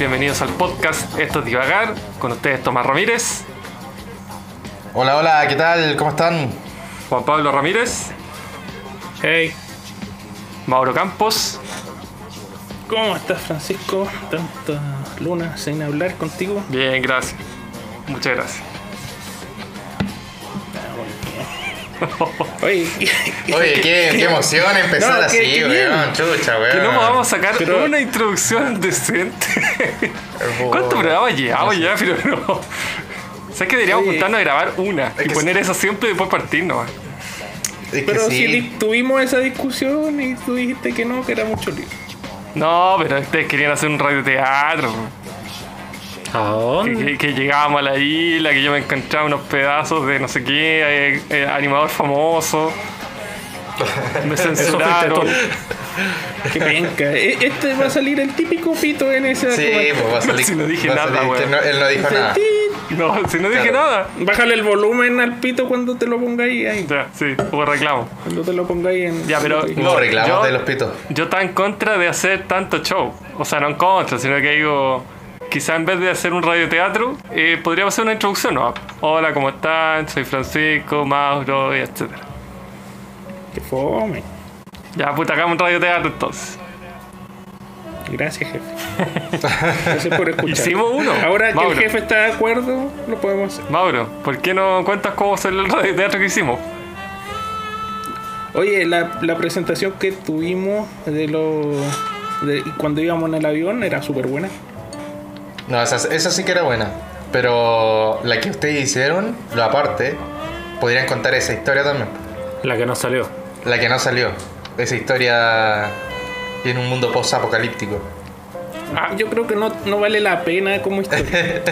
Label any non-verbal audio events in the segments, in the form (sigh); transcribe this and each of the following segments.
Bienvenidos al podcast Esto es Divagar, con ustedes Tomás Ramírez, Hola, hola, ¿qué tal? ¿Cómo están? Juan Pablo Ramírez, Hey, Mauro Campos ¿cómo estás Francisco? Tanta luna sin hablar contigo. Bien, gracias. Muchas gracias. (laughs) Oye, (laughs) Oye, qué, qué emoción empezar No, así, bien. weón. Chucha, weón. Que no podamos sacar Pero- una introducción decente. (laughs) ¿Cuántos programas llevamos ya? Pero no. ¿Sabes que deberíamos Oye. juntarnos a grabar una y que poner eso siempre y después partir nomás? Es que pero sí. si tuvimos esa discusión y tú dijiste que no, que era mucho lío. No, pero ustedes querían hacer un radioteatro. ¿A Que, dónde? que- que llegábamos a la isla, que yo me encontraba unos pedazos de no sé qué, eh, eh, animador famoso. (laughs) Me censuraron. Qué penca. E- Este va a salir el típico pito en ese Sí, pues va a salir. (laughs) Si no dije nada, weón. no- él no dijo nada. No, si no dije Claro. nada. Bájale el volumen al pito cuando te lo pongáis ahí. Ya, sí, hubo reclamo. Cuando te lo pongáis en. Ya, pero- No reclamos Yo- de los pitos. Yo estaba en contra de hacer tanto show. O sea, no en contra, sino que digo, quizá en vez de hacer un radioteatro, eh, podríamos hacer una introducción, ¿no? Hola, ¿cómo están? Soy Francisco, Mauro, y etc. Qué fome. Ya, puta, hagamos un radioteatro entonces. Gracias, jefe. (laughs) Gracias por escuchar. Hicimos uno. Ahora que el jefe está de acuerdo, lo podemos hacer. Mauro, ¿por qué no cuentas cómo hacer el radioteatro que hicimos? Oye, la, la presentación que tuvimos de lo de cuando íbamos en el avión era súper buena. No, esa, esa sí que era buena. Pero la que ustedes hicieron, lo aparte, podrían contar esa historia también. La que no salió. La que no salió. Esa historia en un mundo post-apocalíptico. Ah, Yo creo que no, no vale la pena como historia. (laughs)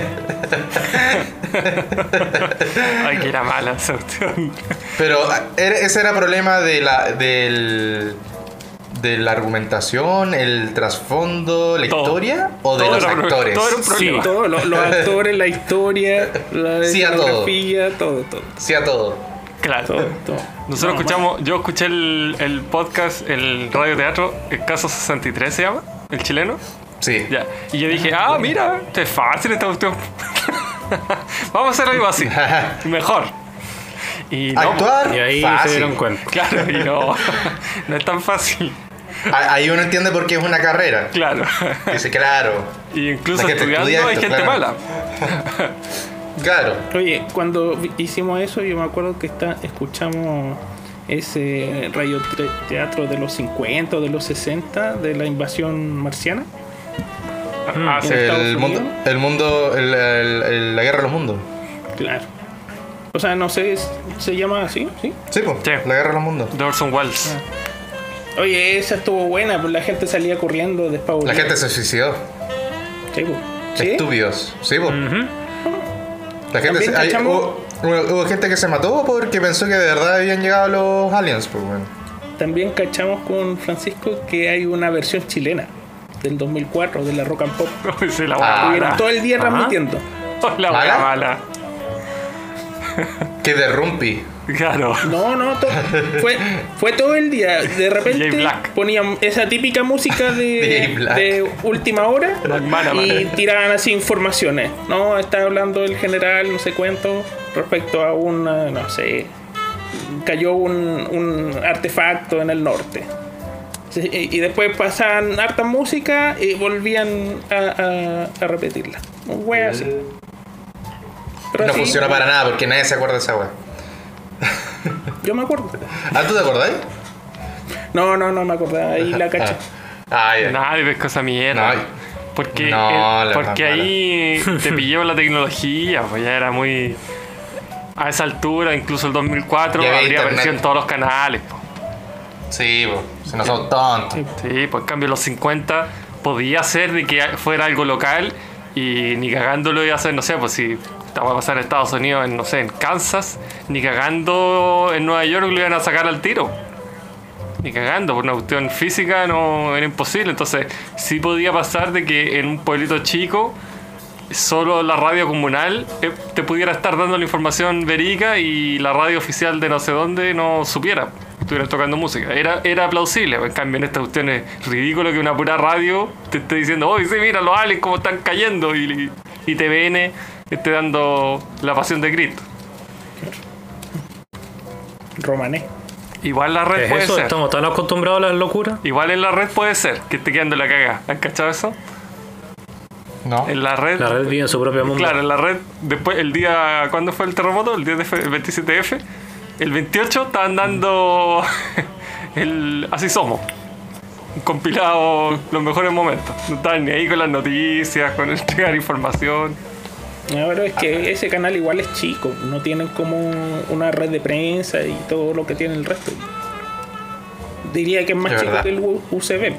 Ay, que era mala esa. Pero era- ese era problema de la, del, de la argumentación, el trasfondo, la Todo. historia o de los actores. todo era un problema. Todo, lo- los (laughs) actores, la historia, la Sí todo. escenografía, todo, todo. Sí a todo. Claro. todo, todo. Nosotros No, escuchamos, yo escuché el, el podcast, el radioteatro, el caso 63 se llama, el chileno. Sí. Ya. Y yo dije, ah, mira, esto es fácil esta cuestión. (laughs) Vamos a hacer algo así. (laughs) Mejor. Y no, Actuar. Y ahí fácil. se dieron cuenta. claro, y no, no es tan fácil. Ahí uno entiende por qué es una carrera. Claro. Dice, claro, Y incluso La gente estudiando estudia hay gente claro. mala. claro. Oye, cuando hicimos eso, yo me acuerdo que está, escuchamos ese radioteatro de los 50 o de los 60 de la invasión marciana. Ah, sí. ¿En Estados El mundo, el mundo, el- el- el- la guerra de los mundos. Claro. O sea, no sé, se llama así, ¿sí? Sí, pues, Sí. la guerra de los mundos. de Orson Welles. Oye, esa estuvo buena, pues la gente salía corriendo despavorida. La gente se suicidó. Sí, pues. ¿Sí? Estúpidos. Sí, pues. La gente También se- hay- cachamos- hubo, hubo- gente que se mató porque pensó que de verdad habían llegado los aliens, pues, bueno. También cachamos con Francisco que hay una versión chilena del 2004 de la Rock and Pop. (laughs) La Ah, todo el día transmitiendo. (laughs) La ¿Mala? mala. Que de Rumpi. Claro. No, no, to- fue, fue todo el día. De (laughs) repente ponían esa típica música de, (laughs) última hora y tiraban así informaciones. No, está hablando el general, no sé cuánto, respecto a una, no sé, cayó un, un artefacto en el norte. Y y después pasaban harta música y volvían a, a- a repetirla. Un wea así. Pero No así, funciona para nada porque nadie se acuerda de esa weá. (laughs) Yo me acuerdo. ¿Ah, tú te acordás? No, no, no me acordaba. Ahí la caché. (laughs) Ah, ya. Nadie pescó esa mierda. No. Porque, No, eh, porque ahí (laughs) te pilló la tecnología, pues ya era muy. A esa altura, incluso el 2004, Ya había habría internet. aparecido en todos los canales. pues. Sí, pues. Si no somos tontos. Sí, pues en cambio los 50 podía ser de que fuera algo local y ni cagándolo iba a ser, no sé, pues si estaba a pasar en Estados Unidos, en, no sé, en Kansas, ni cagando en Nueva York lo iban a sacar al tiro. Ni cagando, por una cuestión física no era imposible. Entonces, sí podía pasar de que en un pueblito chico solo la radio comunal eh, te pudiera estar dando la información verídica y la radio oficial de no sé dónde no supiera. estuvieran tocando música. Era, era plausible, en cambio en esta cuestión es ridículo que una pura radio te esté diciendo, oye, sí, mira los aliens como están cayendo y, y TVN esté dando la pasión de Cristo. Romané. Igual la red ¿Es puede eso? ser. ¿Estamos tan acostumbrados a las locuras? Igual en la red puede ser que esté quedando la caga. ¿Han cachado eso? No. En la red. La red vive en su propio mundo. Claro, en la red, después, el día, ¿cuándo fue el terremoto? El día de F- el 27F. El 28 estaban dando (laughs) el Así Somos. Compilado, los mejores momentos. No estaban ni ahí con las noticias, con entregar información. Ah, pero es que ese canal igual es chico, no tienen como una red de prensa y todo lo que tiene el resto. Diría que es más chico verdad. que el UCB.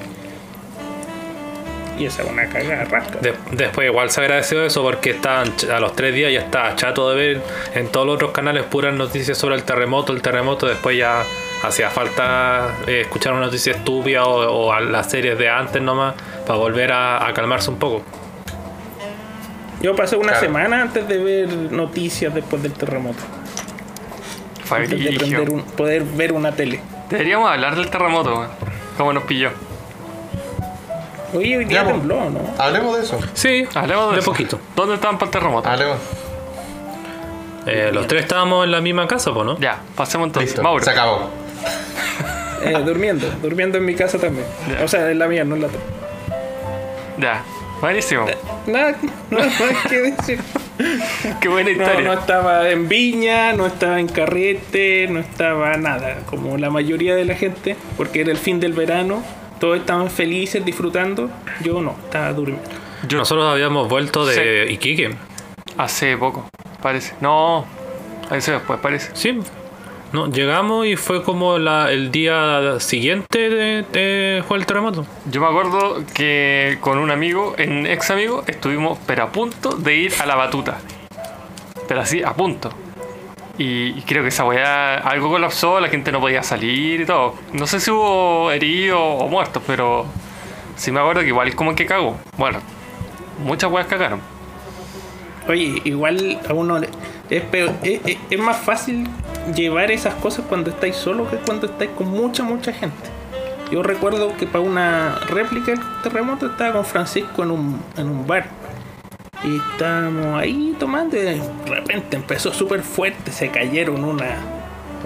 Y esa es una cagada rasca. De- después igual se agradeció eso porque estaban a los tres días ya estaba chato de ver en todos los otros canales puras noticias sobre el terremoto, el terremoto, después ya hacía falta eh, escuchar una noticia estúpida o, o a las series de antes nomás para volver a, a calmarse un poco. Yo pasé una Claro. semana antes de ver noticias después del terremoto. Antes de prender un- poder ver una tele. Deberíamos hablar del terremoto. ¿Cómo nos pilló? Oye, hoy día Ya, po. tembló, ¿no? Hablemos de eso. Sí, Hablemos de, de eso. poquito. ¿Dónde estaban para el terremoto? Hablemos. Eh, los tres estábamos en la misma casa, pues, ¿no? Ya, pasemos entonces. Listo. Mauro. Se acabó. Eh, durmiendo, durmiendo en mi casa también. Ya. O sea, en la mía, no en la tuya. Ya, buenísimo. Nada, nada más que decir. (laughs) Qué buena No, historia. no estaba en viña, no estaba en carrete, no estaba nada, como la mayoría de la gente, porque era el fin del verano, todos estaban felices disfrutando, yo no, estaba durmiendo. Yo- Nosotros habíamos vuelto de Iquique. Hace poco, parece. No, eso después parece. Sí. No, llegamos y fue como la- el día siguiente de, de- fue el terremoto. Yo me acuerdo que con un amigo, en ex amigo, estuvimos pero a punto de ir a la batuta. Pero así, a punto. Y, y creo que esa weá, algo colapsó, la gente no podía salir y todo. No sé si hubo heridos o muertos, pero sí me acuerdo que igual como que cagó. Bueno, muchas weas cagaron. Oye, igual a uno le- es, peor- es, es- es más fácil llevar esas cosas cuando estáis solo que cuando estáis con mucha, mucha gente. Yo recuerdo que para una réplica del terremoto estaba con Francisco en un, en un bar. Y estábamos ahí tomando y de repente empezó súper fuerte, se cayeron una,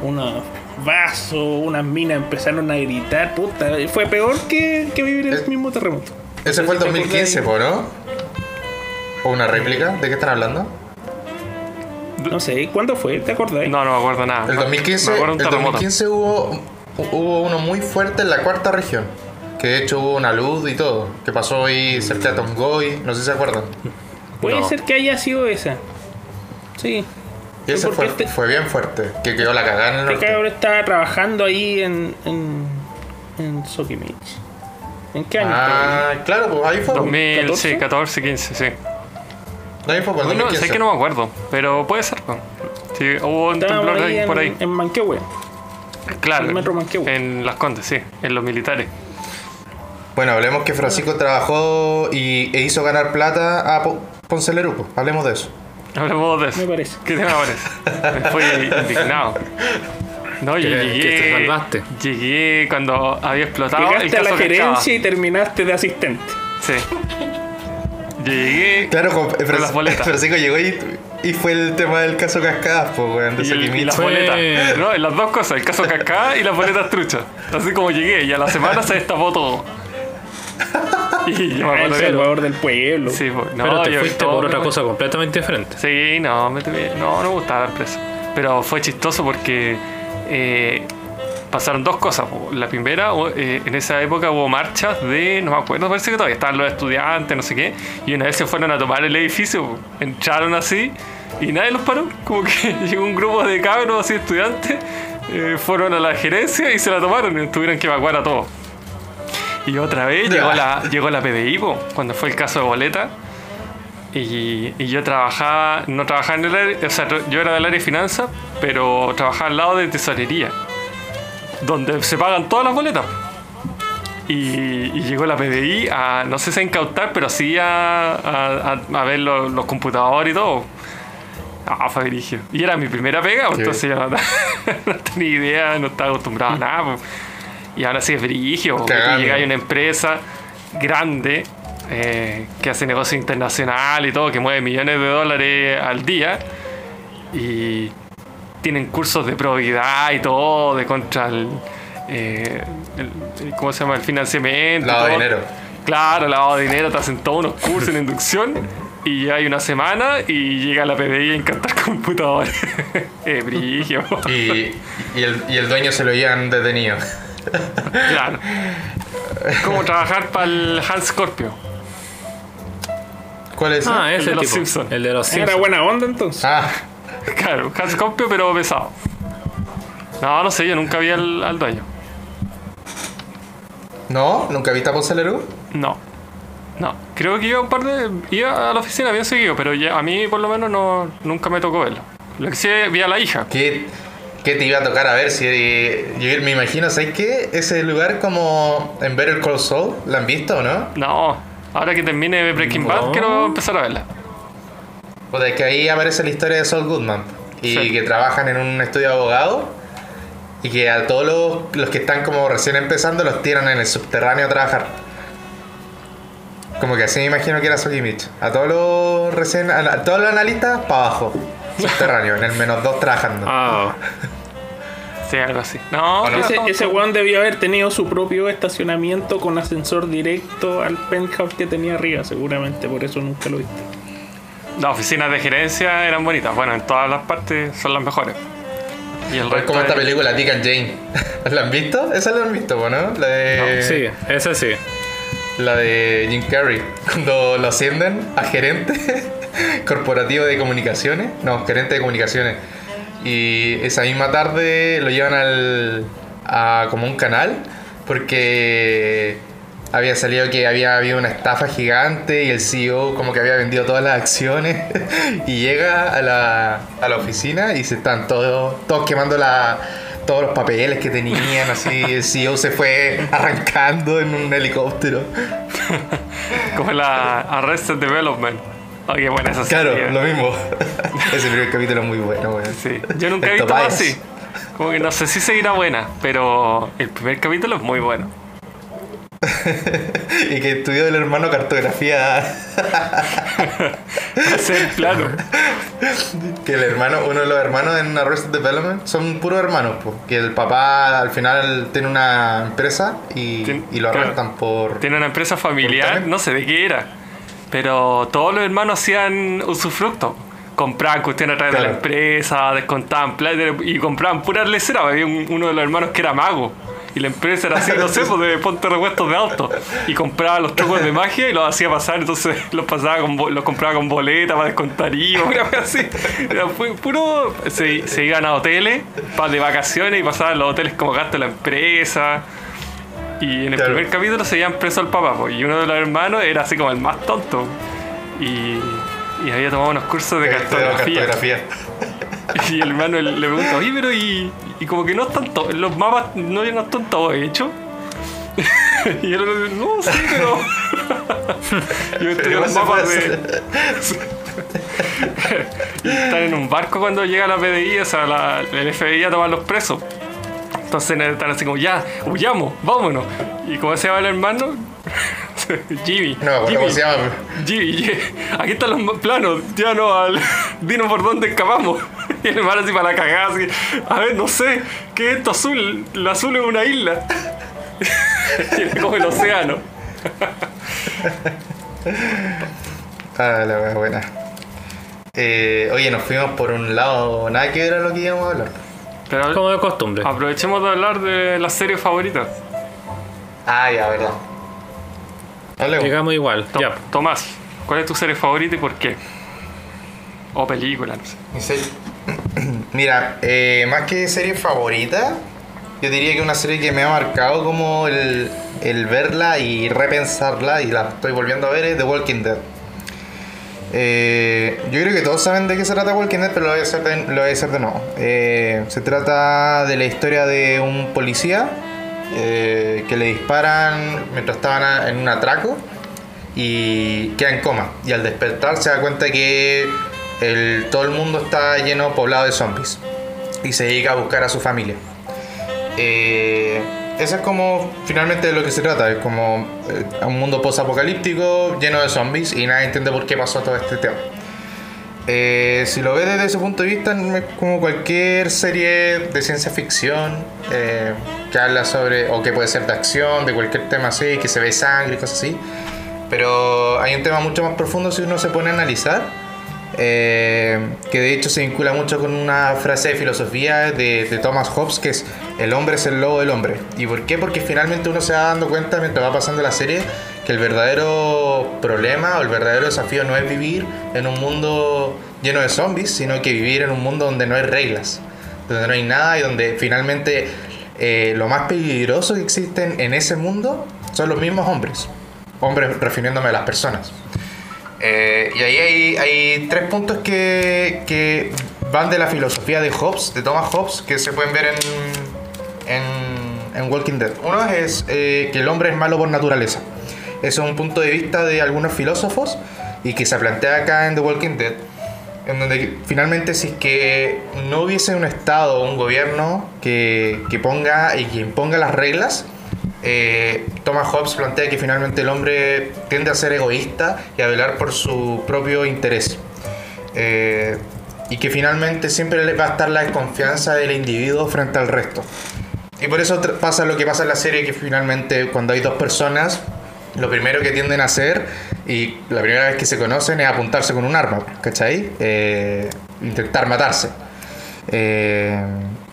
unos vasos, unas minas empezaron a gritar, puta, fue peor que, que vivir el Es- mismo terremoto. Ese fue el ¿Te 2015, acordáis? po, ¿no? ¿O una réplica? ¿De qué están hablando? No sé, ¿cuándo fue? ¿Te acordás? No, no me acuerdo nada. El 2015, Me acuerdo el un terremoto. 2015 hubo, hubo uno muy fuerte en la cuarta región. Que de hecho hubo una luz y todo. Que pasó ahí cerca de Tongoy. No sé si se acuerdan. Puede No. ser que haya sido esa. Sí. Y ese fue, este- fue bien fuerte. Que quedó la cagada en el Este norte. cabrón estaba trabajando ahí en, en, en Sokimich. ¿En qué año? estaba Ah, claro, pues ahí fue. 2000, sí, 14? 14, 15, sí. Fue por 2015. sé que no me acuerdo, pero puede ser. Sí, hubo un temblor ahí ahí en, por ahí. en Manquehue. Claro, en el Metro Manquehue. en Las Condes, sí, en los militares. Bueno, hablemos que Francisco trabajó y, e hizo ganar plata a Po- Ponce Lerupo. Hablemos de eso. Hablemos de eso. Me parece. ¿Qué te parece? Me (laughs) fui indignado. No, yo Que- llegué. que te salvaste. Llegué cuando había explotado el Llegaste a la caso gerencia y terminaste de asistente. Sí. Llegué. Claro, con, Con las boletas. (laughs) Francisco llegó y, y fue el tema del caso Cascadas, pues, weón, de Y, el- y Sokimich. las boletas. No, las dos cosas, el caso Cascada y las boletas truchas. Así como llegué y a la semana se destapó todo. (laughs) Y yo me el salvador del pueblo. Sí, pues, no, Pero te yo fuiste por otra cosa completamente diferente. Sí, no, me tuve- no, no me gustaba dar preso. Pero fue chistoso porque eh, pasaron dos cosas. La primera, eh, en esa época hubo marchas de, no me acuerdo, parece que todavía estaban los estudiantes, no sé qué, y una vez se fueron a tomar el edificio, entraron así y nadie los paró. Como que (laughs) llegó un grupo de cabros así, estudiantes, eh, fueron a la gerencia y se la tomaron y tuvieron que evacuar a todos. Y otra vez llegó la, (laughs) llegó la PDI, po, cuando fue el caso de Boleta. Y, y yo trabajaba, no trabajaba en el área, o sea, yo era del área de finanzas, pero trabajaba al lado de tesorería, donde se pagan todas las boletas. Y, y llegó la PDI a, no sé si a incautar, pero sí a, a- a- ver los, los computadores y todo. Ah, fue. Y era mi primera pega, pues, Sí. entonces yo no, (laughs) no tenía idea, no estaba acostumbrado a nada. pues. Y ahora sí es tú Cagando. llegas a una empresa grande eh, que hace negocio internacional y todo, que mueve millones de dólares al día. Y tienen cursos de probidad y todo, de contra el, eh, el- el- ¿cómo se llama? El financiamiento. Lavado de dinero. Claro, lavado de dinero, te hacen todos unos cursos en inducción y ya hay una semana y llega la PDI a encantar (laughs) computadores. (laughs) eh, brigio. Y, y, el, y el dueño se lo llevan detenido. claro. Como trabajar para el Hans Scorpio. ¿Cuál es? Ah, el ese de los tipo. Simpsons. El de los Era Simpsons. buena onda entonces. Ah, (laughs) Claro, Hans Scorpio pero pesado. No, no sé, yo nunca vi al, al dueño. ¿no? ¿Nunca viste a Poncelerú? No. No, creo que iba un par de. iba a la oficina bien seguido, pero ya, a mí por lo menos no, nunca me tocó verlo. Lo que sí vi a la hija. ¿Qué, qué te iba a tocar a ver? Si, yo me imagino, ¿sabes qué? Ese lugar como en Better Call Saul, ¿la han visto o no? No, ahora que termine Breaking Bad No. quiero empezar a verla. O de que ahí aparece la historia de Saul Goodman y Sí. que trabajan en un estudio de abogado y que a todos los, los que están como recién empezando los tiran en el subterráneo a trabajar. Como que así me imagino que era Soul Mitch. A todos los recién, a, a todos los analistas para abajo, subterráneo, en el menos dos trabajando. Ah, Sí, algo así. No, Ese, ese weón debió haber tenido su propio estacionamiento con ascensor directo al penthouse que tenía arriba, seguramente, por eso nunca lo viste. Las oficinas de gerencia eran bonitas. Bueno, en todas las partes son las mejores. Y el Es como esta es- película Dick and Jane. (laughs) ¿La han visto? Esa la han visto, ¿no? La de, sí, ese sí. la de Jim Carrey. (laughs) Cuando lo ascienden a gerente (laughs) corporativo de comunicaciones. No, gerente de comunicaciones. Y esa misma tarde lo llevan al, a como un canal porque había salido que había habido una estafa gigante y el CEO como que había vendido todas las acciones (laughs) y llega a la, a la oficina y se están todos, todos quemando la, todos los papeles que tenían, así (laughs) el CEO se fue arrancando en un helicóptero. (laughs) Como la Arrested Development. Oh, qué buena esa Claro, lo mismo. Ese primer capítulo es muy bueno. Sí. Yo nunca he visto así. Como que no sé si seguirá buena, pero el primer capítulo es muy bueno. (laughs) Y que estudió el hermano cartografía. (laughs) Ser plano. Que el hermano, uno de los hermanos en Arrested Development son puros hermanos, pues. Que el papá al final tiene una empresa y, Tien- y lo claro. arrestan por. Tiene una empresa familiar, no sé de qué era. Pero todos los hermanos hacían usufructo. Compraban cuestiones a través de la empresa, descontaban plata y compraban puras leceras. Había un- uno de los hermanos que era mago. Y la empresa era así, no sé, pues de ponte repuestos de auto. Y compraba los trucos de magia y los hacía pasar. Entonces los pasaba con, los compraba con boleta para descontar IVA, una cosa así. Era pu- puro. Se, se iban a hoteles para de vacaciones y pasaban los hoteles como gasto de la empresa. Y en el Claro. primer capítulo se llevan preso al papá, po, y uno de los hermanos era así como el más tonto. Y, y había tomado unos cursos de cartografía. cartografía. (laughs) Y el hermano le le pregunta, oye, pero y, y como que no están to- los mapas no, no están todos hechos. (laughs) y dice, no, sí, pero. (laughs) Yo estudio Pero los mapas de. (laughs) están en un barco cuando llega la PDI, o sea, la, el FBI a tomar los presos. Entonces están así como, ya, huyamos, vámonos. Y como se llama el hermano, (laughs) Jimmy. No, Jimmy, ¿cómo se llama? Jimmy, ye- (laughs) aquí están los planos, ya no, al, dinos por dónde escapamos. (laughs) Y el hermano así para la cagada, así, a ver, no sé, ¿qué es esto azul? Lo azul es una isla. y es como el océano. Ah, la buena. Eh, oye, nos fuimos por un lado, nada que ver a lo que íbamos a hablar. Pero Como de costumbre. aprovechemos de hablar de las series favoritas. Ah, ya, verdad. Hablemos. Llegamos igual. Ya. Tomás, ¿cuál es tu serie favorita y por qué? O película, no sé. Mi serie- (clears throat) Mira, eh, más que serie favorita, yo diría que una serie que me ha marcado como el, el verla y repensarla, y la estoy volviendo a ver, es The Walking Dead. Eh, yo creo que todos saben de qué se trata Walking Dead, pero lo voy a hacer de, lo nuevo. Eh, se trata de la historia de un policía eh, que le disparan mientras estaban en un atraco y queda en coma. Y al despertar se da cuenta que el, todo el mundo está lleno, poblado de zombies. Y se dedica a buscar a su familia. Eh, eso es como finalmente de lo que se trata. Es como eh, un mundo post-apocalíptico lleno de zombies y nadie entiende por qué pasó todo este tema. Eh, si lo ves desde ese punto de vista, es como cualquier serie de ciencia ficción eh, que habla sobre, o que puede ser de acción, de cualquier tema así, que se ve sangre y cosas así. Pero hay un tema mucho más profundo si uno se pone a analizar, eh, que de hecho se vincula mucho con una frase de filosofía de, Thomas Hobbes, que es el hombre es el lobo del hombre. ¿Y por qué? Porque finalmente uno se va dando cuenta mientras va pasando la serie que el verdadero problema o el verdadero desafío no es vivir en un mundo lleno de zombies, sino que vivir en un mundo donde no hay reglas, donde no hay nada y donde finalmente eh, lo más peligroso que existen en ese mundo son los mismos hombres. Hombres refiriéndome a las personas. Eh, y ahí hay, hay tres puntos que, que, van de la filosofía de Hobbes, de Thomas Hobbes, que se pueden ver en, en, en Walking Dead. Uno es eh, que el hombre es malo por naturaleza. Eso es un punto de vista de algunos filósofos y que se plantea acá en The Walking Dead, en donde finalmente si es que no hubiese un Estado o un gobierno que, que, ponga y que imponga las reglas, eh, Thomas Hobbes plantea que finalmente el hombre tiende a ser egoísta y a velar por su propio interés. Eh, y que finalmente siempre va a estar la desconfianza del individuo frente al resto. Y por eso pasa lo que pasa en la serie, que finalmente cuando hay dos personas, lo primero que tienden a hacer, y la primera vez que se conocen, es apuntarse con un arma, ¿cachai? Eh, intentar matarse. Eh,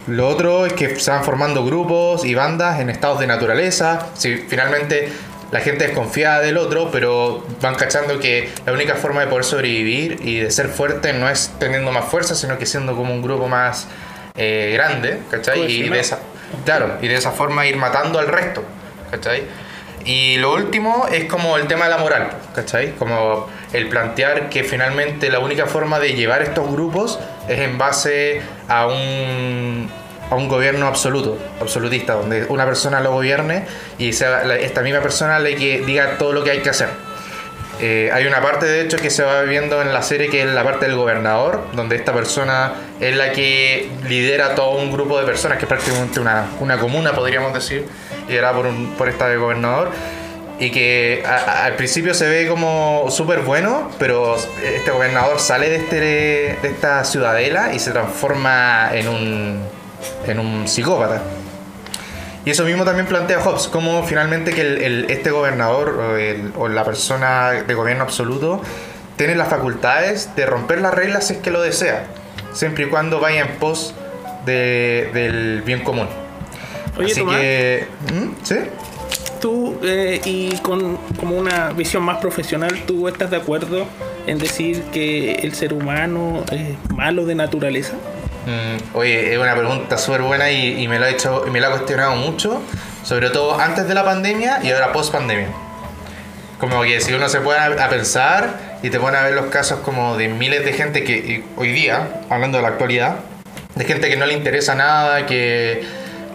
lo otro es que se van formando grupos y bandas en estados de naturaleza. Si finalmente la gente desconfía del otro, pero van cachando que la única forma de poder sobrevivir y de ser fuerte no es teniendo más fuerza, sino que siendo como un grupo más eh, grande, ¿cachai? Y de esa, claro, y de esa forma ir matando al resto, ¿cachai? Y lo último es como el tema de la moral, ¿cachai? Como el plantear que finalmente la única forma de llevar estos grupos es en base a un, a un gobierno absoluto, absolutista, donde una persona lo gobierne y sea esta misma persona le que diga todo lo que hay que hacer. Eh, hay una parte, de hecho, que se va viendo en la serie que es la parte del gobernador, donde esta persona es la que lidera todo un grupo de personas, que es prácticamente una, una comuna, podríamos decir, liderada por, un, por esta de gobernador, y que a, a, al principio se ve como súper bueno, pero este gobernador sale de, este, de esta ciudadela y se transforma en un, en un psicópata. Y eso mismo también plantea Hobbes, como finalmente que el, el, este gobernador o, el, o, la persona de gobierno absoluto tiene las facultades de romper las reglas si es que lo desea, siempre y cuando vaya en pos de, del bien común. Oye, Así Tomás, que, ¿Mm? ¿sí? Tú eh, y con como una visión más profesional, ¿tú estás de acuerdo en decir que el ser humano es malo de naturaleza? Mm, oye, es una pregunta súper buena y, y, me lo he hecho, me lo ha cuestionado mucho, sobre todo antes de la pandemia y ahora post pandemia. Como que si uno se pone a pensar y te pone a ver los casos como de miles de gente que hoy día, hablando de la actualidad, de gente que no le interesa nada, que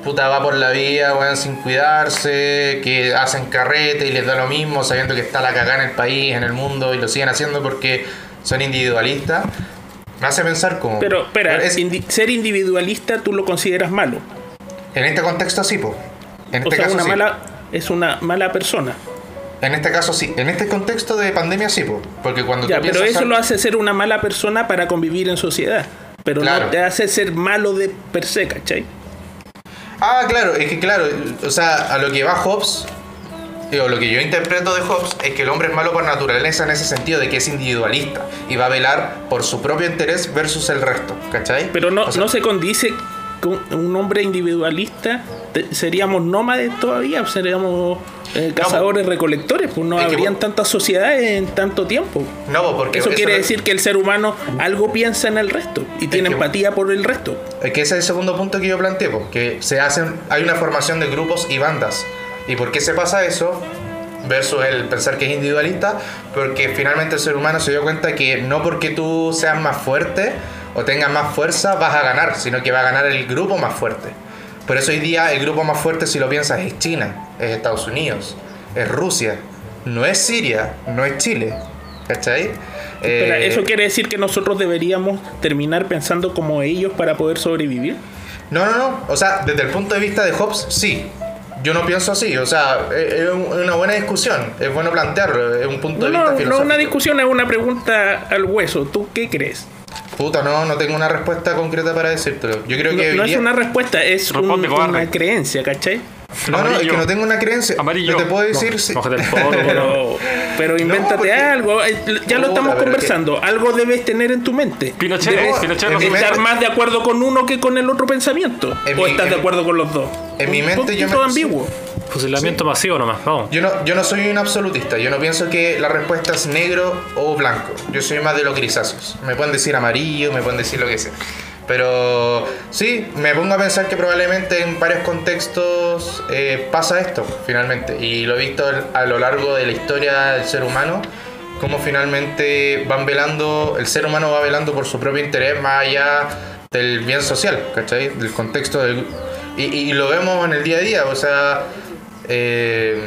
puta va por la vida, bueno, sin cuidarse, que hacen carrete y les da lo mismo, sabiendo que está la cagada en el país, en el mundo, y lo siguen haciendo porque son individualistas. Me hace pensar como... Pero, espera, es, indi ser individualista tú lo consideras malo. En este contexto sí, po. En este o sea, caso una sí. mala, es una mala persona. En este caso sí. En este contexto de pandemia sí, po. Porque cuando ya, tú pero eso lo hace ser una mala persona para convivir en sociedad. Pero Claro. no te hace ser malo de per se, ¿cachai? Ah, claro, es que claro, o sea, a lo que va Hobbes, o lo que yo interpreto de Hobbes, es que el hombre es malo por naturaleza en ese sentido, de que es individualista y va a velar por su propio interés versus el resto, ¿cachai? Pero no, O sea, no se condice con un hombre individualista. Te- seríamos nómades todavía, seríamos eh, cazadores recolectores, pues no que habrían tantas sociedades en tanto tiempo. No, po, porque Eso quiere no- decir que el ser humano algo piensa en el resto y tiene que- empatía por el resto. Es que ese es el segundo punto que yo planteé, po, que se hacen, hay una formación de grupos y bandas. ¿Y por qué se pasa eso? Versus el pensar que es individualista, porque finalmente el ser humano se dio cuenta que no porque tú seas más fuerte o tengas más fuerza vas a ganar, sino que va a ganar el grupo más fuerte. Por eso hoy día el grupo más fuerte, si lo piensas, es China, es Estados Unidos, es Rusia, no es Siria, no es Chile. ¿Cachai? Espera, Eh, ¿eso quiere decir que nosotros deberíamos terminar pensando como ellos para poder sobrevivir? No, no, no. O sea, desde el punto de vista de Hobbes, sí. Yo no pienso así. O sea, es es una buena discusión. Es bueno plantearlo. Es un punto No, de no, vista no filosófico. una discusión, es una pregunta al hueso. ¿Tú qué crees? Puta, no, no tengo una respuesta concreta para decírtelo. Yo creo No, que. no es una respuesta, es un- una creencia, ¿cachai? No, no, es que no tengo una creencia. Amarillo. No te puedo decir si. El poto, pero- Pero, invéntate porque- algo. eh, Ya lo estamos conversando. Algo debes tener en tu mente. Pinochet, Debes Pinochet mi no estar mente- más de acuerdo con uno que con el otro pensamiento. En ¿O mi- estás en- de acuerdo con los dos? en mi Un mente yo me- ambiguo. Fusilamiento masivo nomás, vamos. Yo no, yo no soy un absolutista. Yo no pienso que la respuesta es negro o blanco. Yo soy más de los grisáceos. Me pueden decir amarillo, me pueden decir lo que sea. Pero sí, me pongo a pensar que probablemente en varios contextos eh, pasa esto, finalmente. Y lo he visto a lo largo de la historia del ser humano, cómo finalmente van velando, el ser humano va velando por su propio interés más allá del bien social, ¿cachai? Del contexto del... Y, y lo vemos en el día a día, o sea, eh,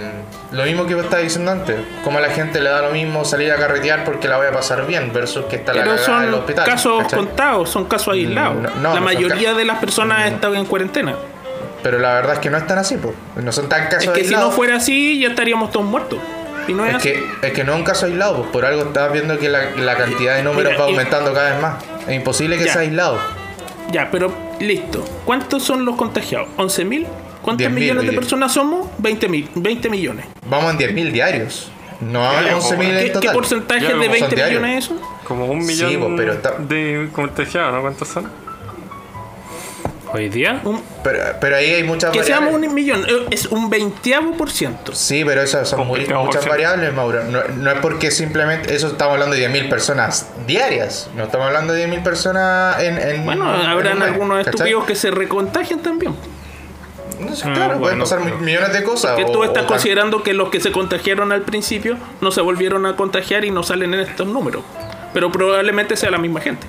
lo mismo que vos estabas diciendo antes, como a la gente le da lo mismo salir a carretear porque la voy a pasar bien versus que está la cagada en el son hospital. casos ¿cachai? contados, son casos aislados. no, no, la no son mayoría de las personas están en cuarentena. Pero la verdad es que no están así, pues. No son tan casos Es que si no fuera así, ya estaríamos todos muertos. Y no es, que, es que no es un caso aislado, pues por algo estás viendo que la, la cantidad de números Mira, va y- aumentando cada vez más. Es imposible que Ya. sea aislado. Ya, pero listo. ¿Cuántos son los contagiados? ¿11.000? ¿Cuántos 10.000, millones de personas somos? 20, mil, 20 millones. Vamos en 10.000 diarios. No vamos en Ya, 11.000 ¿Qué, en qué total. porcentaje Ya, de como 20 son diarios. millones es eso? Como un Sí, millón pues, pero está- de contagiados, ¿no? ¿Cuántos son? Hoy día, Un- Pero, pero ahí hay muchas que seamos variables. un millón. eh, Es un veinteavo por ciento. Sí, pero esas son Como muy- 20%. muchas variables, Mauro. No, no es porque simplemente. Eso estamos hablando de 10.000 personas diarias. No estamos hablando de 10.000 personas en. en Bueno, en habrán mes, algunos ¿cachai? estúpidos que se recontagian también. No sé, Ah, claro, pueden bueno, pasar pero- millones de cosas. Que tú estás o- considerando que los que se contagiaron al principio no se volvieron a contagiar y no salen en estos números. Pero probablemente sea la misma gente.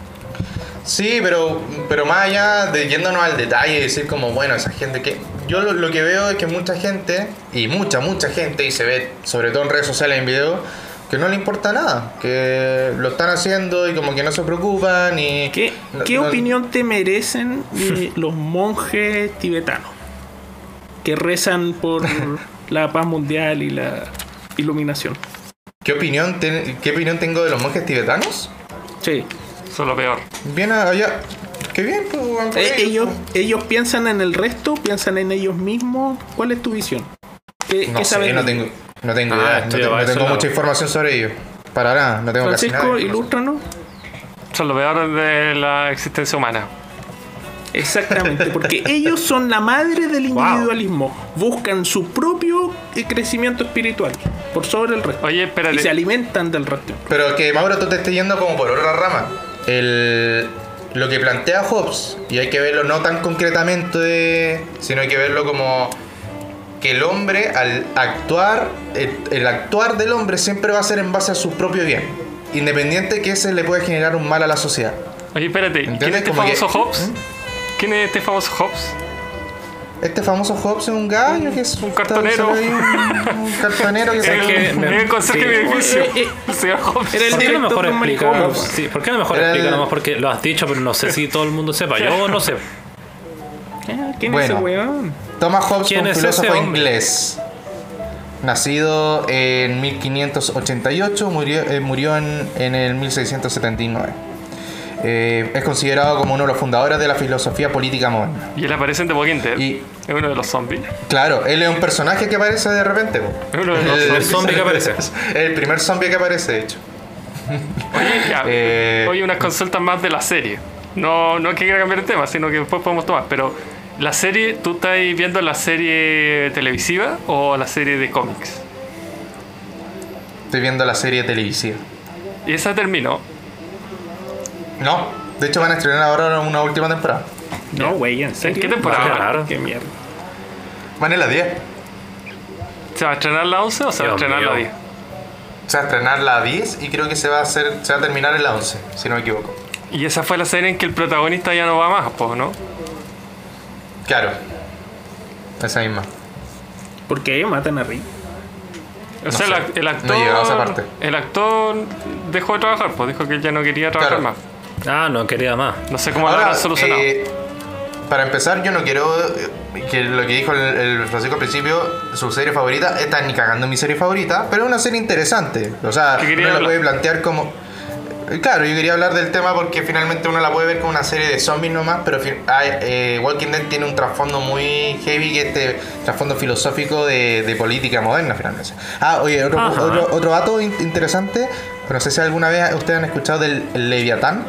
Sí, pero, pero más allá de yéndonos al detalle y decir como, bueno, esa gente que... Yo lo, lo que veo es que mucha gente, y mucha, mucha gente, y se ve sobre todo en redes sociales, en videos, que no le importa nada, que lo están haciendo y como que no se preocupan y... ¿Qué, no- qué no- opinión te merecen (laughs) los monjes tibetanos que rezan por (laughs) la paz mundial y la iluminación? ¿Qué opinión, ¿Qué opinión tengo de los monjes tibetanos? Sí. Eso es lo peor. Bien allá... Qué bien, pues, Eh, ellos, ellos piensan en el resto, piensan en ellos mismos. ¿Cuál es tu visión? ¿Qué, No qué sé, sabes no tengo, no tengo Ah, idea, no, estoy te- a no tengo lado. mucha información sobre ellos. Para nada, no tengo casi nada. Francisco, de información. ilústranos. Eso es lo peor de la existencia humana. Exactamente, (laughs) porque ellos son la madre del individualismo. Buscan su propio eh, crecimiento espiritual por sobre el resto. Oye, espérate. Y se alimentan del resto. Pero que Mauro, tú te estés yendo como por otra rama. El, lo que plantea Hobbes, y hay que verlo no tan concretamente, sino hay que verlo como que el hombre, al actuar, el, el actuar del hombre siempre va a ser en base a su propio bien, independiente que ese le puede generar un mal a la sociedad. Oye, espérate. ¿Quién es este Como que- famoso Hobbes? ¿Mm? ¿Quién es este famoso Hobbes? Este famoso Hobbes es un gallo que es Un cartonero. ahí Un, un cartonero que (laughs) Es sale- que- El conserje de edificio. (laughs) Era el ¿Por qué no director mejor explica? Sí, ¿Por qué no mejor Era explica el- nomás? Porque lo has dicho, pero no sé si todo el mundo sepa. Yo no sé. (laughs) Ah, ¿Quién Bueno. es ese weón? Thomas Hobbes ¿Quién fue un filósofo inglés. Nacido en 1588, murió, eh, murió en, en el 1679. Eh, es considerado como uno de los fundadores de la filosofía política moderna. Y él aparece en The Walking Dead. Y- Es uno de los zombies. Claro, él es un personaje que aparece de repente. Es uno de los (laughs) El- El zombie que aparece. (laughs) El primer zombie que aparece, de hecho. Oye, ya. (laughs) Eh, Oye, unas consultas más de la serie. No, no es que quiera cambiar el tema, sino que después podemos tomar. Pero, ¿la serie, tú estás viendo la serie televisiva o la serie de cómics? Estoy viendo la serie televisiva. Y esa terminó. No, de hecho van a estrenar ahora una última temporada. No, güey, ¿en serio? qué temporada? Claro. Qué mierda. Van en la 10. ¿Se va a estrenar la 11 o se va a estrenar la mío. 10? Se va a estrenar la 10 y creo que se va a hacer, se va a terminar en la 11, si no me equivoco. Y esa fue la serie en que el protagonista ya no va más, pues, ¿no? Claro. Esa misma. ¿Por qué matan a Rick? O sea, el, ac- el actor. No a esa parte. El actor dejó de trabajar, pues dijo que él ya no quería trabajar Claro. más. Ah, no quería más. No sé cómo lo Ahora, habrán solucionado. eh, para empezar, yo no quiero eh, que lo que dijo el, el Francisco al principio, su serie favorita, está ni cagando mi serie favorita, pero es una serie interesante. O sea, ¿Qué uno la puede plantear como. eh, Claro, yo quería hablar del tema porque finalmente uno la puede ver como una serie de zombies nomás, pero hay- eh, Walking Dead tiene un trasfondo muy heavy, que es este trasfondo filosófico de, de política moderna finalmente. Ah, oye, otro, Ajá. otro, otro dato in- interesante, no sé si alguna vez ustedes han escuchado del el Leviatán.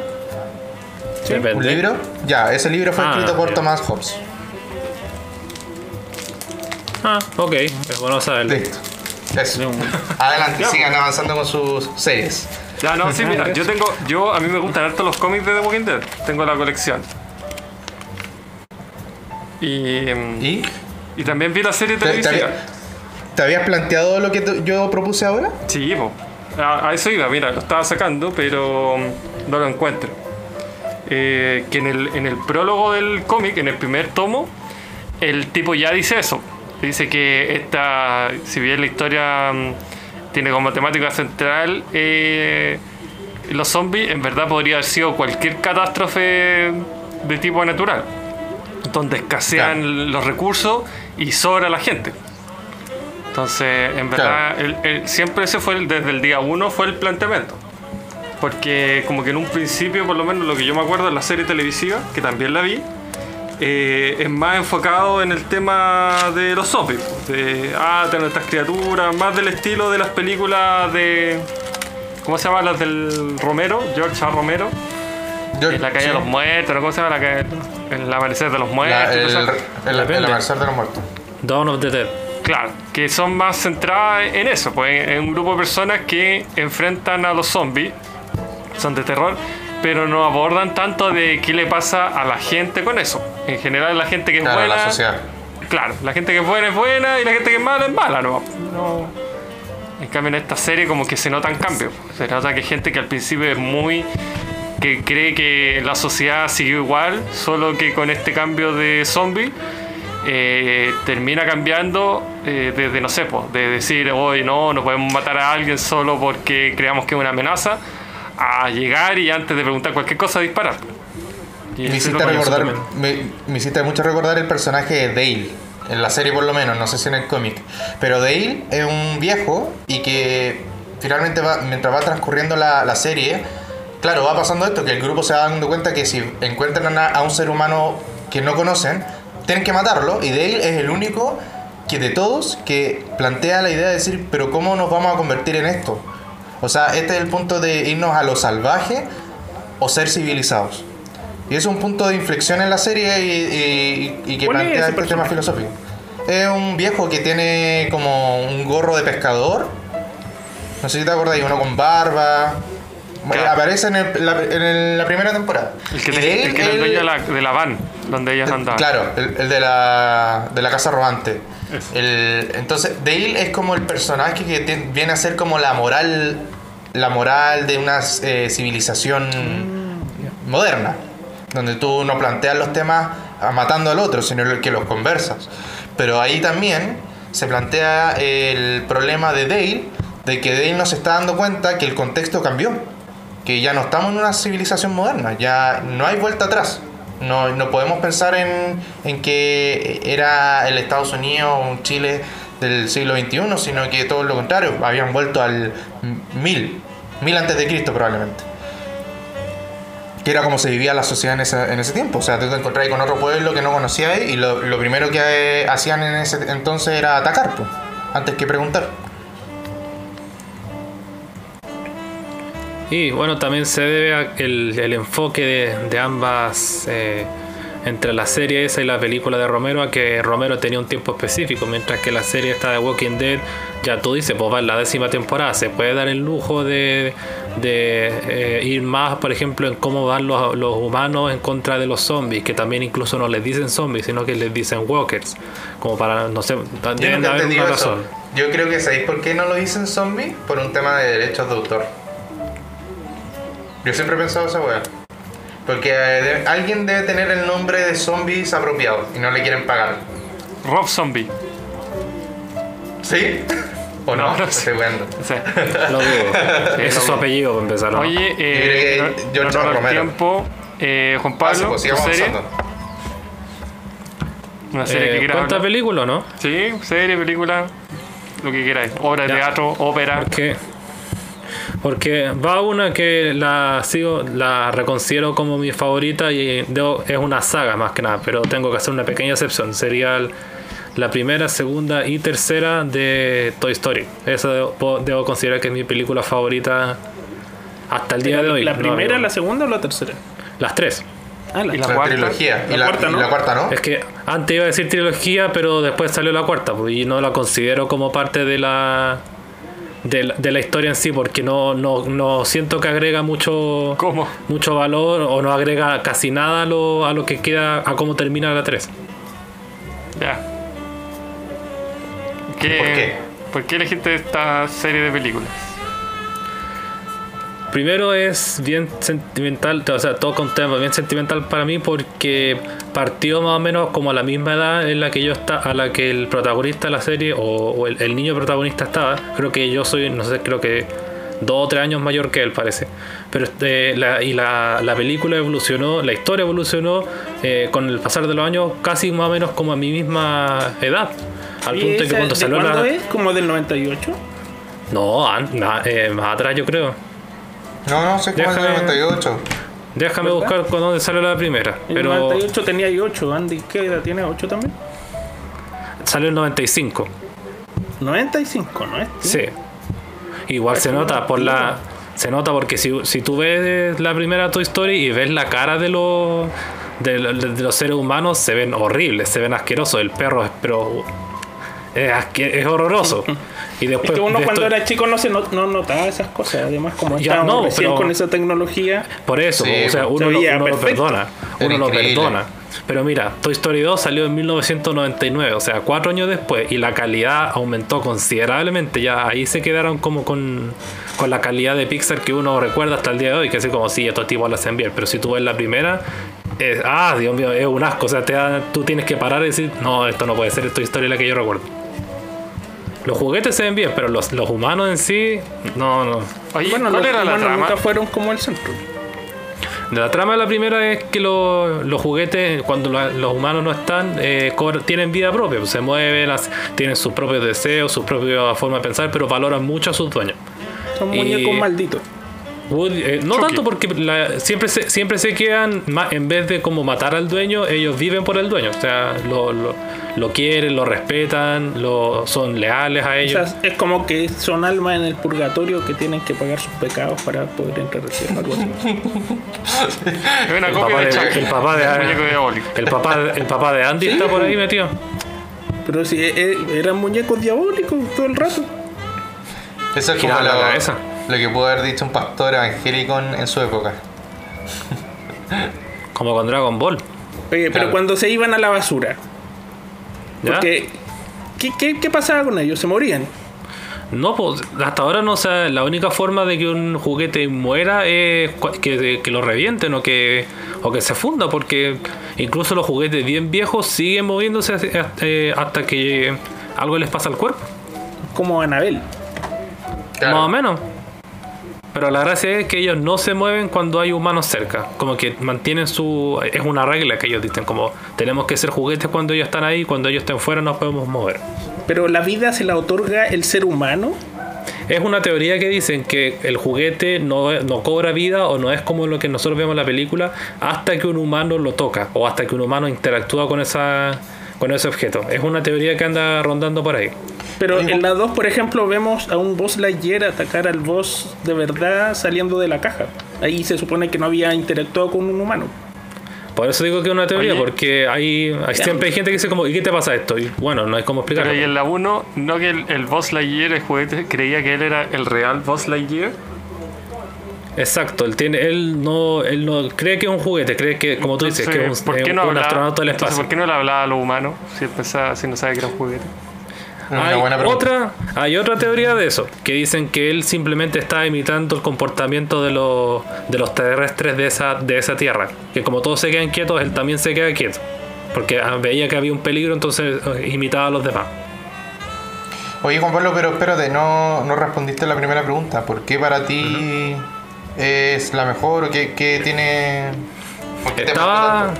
¿Un libro? Ya, ese libro fue Ah, escrito por. Thomas Hobbes. Ah, ok. Es bueno saberlo. Listo. Eso. Adelante, (laughs) sigan avanzando con sus series. Ya, no, sí, mira, (laughs) yo tengo. Yo, a mí me gustan harto los cómics de The Walking Dead. Tengo la colección. Y. mm, ¿Y? y también vi la serie ¿Te, te televisiva. había- te habías planteado lo que yo propuse ahora? Sí, po. A, a eso iba, mira, lo estaba sacando, pero mm, no lo encuentro. Eh, que en el, en el prólogo del cómic, en el primer tomo, el tipo ya dice eso. Dice que esta, si bien la historia mm, tiene como temática central eh, los zombies, en verdad podría haber sido cualquier catástrofe de tipo natural, donde escasean los recursos y sobra la gente. Entonces, en verdad, el- el- siempre ese fue, el- desde el día uno, fue el planteamiento. Porque como que en un principio, por lo menos lo que yo me acuerdo en la serie televisiva, que también la vi, eh, es más enfocado en el tema de los zombies. De, ah, tener estas criaturas, más del estilo de las películas de... ¿Cómo se llama? Las del Romero, George A. Romero. Yo- Eh, la calle sí. de los muertos, ¿no? ¿cómo se llama? La calle, el amanecer de los muertos. La- el, el, el, Depende. amanecer de los muertos. Dawn of the Dead. Claro, que son más centradas en eso, pues en un grupo de personas que enfrentan a los zombies, son de terror, pero no abordan tanto de qué le pasa a la gente con eso. En general la gente que es Claro, buena, la sociedad. claro, la gente que es buena es buena y la gente que es mala es mala, no. no. En cambio en esta serie como que se notan cambios, se nota que hay gente que al principio es muy que cree que la sociedad siguió igual, solo que con este cambio de zombie eh, termina cambiando eh, desde, no sé, po, de decir, hoy no, no podemos matar a alguien solo porque creamos que es una amenaza, a llegar y antes de preguntar cualquier cosa disparar. Y Me hiciste, recordar, me, me hiciste mucho recordar el personaje de Dale. En la serie por lo menos, no sé si en el cómic. Pero Dale es un viejo y que finalmente va, mientras va transcurriendo la, la serie, claro, va pasando esto, que el grupo se va dando cuenta que si encuentran a, a un ser humano que no conocen, tienen que matarlo. Y Dale es el único que de todos que plantea la idea de decir, pero ¿cómo nos vamos a convertir en esto? O sea, este es el punto de irnos a lo salvaje o ser civilizados. Y es un punto de inflexión en la serie y, y- y que ¿Cuál es plantea ese este tema personaje? filosófico. Es un viejo que tiene como un gorro de pescador. No sé si te acuerdas, y uno con barba. Claro. Aparece en, el- la, en el- la primera temporada. El que, te- el él, que era el dueño de la, de la van donde ellas andaban. Claro, el, el de, la, de la casa robante. El, entonces, Dale es como el personaje que viene a ser como la moral la moral de una eh, civilización moderna, donde tú no planteas los temas matando al otro, sino que los conversas. Pero ahí también se plantea el problema de Dale, de que Dale no se está dando cuenta que el contexto cambió, que ya no estamos en una civilización moderna, ya no hay vuelta atrás. No, no podemos pensar en, en que era el Estados Unidos o un Chile del siglo XXI, sino que todo lo contrario, habían vuelto al mil, mil antes de Cristo probablemente. Que era como se vivía la sociedad en ese, en ese tiempo. O sea, te encontrabas con otro pueblo que no conocías y lo, lo primero que hacían en ese entonces era atacar, pues, antes que preguntar. Y bueno, también se debe a el, enfoque de, de ambas, eh, entre la serie esa y la película de Romero, a que Romero tenía un tiempo específico, mientras que la serie esta de Walking Dead, ya tú dices, pues va en la décima temporada, se puede dar el lujo de, de eh, ir más, por ejemplo, en cómo van los, los humanos en contra de los zombies, que también incluso no les dicen zombies, sino que les dicen walkers, como para, no sé, deben haber una razón. Yo creo que sabéis por qué no lo dicen zombie, por un tema de derechos de autor. Yo siempre he pensado esa weá. Porque eh, de- alguien debe tener el nombre de zombies apropiado y no le quieren pagar. Rob Zombie. ¿Sí? (laughs) ¿O no? No, no Estoy. O sea, Lo dudo. (laughs) Ese es su apellido para empezar. ¿no? Oye, eh, Yo creo no- que no George nos da el Romero. tiempo. Eh, Juan Ah, sí, Pablo, pues tu sigamos serie, avanzando. una serie Eh, que quieras ¿Cuánta hablar. película o no? Sí, serie, película, lo que queráis. Obra de Ya. teatro, ópera. Porque, porque va una que la sigo, la reconsidero como mi favorita y debo- es una saga más que nada, pero tengo que hacer una pequeña excepción. Sería el- la primera, segunda y tercera de Toy Story. Esa debo, debo considerar que es mi película favorita hasta el día de hoy. ¿La primera, no, la segunda o la tercera? Las tres. Ah, la, Y la La, cuarta. trilogía. Y, la, cuarta, y ¿no? la cuarta, ¿no? Es que antes iba a decir trilogía, pero después salió la cuarta, pues, y no la considero como parte de la de la, de la historia en sí, porque no, no, no siento que agrega mucho ¿Cómo? mucho valor o no agrega casi nada a lo, a lo que queda a cómo termina la 3. Ya. ¿Qué, ¿Por qué? ¿Por qué elegiste esta serie de películas? Primero es bien sentimental, o sea, todo con tema bien sentimental para mí porque partió más o menos como a la misma edad en la que yo está, a la que el protagonista de la serie o, o el, el niño protagonista estaba. Creo que yo soy, no sé, creo que dos o tres años mayor que él parece. Pero este, la, y la, la película evolucionó, la historia evolucionó eh, con el pasar de los años casi más o menos como a mi misma edad. Al ¿Y punto de que esa cuando de salió la... es? ¿Como del 98? No, an- eh, más atrás yo creo. No, no, soy como el Déjame- 98. Déjame ¿Verdad? buscar con dónde salió la primera. En Pero el 98 tenía ahí 8. Andy, ¿qué edad tiene? ¿8 también? salió el 95. 95, ¿no es? Sí. Igual se nota por la. Se nota porque si, si tú ves la primera Toy Story y ves la cara de los de, de los seres humanos, se ven horribles, se ven asquerosos. El perro es pero es, es horroroso. Y Es después que uno de cuando esto- era chico no se no, no notaba esas cosas. Además, como Ya, no, recién pero- con esa tecnología, Por eso, Sí, o sea, uno, lo, uno lo perdona. Uno lo perdona. Pero mira, Toy Story 2 salió en 1999, o sea, cuatro años después, y la calidad aumentó considerablemente. Ya ahí se quedaron como con, con la calidad de Pixar que uno recuerda hasta el día de hoy, que así como, sí, estos tipos lo hacen bien. Pero si tú ves la primera, es, ah, Dios mío, es un asco. O sea, te da- tú tienes que parar y decir, no, esto no puede ser, esto es historia la que yo recuerdo. Los juguetes se ven bien, pero los, los humanos en sí, no, no. Oye, bueno, ¿cuál los era la humanos trama? nunca fueron como el centro. La trama de la primera es que lo- los juguetes, cuando la- los humanos no están, eh, tienen vida propia, pues, se mueven, las- tienen sus propios deseos, su propia forma de pensar, pero valoran mucho a sus dueños. Son Y- muñecos malditos. Woody- eh, no Chucky. tanto porque la- siempre, se, siempre se quedan, ma- en vez de como matar al dueño, ellos viven por el dueño. O sea, lo, lo, lo quieren, lo respetan, lo, son leales a O ellos. sea, es como que son almas en el purgatorio que tienen que pagar sus pecados para poder entrar al cielo. Algo así. Es (laughs) una el, copia papá de de, Chucky, el papá de- el muñeco diabólico. el papá, el papá de Andy está por ahí metido. Pero si eh, eh, eran muñecos diabólicos todo el rato. Eso es como la cabeza. Lo que pudo haber dicho un pastor evangélico en, en su época. Como con Dragon Ball. Oye, pero Claro. cuando se iban a la basura, ¿ya? porque ¿qué, qué, qué pasaba con ellos? ¿Se morían? No, pues hasta ahora no sé, la única forma de que un juguete muera es que, que lo revienten o que, o que se funda, porque incluso los juguetes bien viejos siguen moviéndose eh, hasta que algo les pasa al cuerpo, Como Anabel. Claro. más o menos. Pero la gracia es que ellos no se mueven cuando hay humanos cerca, como que mantienen su... Es una regla que ellos dicen, como tenemos que ser juguetes cuando ellos están ahí, cuando ellos estén fuera nos podemos mover. Pero la vida se la otorga el ser humano. Es una teoría que dicen que el juguete no, no cobra vida o no es como lo que nosotros vemos en la película hasta que un humano lo toca o hasta que un humano interactúa con esa con ese objeto. Es una teoría que anda rondando por ahí. Pero en la 2, por ejemplo, vemos a un boss Lightyear atacar al boss de verdad saliendo de la caja. Ahí se supone que no había interactuado con un humano. Por eso digo que es una teoría, Oye. porque hay, hay siempre hay gente que dice como, ¿y qué te pasa esto? Y bueno, no hay cómo Pero explicarlo. y en la 1, no que el, el Boss Lightyear, el juguete, creía que él era el real Boss Lightyear. Exacto, él tiene, él no, él no cree que es un juguete, cree que, como tú dices, que es un, ¿por es qué no un hablaba- astronauta del entonces, espacio. ¿por qué no le hablaba a los humanos si, él pensaba, si no sabe que era un juguete? Una Hay buena pregunta. otra, hay otra teoría de eso, que dicen que él simplemente está imitando el comportamiento de los, de los terrestres de esa, de esa tierra. Que como todos se quedan quietos, él también se queda quieto. Porque ah, veía que había un peligro, entonces eh, imitaba a los demás. Oye, Juan Pablo, pero espérate, no, no respondiste la primera pregunta. ¿Por qué para ti es la mejor o qué, qué tiene... qué Estaba,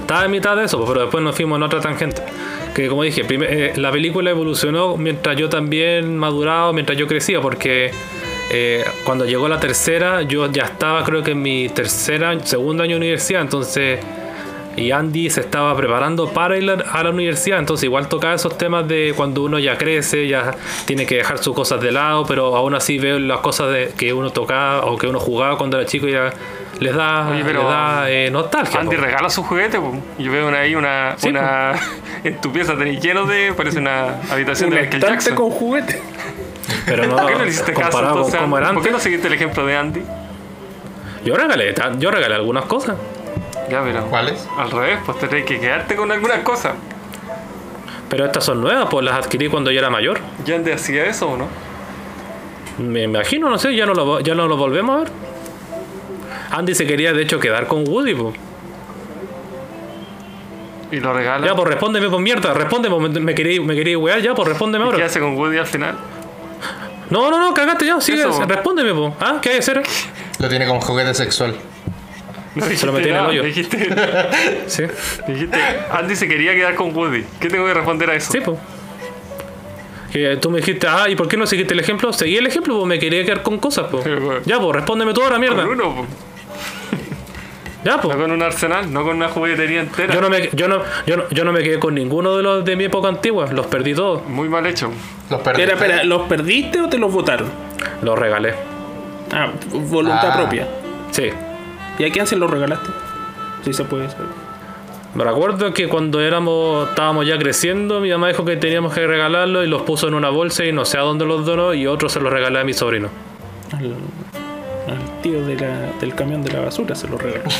estaba en mitad de eso, pero después nos fuimos en otra tangente. Que como dije, eh, la película evolucionó mientras yo también maduraba, mientras yo crecía, porque eh, cuando llegó la tercera, yo ya estaba creo que en mi tercera, segundo año de universidad, entonces... Y Andy se estaba preparando para ir a a la universidad, entonces igual tocaba esos temas de cuando uno ya crece, ya tiene que dejar sus cosas de lado, pero aún así veo las cosas de, que uno tocaba o que uno jugaba cuando era chico y ya les da, Oye, pero les da eh, nostalgia. Andy po. regala sus juguetes, po. Yo veo una, ahí una. Sí, una (laughs) en tu pieza tenés lleno de. Parece una habitación Un de Michael Jackson. con juguetes. Pero no, (laughs) ¿Por qué no le hiciste caso entonces? ¿Por qué no seguiste el ejemplo de Andy? Yo regalé, yo regalé algunas cosas. Ya, pero. ¿Cuáles? Al revés, pues tenés que quedarte con algunas cosas. Pero estas son nuevas, pues las adquirí cuando yo era mayor. ¿Ya Andy hacía eso o no? Me imagino, no sé, ya no lo, ya no lo volvemos a ver. Andy se quería de hecho quedar con Woody, pues. Y lo regala. Ya, pues respóndeme, pues mierda, respóndeme, me, me quería, me quería wear, ya, pues respóndeme ¿Y ¿Qué ahora. hace con Woody al final? No, no, no, cagaste ya, sigue, Eso. respóndeme, pues. ¿Ah? ¿Qué hay que hacer? Lo tiene como juguete sexual. (laughs) No Se lo dijiste metí en el hoyo. Dijiste, (laughs) Sí, dijiste, Andy se quería quedar con Woody. ¿Qué tengo que responder a eso? sí, pues. Que tú me dijiste, ah, ¿y por qué no seguiste el ejemplo? Seguí el ejemplo, pues me quería quedar con cosas, pues. Pero, bueno. Ya, pues respóndeme tú ahora, mierda. Con uno, po. (laughs) Ya, pues. no con un arsenal, no con una juguetería entera. Yo no, me, yo, no, yo, no, yo no me quedé con ninguno de los de mi época antigua, los perdí todos, Muy mal hecho. Los perdí. Espera, espera, ¿los perdiste o te los votaron? los regalé. Ah, voluntad Ah. propia. Sí. ¿Y a quién se los regalaste? Sí se puede saber. Me recuerdo que cuando éramos, estábamos ya creciendo, mi mamá dijo que teníamos que regalarlo y los puso en una bolsa y no sé a dónde los donó y otro se los regalé a mi sobrino. Al, al tío de la- del camión de la basura se los regaló. (laughs)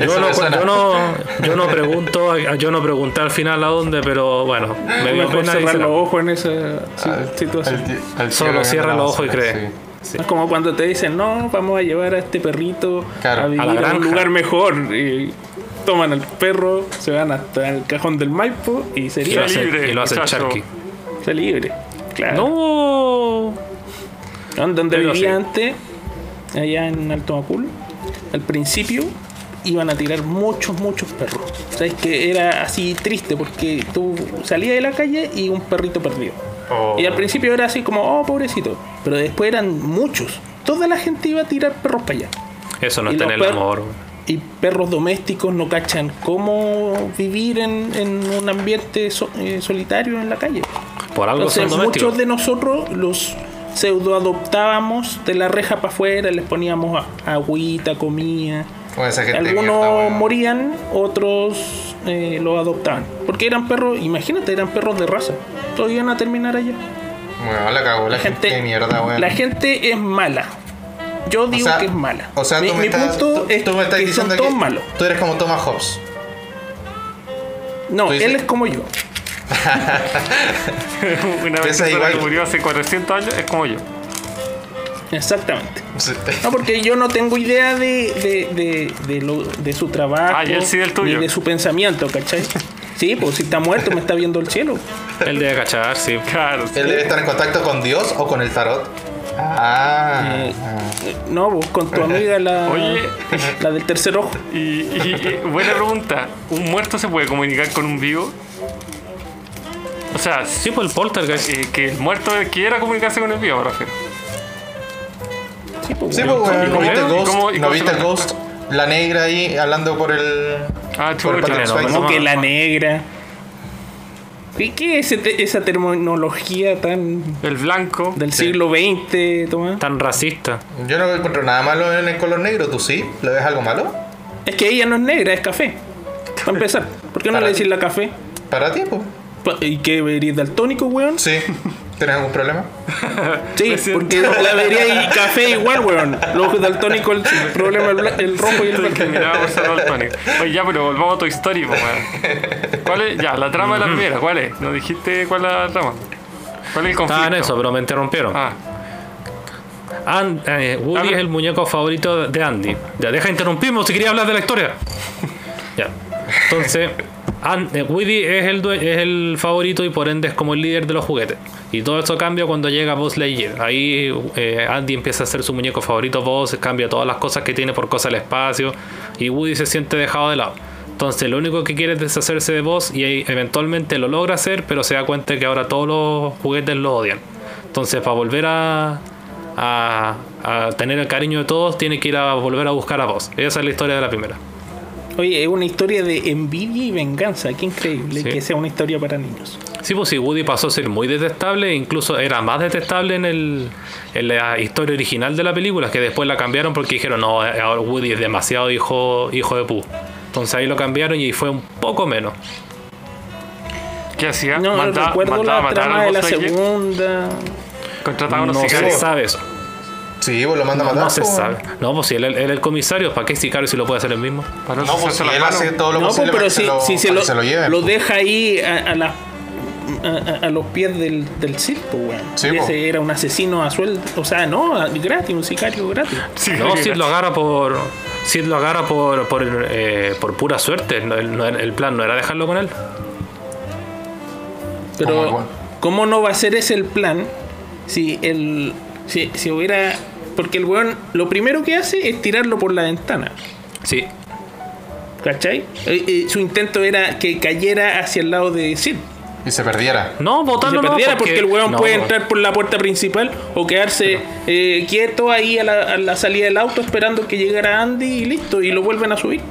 Yo no, yo no, yo no pregunto, yo no pregunté al final a dónde, pero bueno, me dio pena cerrar los ojos en esa si- Al- situación. al tío- al tío Solo cierra los ojos y cree. sí. Sí. Es como cuando te dicen, no, vamos a llevar a este perrito Claro, a a vivir la granja. un lugar mejor. Y toman al perro, se van hasta el cajón del Maipo y lo hace, libre, y lo hace sea libre. Claro. No. ¿Dónde donde Pero vivía sí. antes, allá en Alto Macul, al principio iban a tirar muchos, muchos perros. Sabes que era así triste porque tú salías de la calle y un perrito perdido. Oh. Y al principio era así como, oh, pobrecito. Pero después eran muchos. Toda la gente iba a tirar perros para allá. Eso no Y es los tener per- amor. Y perros domésticos no cachan cómo vivir en, en un ambiente so- eh, solitario en la calle. Por algo Entonces, son muchos de nosotros los pseudo adoptábamos de la reja para afuera, les poníamos agüita, comida. Con esa gente Algunos mierda, morían, otros eh, los adoptaban. Porque eran perros, imagínate, eran perros de raza. Todos iban a terminar allá. Weón, la cagó la, gente, de mierda, weón. la gente es mala. Yo digo sea, que es mala. O sea, mi, tú me mi estás, punto tú- es tú me estás que diciendo son todos que malos. tú eres como Thomas Hobbes. No, él es como yo. (laughs) (laughs) Una vez que murió hace 400 años, es como yo. Exactamente. No, porque yo no tengo idea de, de, de, de lo- de su trabajo Ah, y él sí del tuyo. ni de su pensamiento, ¿cachai? Sí, pues si está muerto me está viendo el cielo. Él debe cachar, sí. Claro. Él debe estar en contacto con Dios o con el tarot. Ah. Eh, No, pues con tu amiga la, Oye. la del tercer ojo. (laughs) Y, y- y buena pregunta. ¿Un muerto se puede comunicar con un vivo? O sea, Sí, pues el poltergeist. eh, que el muerto quiera comunicarse con el vivo, me refiero. Sí, pues, Sí, bueno. pues, weón, ¿Y ¿no viste y Ghost? cómo- y ¿No cómo viste se lo- Ghost? La negra ahí hablando por el. Ah, por el no. Como que la negra. ¿Qué, qué es esa terminología tan El blanco. del siglo XX, Tomás? Tan racista. Yo no encuentro nada malo en el color negro, ¿tú sí? ¿Le ves algo malo? Es que ella no es negra, es café. Para empezar. ¿Por qué no le decís la café? Para ti, pues. ¿Y qué eres daltónico, weón? Sí. (laughs) ¿Tienes algún problema? (laughs) Sí, porque la vería y café igual, weón. Los ojos daltónicos, el problema el, el rojo y el por ser daltónico. Oye, ya, pero volvamos a Story, po, weón. ¿Cuál es? Ya, la trama de la primera, ¿cuál es? ¿No dijiste cuál es la trama? ¿Cuál es el conflicto? Estaba en eso, pero me interrumpieron. Ah, An- eh, Woody es el muñeco favorito de Andy. Ya, deja de interrumpirme si quería hablar de la historia. ya. Entonces, An- eh, Woody es el, es el favorito y por ende es como el líder de los juguetes. Y todo eso cambia cuando llega Buzz Lightyear. Ahí eh, Andy empieza a ser su muñeco favorito, Buzz cambia todas las cosas que tiene por cosas del espacio y Woody se siente dejado de lado. Entonces lo único que quiere es deshacerse de Buzz y eventualmente lo logra hacer, pero se da cuenta que ahora todos los juguetes lo odian. Entonces para volver a, a, a tener el cariño de todos tiene que ir a volver a buscar a Buzz. Esa es la historia de la primera. Oye, es una historia de envidia y venganza. Qué increíble Sí. que sea una historia para niños. Sí, pues sí, Woody pasó a ser muy detestable, incluso era más detestable en, el, en la historia original de la película, que después la cambiaron porque dijeron, no, ahora Woody es demasiado hijo, hijo de Pooh. Entonces ahí lo cambiaron y fue un poco menos. ¿Qué hacía? No, Manda- recuerdo mandaba la matar trama de la segunda. Contrataba a unos No se sabe eso. Sí, pues lo manda a matar. No se pues, sabe. No, pues si él él es el comisario, ¿para qué sicario si lo puede hacer él mismo? Para no, pues si él hace todo lo No, pues, posible para pero que si, se lo, si se para lo, que se lo lleven. lo deja ahí a, a la- a, a- los pies del, del circo, weón. Sí, ese era un asesino a sueldo. O sea, no, gratis, un sicario gratis. Sí, No, Sid lo agarra por. Sid lo agarra por, por, eh, por pura suerte. No, el, el plan no era dejarlo con él. Pero. ¿cómo no va a ser ese el plan si el. Si, si hubiera. Porque el weón lo primero que hace es tirarlo por la ventana. Sí. ¿Cachai? Eh, eh, su intento era que cayera hacia el lado de Sid. Y se perdiera. No, Y se votarlo no. perdiera porque, el weón no, puede entrar por la puerta principal o quedarse eh, quieto ahí a la, a la salida del auto esperando que llegara Andy y listo, y lo vuelven a subir.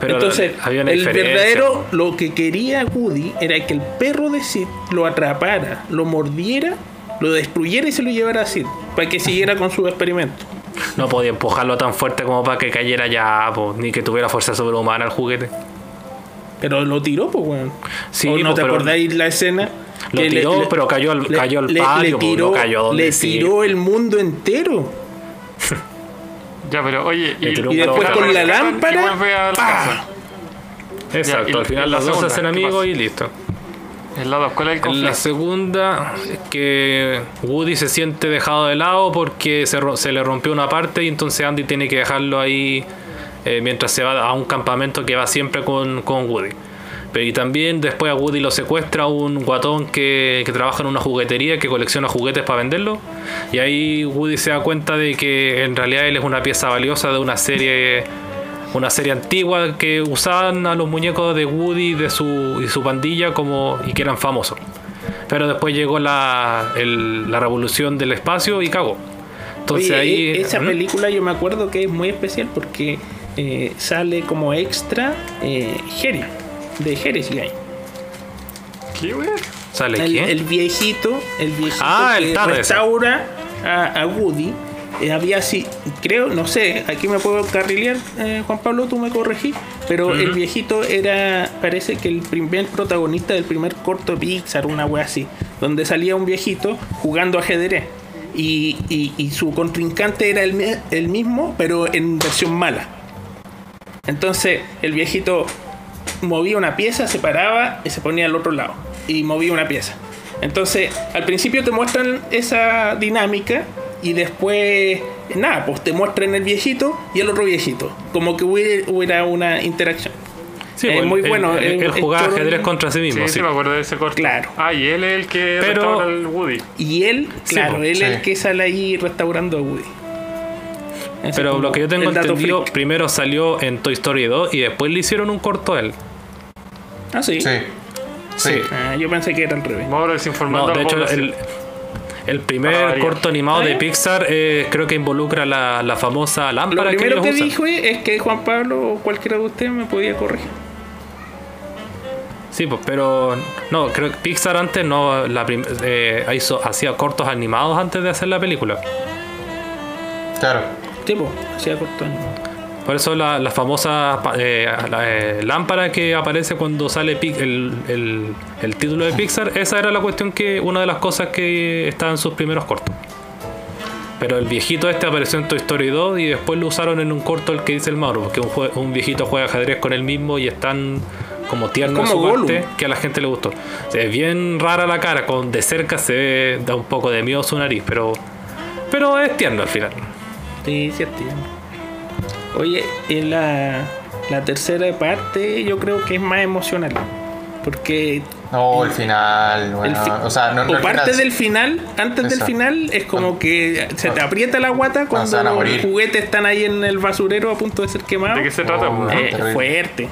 Pero Entonces, había una el verdadero, lo que quería Woody era que el perro de Sid lo atrapara, lo mordiera, lo destruyera y se lo llevara a Sid para que siguiera con su experimento. No podía empujarlo tan fuerte como para que cayera ya, po, ni que tuviera fuerza sobrehumana el juguete. Pero lo tiró, pues, weón. Sí, ¿O no te acordáis la escena? Lo Que tiró, pero cayó al- cayó al patio, pues, no cayó donde le sí. tiró el mundo entero. (laughs) Ya, pero oye, Le y, tiró después con la lámpara. Exacto, Ya, al final y la los dos se hacen ¿qué amigos y listo. El lado, ¿cuál es el conflicto? la segunda, es que Woody se siente dejado de lado porque se, se le rompió una parte y entonces Andy tiene que dejarlo ahí eh, mientras se va a un campamento que va siempre con, con Woody. Pero y también después a Woody lo secuestra un guatón que, que trabaja en una juguetería que colecciona juguetes para venderlo. Y ahí Woody se da cuenta de que en realidad él es una pieza valiosa de una serie una serie antigua que usaban a los muñecos de Woody de su, y su pandilla como y que eran famosos. Pero después llegó la, el- la revolución del espacio y cagó. Entonces Oye, ahí. e- esa ¿Mm? película yo me acuerdo que es muy especial porque eh, sale como extra eh, Jerry, de Jerry's Game. ¿Qué, güey? ¿Sale El, quién? el viejito, el viejito Ah, el que restaura a, a Woody. Eh, había así, creo, no sé, aquí me puedo carrilear, eh, Juan Pablo, tú me corregí, pero el viejito era, parece que el primer protagonista del primer corto Pixar, una wea así, donde salía un viejito jugando ajedrez. Y, y- y su contrincante era el, el mismo, pero en versión mala. Entonces el viejito movía una pieza, se paraba y se ponía al otro lado. Y movía una pieza. Entonces, al principio te muestran esa dinámica y después, nada, pues te muestran el viejito y el otro viejito. Como que hubiera, hubiera una interacción. Sí, eh, muy bueno, Él, el- él el jugaba ajedrez contra sí mismo. Sí, sí. sí, me acuerdo de ese corto. Claro. Ah, y él es el que Pero- restaura al Woody. Y él, Sí, claro, él es el que sale ahí restaurando a Woody. Pero lo que yo tengo entendido, freak. primero salió en Toy Story 2 y después le hicieron un corto a él. Ah, sí. Sí. Sí. Sí. Ah, yo pensé que era al revés. Vamos a desinformando No, de hecho, el, el primer corto animado ¿Ah, de? Pixar eh, creo que involucra la, la famosa Lo lámpara primero ellos que dijo es que Juan Pablo o cualquiera de ustedes me podía corregir. Sí, pues, pero no, creo que Pixar antes no la eh, hizo, hacía cortos animados antes de hacer la película. Claro. Tipo, hacía corto animado. Por eso la, la famosa eh, la, eh, lámpara que aparece cuando sale el, el- el título de Pixar, esa era la cuestión que, una de las cosas que estaba en sus primeros cortos. Pero el viejito este apareció en Toy Story 2 y después lo usaron en un corto el que dice el Mauro, porque un, jue- un viejito juega ajedrez con él mismo y es tan como tierno en su Gollum. parte que a la gente le gustó. O sea, es bien rara la cara, con de cerca se ve, da un poco de miedo su nariz, pero pero es tierno al final. Sí, sí, entiendo. Oye, en la, la tercera parte yo creo que es más emocional. Porque No, el final, bueno, el fi- o sea, no, no o parte final, del final, antes del final, es como que se te aprieta la guata cuando los morir. juguetes están ahí en el basurero a punto de ser quemados. ¿De qué se trata? Oh, pues? Eh, fuerte.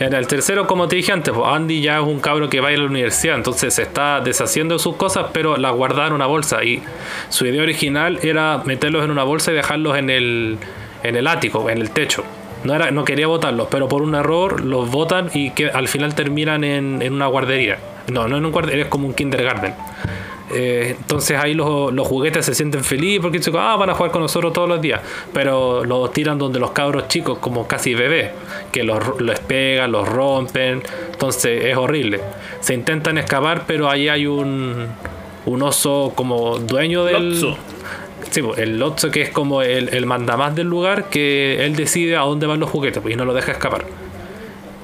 En el tercero, como te dije antes, pues, Andy ya es un cabro que va a ir a la universidad, entonces se está deshaciendo de sus cosas, pero las guardaba en una bolsa. Y su idea original era meterlos en una bolsa y dejarlos en el, en el ático, en el techo. No, era, no quería botarlos, pero por un error los botan y que al final terminan en, en una guardería. No, no en un guardería, es como un kindergarten. Eh, entonces ahí los, los juguetes se sienten felices porque dicen, ah, van a jugar con nosotros todos los días. Pero los tiran donde los cabros chicos, como casi bebés, que los, los pegan, los rompen. Entonces es horrible. Se intentan escapar, pero ahí hay un, un oso como dueño del. Lotso. Pues, el Lotso que es como el, el mandamás del lugar, que él decide a dónde van los juguetes pues, y no lo deja escapar.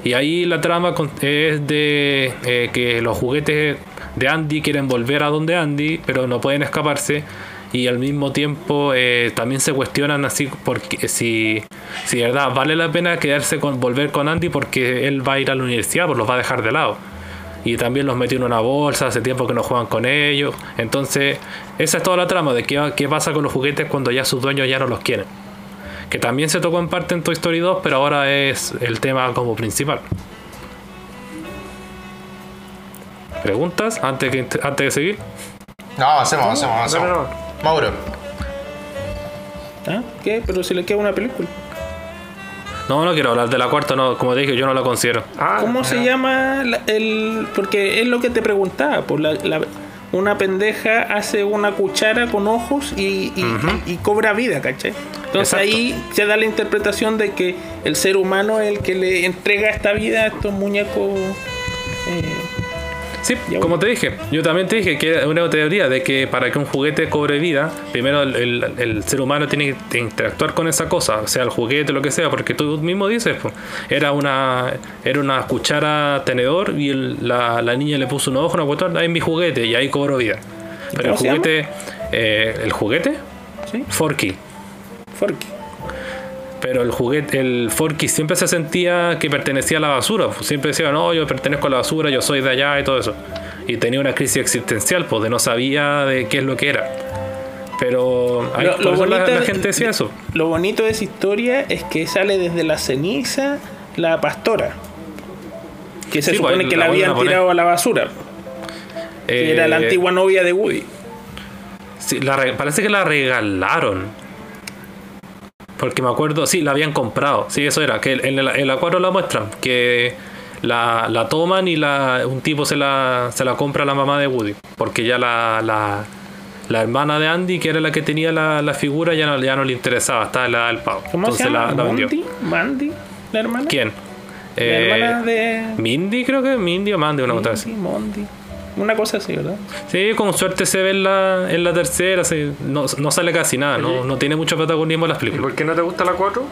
Y ahí la trama es de eh, que los juguetes de Andy quieren volver a donde Andy, pero no pueden escaparse. Y al mismo tiempo eh, también se cuestionan así porque si, si de verdad vale la pena quedarse con volver con Andy porque él va a ir a la universidad, pues los va a dejar de lado. Y también los metió en una bolsa, hace tiempo que no juegan con ellos. Entonces, esa es toda la trama de qué, qué pasa con los juguetes cuando ya sus dueños ya no los quieren. Que también se tocó en parte en Toy Story 2, pero ahora es el tema como principal. ¿Preguntas antes, que, antes de seguir? No, avancemos, avancemos, avancemos. No, no, Mauro, ¿Ah? ¿Qué? Pero si le queda una película. No, no quiero hablar de la cuarta, no, como te dije, yo no la considero. Ah, ¿Cómo se llama la- el...? Porque es lo que te preguntaba. Por la, la- una pendeja hace una cuchara con ojos y, y- y cobra vida, ¿cachai? Entonces Exacto. ahí se da la interpretación de que el ser humano es el que le entrega esta vida a estos muñecos... eh, Sí, Ya, como te dije, yo también te dije que era una teoría de que para que un juguete cobre vida, primero el, el- el ser humano tiene que interactuar con esa cosa, sea el juguete o lo que sea, porque tú mismo dices, pues, era una era una cuchara tenedor y el- la, la niña le puso un ojo, una cuestión, ahí es mi juguete y ahí cobró vida. Pero el juguete, eh, el juguete, ¿Sí? Forky. Forky. Pero el juguete, el Forky siempre se sentía que pertenecía a la basura. pues, Siempre decía, no, yo pertenezco a la basura, yo soy de allá y todo eso. Y tenía una crisis existencial, pues de no sabía de qué es lo que era. Pero Lo- lo la, bonito la de- gente decía de- eso. Lo bonito de esa historia es que sale desde la ceniza la pastora. Que se Sí, pues, supone que la la habían tirado a la basura. Que era la Eh, antigua novia de Woody. sí, la re- parece que la regalaron. Porque me acuerdo, sí, la habían comprado. Sí, eso era. Que en en la 4 la muestran. Que la, la toman y la, un tipo se la, se la compra a la mamá de Woody. Porque ya la, la, la hermana de Andy, que era la que tenía la, la figura, ya no, ya no le interesaba. Estaba en la del pavo. ¿Cómo Entonces se llama? la, vendió. ¿Mandy? ¿Mandy? ¿La hermana? ¿Quién? La Eh, hermana de. Mindy, creo que Mindy o Mandy, una cosa así. Mondi. Una cosa así, ¿verdad? Sí, con suerte se ve en la, en la tercera, sí, no, no sale casi nada, no, no tiene mucho protagonismo en las ¿Y películas. por qué no te gusta la 4?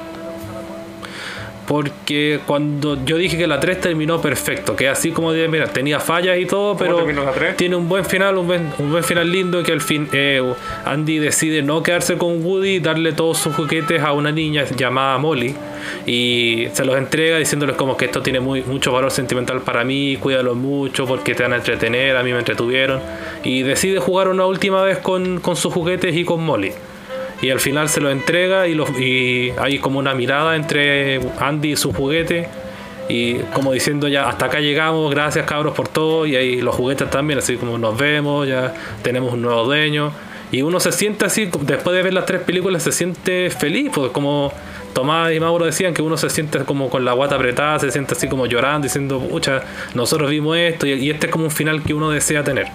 Porque cuando yo dije que la 3 terminó perfecto, que así como de, mira, tenía fallas y todo, pero terminó la 3? tiene un buen final, un buen, un buen final lindo que al fin eh, Andy decide no quedarse con Woody y darle todos sus juguetes a una niña llamada Molly y se los entrega diciéndoles como que esto tiene muy, mucho valor sentimental para mí, cuídalo mucho porque te van a entretener, a mí me entretuvieron y decide jugar una última vez con, con sus juguetes y con Molly. Y al final se lo entrega y, los- y hay como una mirada entre Andy y su juguete. Y como diciendo ya, hasta acá llegamos, gracias cabros por todo. Y ahí los juguetes también, así como nos vemos, ya tenemos un nuevo dueño. Y uno se siente así, después de ver las tres películas, se siente feliz, pues como Tomás y Mauro decían, que uno se siente como con la guata apretada, se siente así como llorando, diciendo, pucha, nosotros vimos esto. Y, y este es como un final que uno desea tener.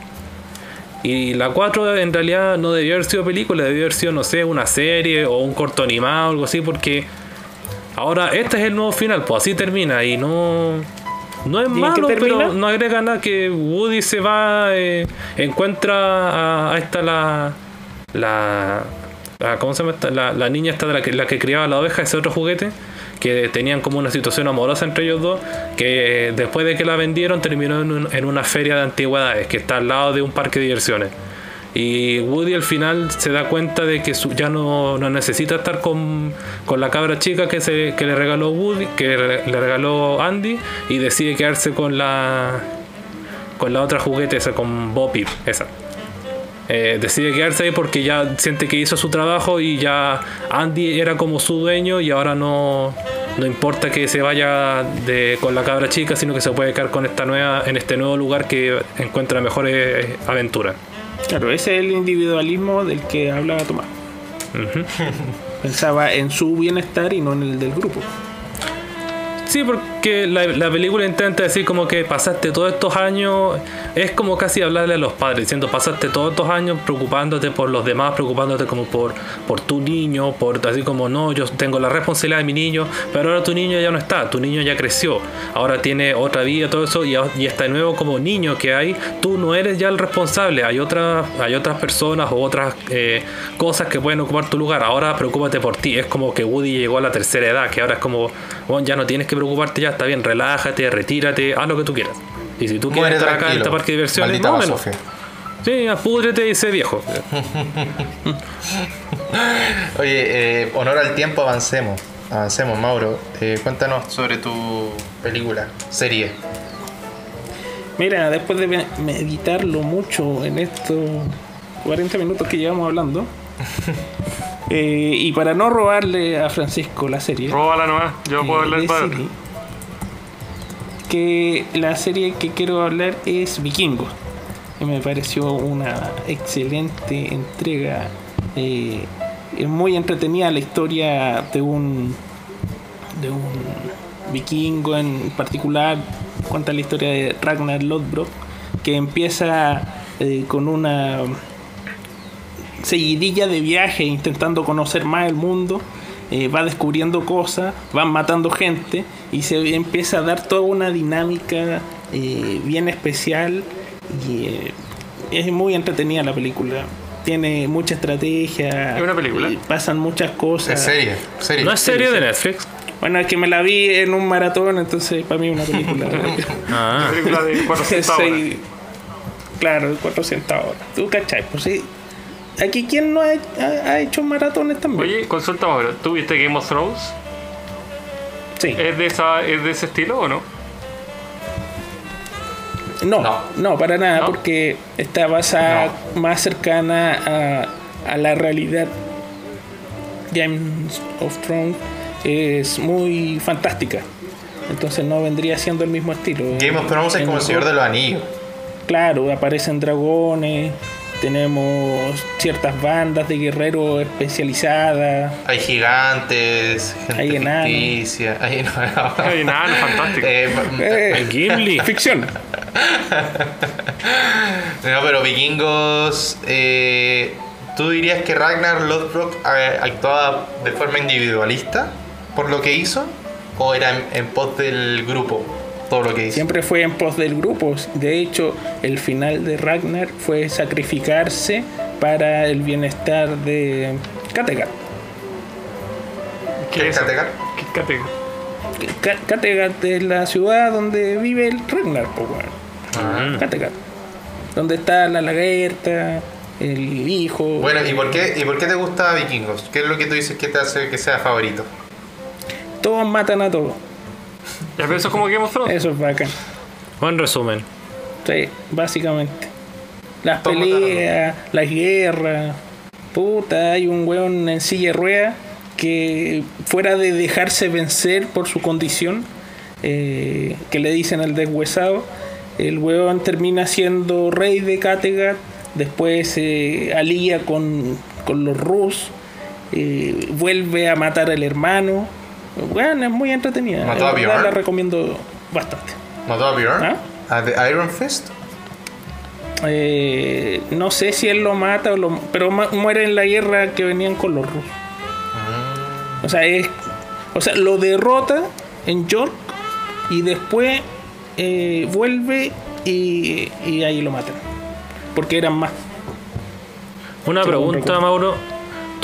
Y la 4 en realidad no debió haber sido película, debió haber sido, no sé, una serie o un corto animado o algo así, porque ahora este es el nuevo final, pues así termina y no. No es malo, pero no agrega nada que Woody se va, eh, encuentra a, a esta la, la, ¿cómo se llama esta? La, la niña esta de la que, la que criaba la oveja, ese otro juguete, que tenían como una situación amorosa entre ellos dos, que después de que la vendieron terminó en, un- en una feria de antigüedades que está al lado de un parque de diversiones. Y Woody al final se da cuenta de que ya no, no necesita estar con, con la cabra chica que, se, que le regaló Woody, que le regaló Andy, y decide quedarse con la con la otra juguete, esa con Boppy, esa. Eh, decide quedarse ahí porque ya siente que hizo su trabajo y ya Andy era como su dueño y ahora no, no importa que se vaya de, con la cabra chica, sino que se puede quedar con esta nueva, en este nuevo lugar que encuentra mejores aventuras. Claro, ese es el individualismo del que hablaba Tomás. (laughs) Pensaba en su bienestar y no en el del grupo. Sí, porque la, la película intenta decir como que pasaste todos estos años, es como casi hablarle a los padres, diciendo pasaste todos estos años preocupándote por los demás, preocupándote como por, por tu niño, por así como no, yo tengo la responsabilidad de mi niño, pero ahora tu niño ya no está, tu niño ya creció, ahora tiene otra vida, todo eso, y, y este nuevo como niño que hay, tú no eres ya el responsable, hay otras, hay otras personas o otras eh, cosas que pueden ocupar tu lugar, ahora preocúpate por ti, es como que Woody llegó a la tercera edad, que ahora es como, bueno, ya no tienes que preocuparte, ya está bien, relájate, retírate, haz lo que tú quieras. Y si tú quieres Muere estar acá en este parque de diversiones, Maldita más o menos. Sí, apúdrete y sé viejo. (laughs) Oye, eh, honor al tiempo, avancemos. Avancemos, Mauro. Eh, cuéntanos sobre tu película, serie. Mira, después de me- meditarlo mucho en estos 40 minutos que llevamos hablando, (laughs) eh, y para no robarle a Francisco la serie, Róbala nomás, yo puedo eh, hablar para. La serie que quiero hablar es Vikingos. Me pareció una excelente entrega. eh, es muy entretenida la historia de un vikingo en particular. Cuenta la historia de Ragnar Lodbrok, que empieza eh, con una seguidilla de viajes intentando conocer más el mundo. Eh, va descubriendo cosas, van matando gente y se empieza a dar toda una dinámica eh, bien especial y eh, es muy entretenida la película. Tiene mucha estrategia. ¿Es una película? eh, pasan muchas cosas. Es serie, serie. ¿No es serie de Netflix? Bueno, es que me la vi en un maratón, entonces para mí es una película. (laughs) Una Ah, película de 400 horas. (laughs) Sí, claro, de 400 horas. ¿Tú cachai? Pues sí. Aquí, ¿quién no ha, ha- ha hecho maratones también? Oye, consulta ahora, ¿tú viste Game of Thrones? sí. ¿Es de, esa, ¿Es de ese estilo o no? No, No. no, para nada, ¿No? porque está basada más cercana a, a la realidad. Games of Thrones es muy fantástica. Entonces no vendría siendo el mismo estilo. Game of Thrones es como el Señor de los Anillos. Claro, aparecen dragones, tenemos ciertas bandas de guerreros especializadas. Hay gigantes, gente Hay enanos. ficticia. (laughs) Hay enanos, fantástico. Eh, Eh, (laughs) Gimli. ficción. (laughs) no, pero vikingos. eh, ¿Tú dirías que Ragnar Lothbrok eh, actuaba de forma individualista por lo que hizo? ¿O era en, en pos del grupo todo lo que hizo? Siempre fue en pos del grupo. De hecho, el final de Ragnar fue sacrificarse para el bienestar de Kattegat. ¿Qué es? Kattegat? ¿Qué Kattegat? Ka- Kattegat es la ciudad donde vive el Ragnar, po, weón. Ah. Kattegat. Donde está la lagerta, el hijo. Bueno, ¿y por, qué, ¿y por qué te gusta Vikingos? ¿Qué es lo que tú dices que te hace que sea favorito? Todos matan a todos. Ya, pero eso es como Game of Thrones. Eso es bacán. buen resumen. Sí, básicamente. Las peleas, las guerras. Puta, hay un weón en silla de ruedas que fuera de dejarse vencer por su condición, eh, que le dicen al deshuesado, el weón termina siendo rey de Kattegat, después se alía con, con los Rus, eh, vuelve a matar al hermano. Weón, es muy entretenida. ¿Mató a Bjorn? La recomiendo bastante. ¿Mató a Bjorn? ¿Ah? ¿A The Iron Fist? Eh, no sé si él lo mata o lo, pero muere en la guerra que venían con los rusos. O sea, es, o sea, lo derrota en York y después eh, vuelve y, y ahí lo matan. Porque eran más. Una Según pregunta, recuerdo. Mauro.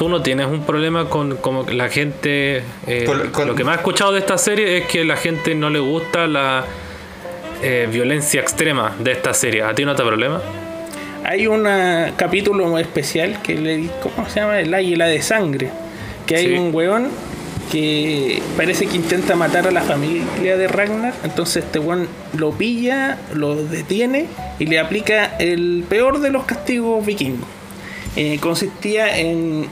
¿Tú no tienes un problema con como que la gente... eh, Con- con- Lo que me ha escuchado de esta serie es que la gente no le gusta la eh, violencia extrema de esta serie. ¿A ti no te da problema? hay un capítulo especial que le ¿cómo se llama? El águila de sangre. Que hay Sí. un weón que parece que intenta matar a la familia de Ragnar. Entonces este weón lo pilla, lo detiene y le aplica el peor de los castigos vikingos. Eh, consistía en.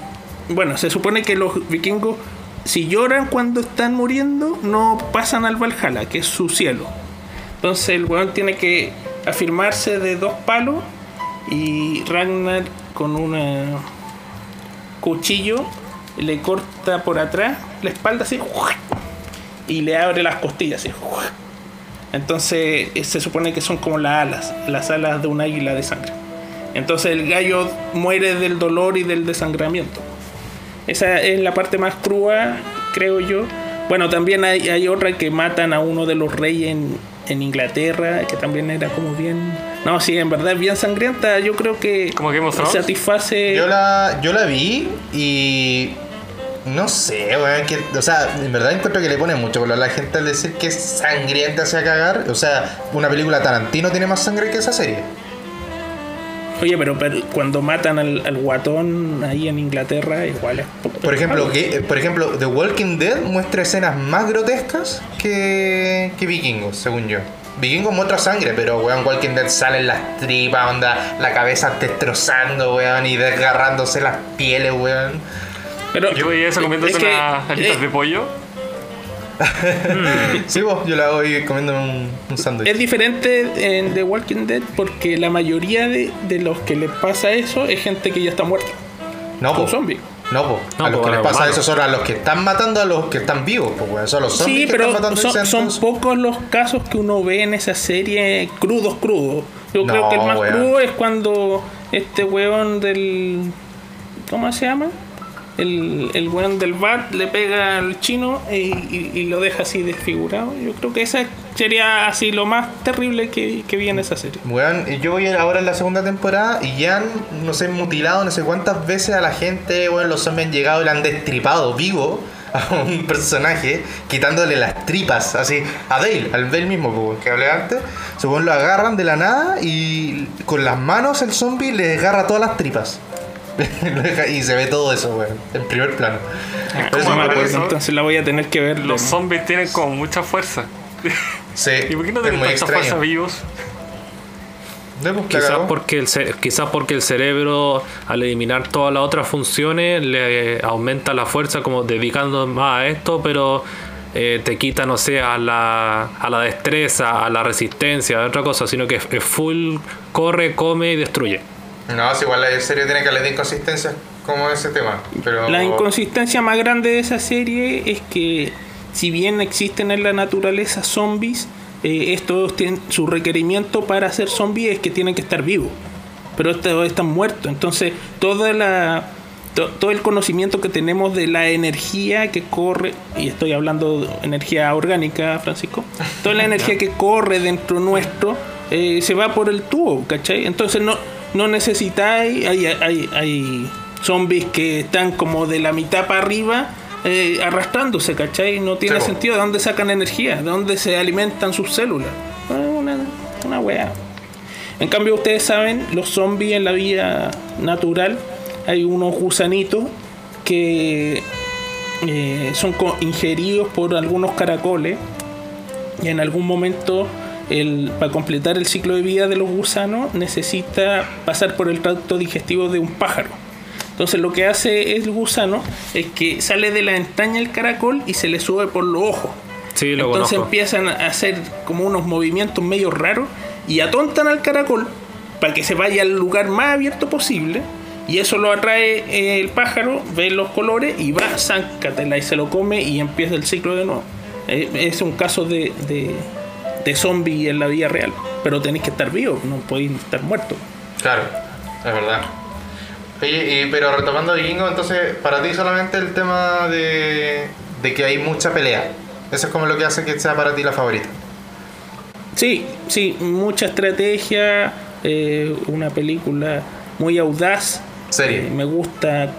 Bueno, se supone que los vikingos, si lloran cuando están muriendo, no pasan al Valhalla, que es su cielo. Entonces el weón tiene que afirmarse de dos palos y Ragnar con un cuchillo le corta por atrás la espalda así y le abre las costillas así. Entonces eh, se supone que son como las alas, las alas de un águila de sangre. Entonces el gallo muere del dolor y del desangramiento. Esa es la parte más cruda, creo yo. Bueno, también hay, hay otra que matan a uno de los reyes en, en Inglaterra, que también era como bien... No, sí, en verdad es bien sangrienta. Yo creo que ¿Como Thrones? satisface... Yo la, yo la vi y. No sé, weón. que- o sea, en verdad encuentro que le pone mucho color a la gente al decir que es sangrienta hacia cagar. O sea, una película Tarantino tiene más sangre que esa serie. Oye, pero, pero cuando matan al, al guatón ahí en Inglaterra, igual es... Por ejemplo, que, eh, por ejemplo, The Walking Dead muestra escenas más grotescas que, que Vikingos, según yo. Vikingos muestra sangre, pero weón, Walking Dead salen las tripas, onda, la cabeza destrozando, weón, y desgarrándose las pieles, weón. Pero, Yo veía eso comiéndose es que, unas alitas eh, de pollo. (laughs) Sí, vos, yo la voy comiendo un, un sándwich. Es diferente en The Walking Dead porque la mayoría de, de los que les pasa eso es gente que ya está muerta. No, Son po. zombies. No, po. No, a los po, que les pasa humanos. eso son a los que están matando a los que están vivos, pues. Son los zombies Sí, que pero están matando son, son pocos los casos que uno ve en esa serie crudos, crudos. Yo No, creo que el más weón. crudo es cuando este weón del... ¿Cómo se llama? El, el weón del bar le pega al chino y, lo deja así desfigurado. Yo creo que esa sería así lo más terrible que, que vi en esa serie. Weón, y yo voy ahora en la segunda temporada y ya han, no sé, mutilado no sé cuántas veces a la gente, weón, los zombies han llegado y le han destripado vivo a un personaje, quitándole las tripas, así, a Dale, al Dale mismo, que hablé antes, según lo agarran de la nada y con las manos el zombie le agarra todas las tripas. (laughs) Y se ve todo eso, weón, en primer plano. Entonces la voy a tener que ver. Los zombies tienen como mucha fuerza. Sí, (laughs) ¿Y por qué no tienen tanta fuerza vivos? Pues, Quizás porque, el quizás porque el cerebro, al eliminar todas las otras funciones, le aumenta la fuerza como dedicando más a esto, pero eh, te quita, no sé, a la, a la destreza, a la resistencia, a otra cosa, sino que es es full, corre, come y destruye. No, si igual la serie tiene caleta de inconsistencias como ese tema. Pero... La inconsistencia más grande de esa serie es que, si bien existen en la naturaleza zombies, eh, estos tienen su requerimiento para ser zombies es que tienen que estar vivos. Pero estos están muertos. Entonces, toda la. to- todo el conocimiento que tenemos de la energía que corre, y estoy hablando de energía orgánica, Francisco, toda la (laughs) energía que corre dentro nuestro eh, se va por el tubo, ¿cachai? Entonces no, no necesitáis, hay, hay, hay zombies que están como de la mitad para arriba eh, arrastrándose, ¿cachai? No tiene Sí, sentido de dónde sacan energía, de dónde se alimentan sus células. Una, una weá. En cambio, ustedes saben, los zombies en la vida natural, hay unos gusanitos que eh, son ingeridos por algunos caracoles y en algún momento el, para completar el ciclo de vida de los gusanos necesita pasar por el tracto digestivo de un pájaro. Entonces lo que hace el gusano es que sale de la entraña el caracol y se le sube por los ojos. Sí, lo Entonces conozco. empiezan a hacer como unos movimientos medio raros y atontan al caracol para que se vaya al lugar más abierto posible. Y eso lo atrae eh, el pájaro, ve los colores y va, záncatela y se lo come y empieza el ciclo de nuevo. Eh, es un caso de, de, de zombie en la vida real. Pero tenéis que estar vivos, no podéis estar muertos. Claro, es verdad. Oye, y- pero retomando Vikingo, entonces, para ti solamente el tema de, de que hay mucha pelea. Eso es como lo que hace que sea para ti la favorita. Sí, sí, mucha estrategia, eh, una película muy audaz. Serie. Eh, me gusta.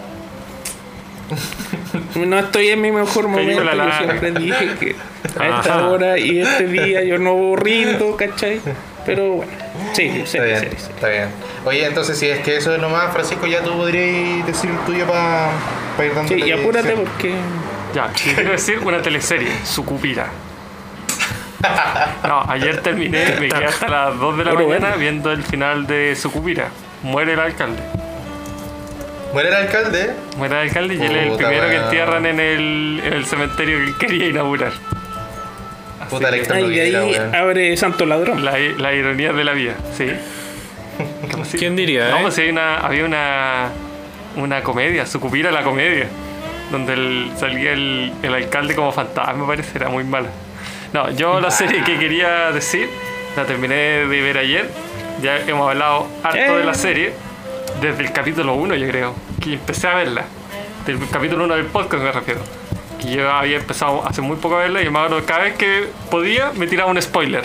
No estoy en mi mejor momento. Película Yo larga. siempre dije que a esta Ajá. hora y este día yo no rindo, ¿cachai? Pero bueno, sí, Está serie, bien, está bien. Oye, entonces si es que eso es nomás, Francisco, ya tú podrías decir el tuyo para ir dando Sí, y apúrate porque. Ya, quiero decir una teleserie, Sucupira. No, ayer terminé, me quedé hasta las 2 de la Pero mañana bueno. viendo el final de Sucupira. Muere el alcalde. Muere el alcalde. Muere el alcalde y él es el Puta primero que weá. entierran en el, en el cementerio que él quería inaugurar. Así Puta, que-. Ay, de ahí weón. abre Santo Ladrón. La, la ironía de la vida, sí. ¿Cómo se- ¿Quién diría, No, eh? pues hay una, había una, una comedia, Sucupira la comedia, donde el- salía el, el alcalde como fantasma, me parece, era muy mala. No, yo la serie que quería decir, la terminé de ver ayer, ya hemos hablado harto de la Eh. serie, desde el capítulo 1 yo creo, que empecé a verla, del capítulo 1 del podcast me refiero. Que yo había empezado hace muy poco a verla y me acuerdo cada vez que podía me tiraba un spoiler.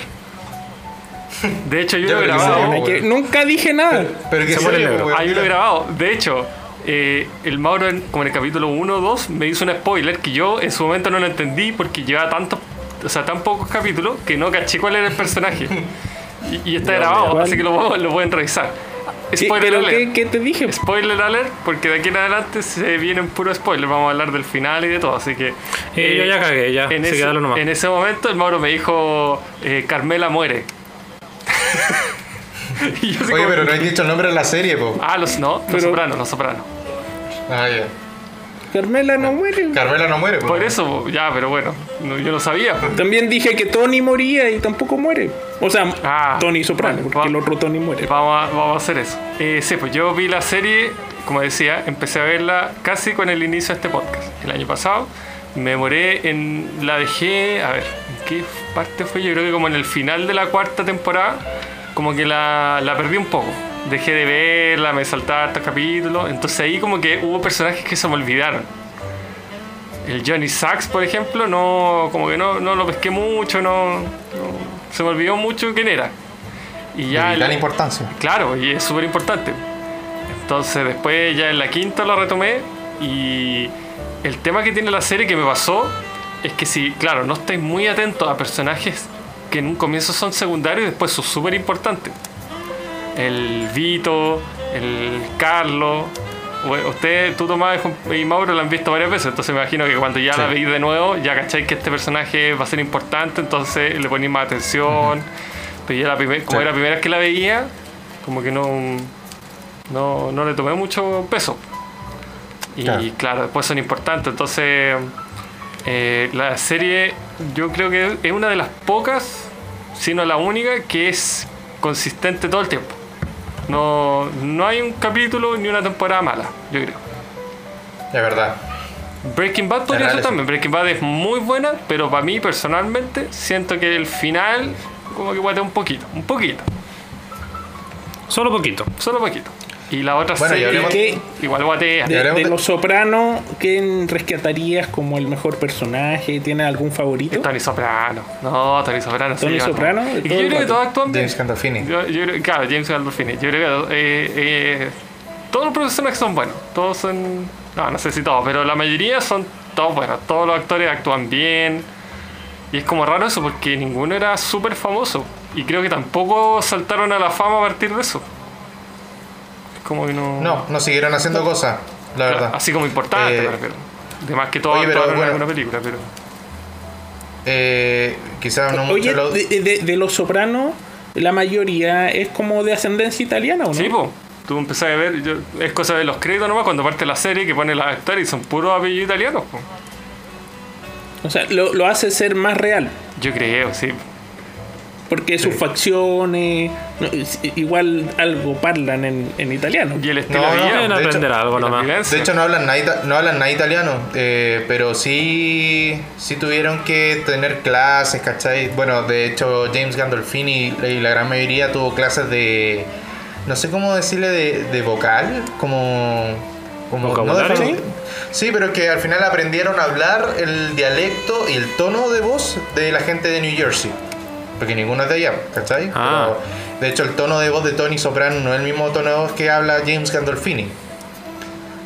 De hecho, yo Ya, lo he pero que se grabado. Que nunca dije nada. Pero que Se. Hay uno grabado. De hecho, eh, el Mauro, en- como en el capítulo 1 o 2, me hizo un spoiler que yo en su momento no lo entendí porque llevaba tantos, o sea, tan pocos capítulos que no caché cuál era el personaje. (laughs) Y, y está grabado, así que lo, lo pueden revisar. ¿Qué- Spoiler ¿Pero alert. qué, qué te dije? Spoiler alert, porque de aquí en adelante se vienen puro spoiler. Vamos a hablar del final y de todo, así que. Eh, yo ya cagué, ya, En ese, que dale nomás. en ese momento el Mauro me dijo: eh, Carmela muere. (laughs) Y yo así Oye, como- pero no hay dicho el nombre de la serie, po. Ah, los no, los sopranos, los sopranos. Ah, ya. Carmela no muere. Carmela no muere, po. Por eso, ya, pero bueno, no- yo no sabía. También dije que Tony moría y tampoco muere. O sea, Ah, Tony Soprano, bueno, porque va- el otro Tony muere. Vamos a, vamos a hacer eso. Eh, sí, pues yo vi la serie, como decía, empecé a verla casi con el inicio de este podcast, el año pasado. Me demoré en. La dejé. A ver, ¿en qué parte fue? Yo creo que como en el final de la cuarta temporada, como que la, la perdí un poco. Dejé de verla, me saltaba estos capítulos. Entonces ahí como que hubo personajes que se me olvidaron. El Johnny Sachs, por ejemplo, no, como que no, no lo pesqué mucho, no, no- se me olvidó mucho quién era. Y ya De el- gran importancia. Claro, y es súper importante. Entonces después ya en la quinta lo retomé y el tema que tiene la serie que me pasó es que si, claro, no estáis muy atentos a personajes que en un comienzo son secundarios y después son súper importantes. El Vito, el Carlos. Usted, tú Tomás y Mauro la han visto varias veces, entonces me imagino que cuando ya la veis de nuevo, ya cacháis que este personaje va a ser importante, entonces le ponéis más atención. Pero ya la primer- como Sí. era la primera vez que la veía, como que no, no, no le tomé mucho peso. Y Claro. claro, después son importantes. Entonces, eh, la serie yo creo que es una de las pocas, si no la única, que es consistente todo el tiempo. No, no hay un capítulo ni una temporada mala, yo creo. Es verdad. Breaking Bad podría ser eso. también. Breaking Bad es muy buena, pero para mí personalmente siento que el final como que guatea un poquito, un poquito, Solo poquito. solo poquito. Y la otra Bueno, serie igual guatea. De, de de- Los Sopranos, ¿quién rescatarías como el mejor personaje? ¿Tienes algún favorito? Tony Soprano. No, Tony Soprano. Tony sí, Soprano, yo creo que todos actúan bien. James Gandolfini. Yo, yo creo- claro, James Gandolfini. Yo creo que eh, eh, todos los personajes son buenos. Todos son. No, no sé si todos, pero la mayoría son todos buenos. Todos los actores actúan bien. Y es como raro eso porque ninguno era súper famoso. Y creo que tampoco saltaron a la fama a partir de eso. Como que no. No, no siguieron haciendo cosas, la verdad. Así como importante, Eh, refiero. De más que todos oye, pero bueno. en alguna película, pero. Eh, quizás no Oye, mucho lo- de, de- de Los Sopranos, la mayoría es como de ascendencia italiana, ¿o no? Sí, po. Tú empezás a ver, yo- es cosa de los créditos nomás, cuando parte la serie que pone los actores y son puros apellidos italianos, po. O sea, lo, lo hace ser más real. Yo creo, sí. Porque sus facciones, no, es- igual algo hablan en, en italiano. Y el estilo No, de no, vida, Deben de hecho- aprender algo nomás. De hecho, no hablan nada, no hablan nada italiano, eh, pero sí, sí tuvieron que tener clases, ¿cachai? Bueno, de hecho, James Gandolfini y la gran mayoría tuvo clases de. No sé cómo decirle de, de vocal, como. como ¿Vocabulario? no de- sí, pero que al final aprendieron a hablar el dialecto y el tono de voz de la gente de New Jersey. Porque ninguno es de allá, ¿cachai? Ah. Pero, de hecho, el tono de voz de Tony Soprano no es el mismo tono de voz que habla James Gandolfini.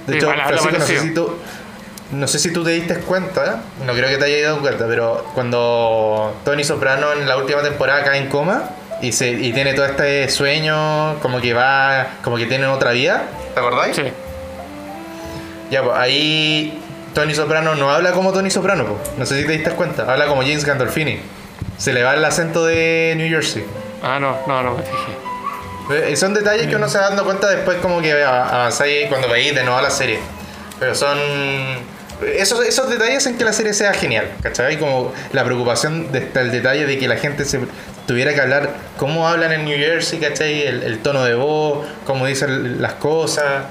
De hecho, Francisco, no sé, si tú, no sé si tú te diste cuenta, no creo que te hayas dado cuenta, pero cuando Tony Soprano en la última temporada cae en coma, Y, se, y tiene todo este sueño, como que va, como que tiene otra vida. ¿Te acordáis? Sí. Ya, pues ahí Tony Soprano no habla como Tony Soprano, pues. no sé si te diste cuenta, habla como James Gandolfini. Se le va el acento de New Jersey. Ah, no, no, no me fijé. Eh, Son detalles que uno se va dando cuenta después como que avanzáis cuando veis de nuevo a la serie. Pero son... Esos, esos detalles hacen que la serie sea genial, ¿cachai? Como la preocupación de- del detalle de que la gente se tuviera que hablar cómo hablan en New Jersey, ¿cachai? El, el tono de voz, cómo dicen las cosas.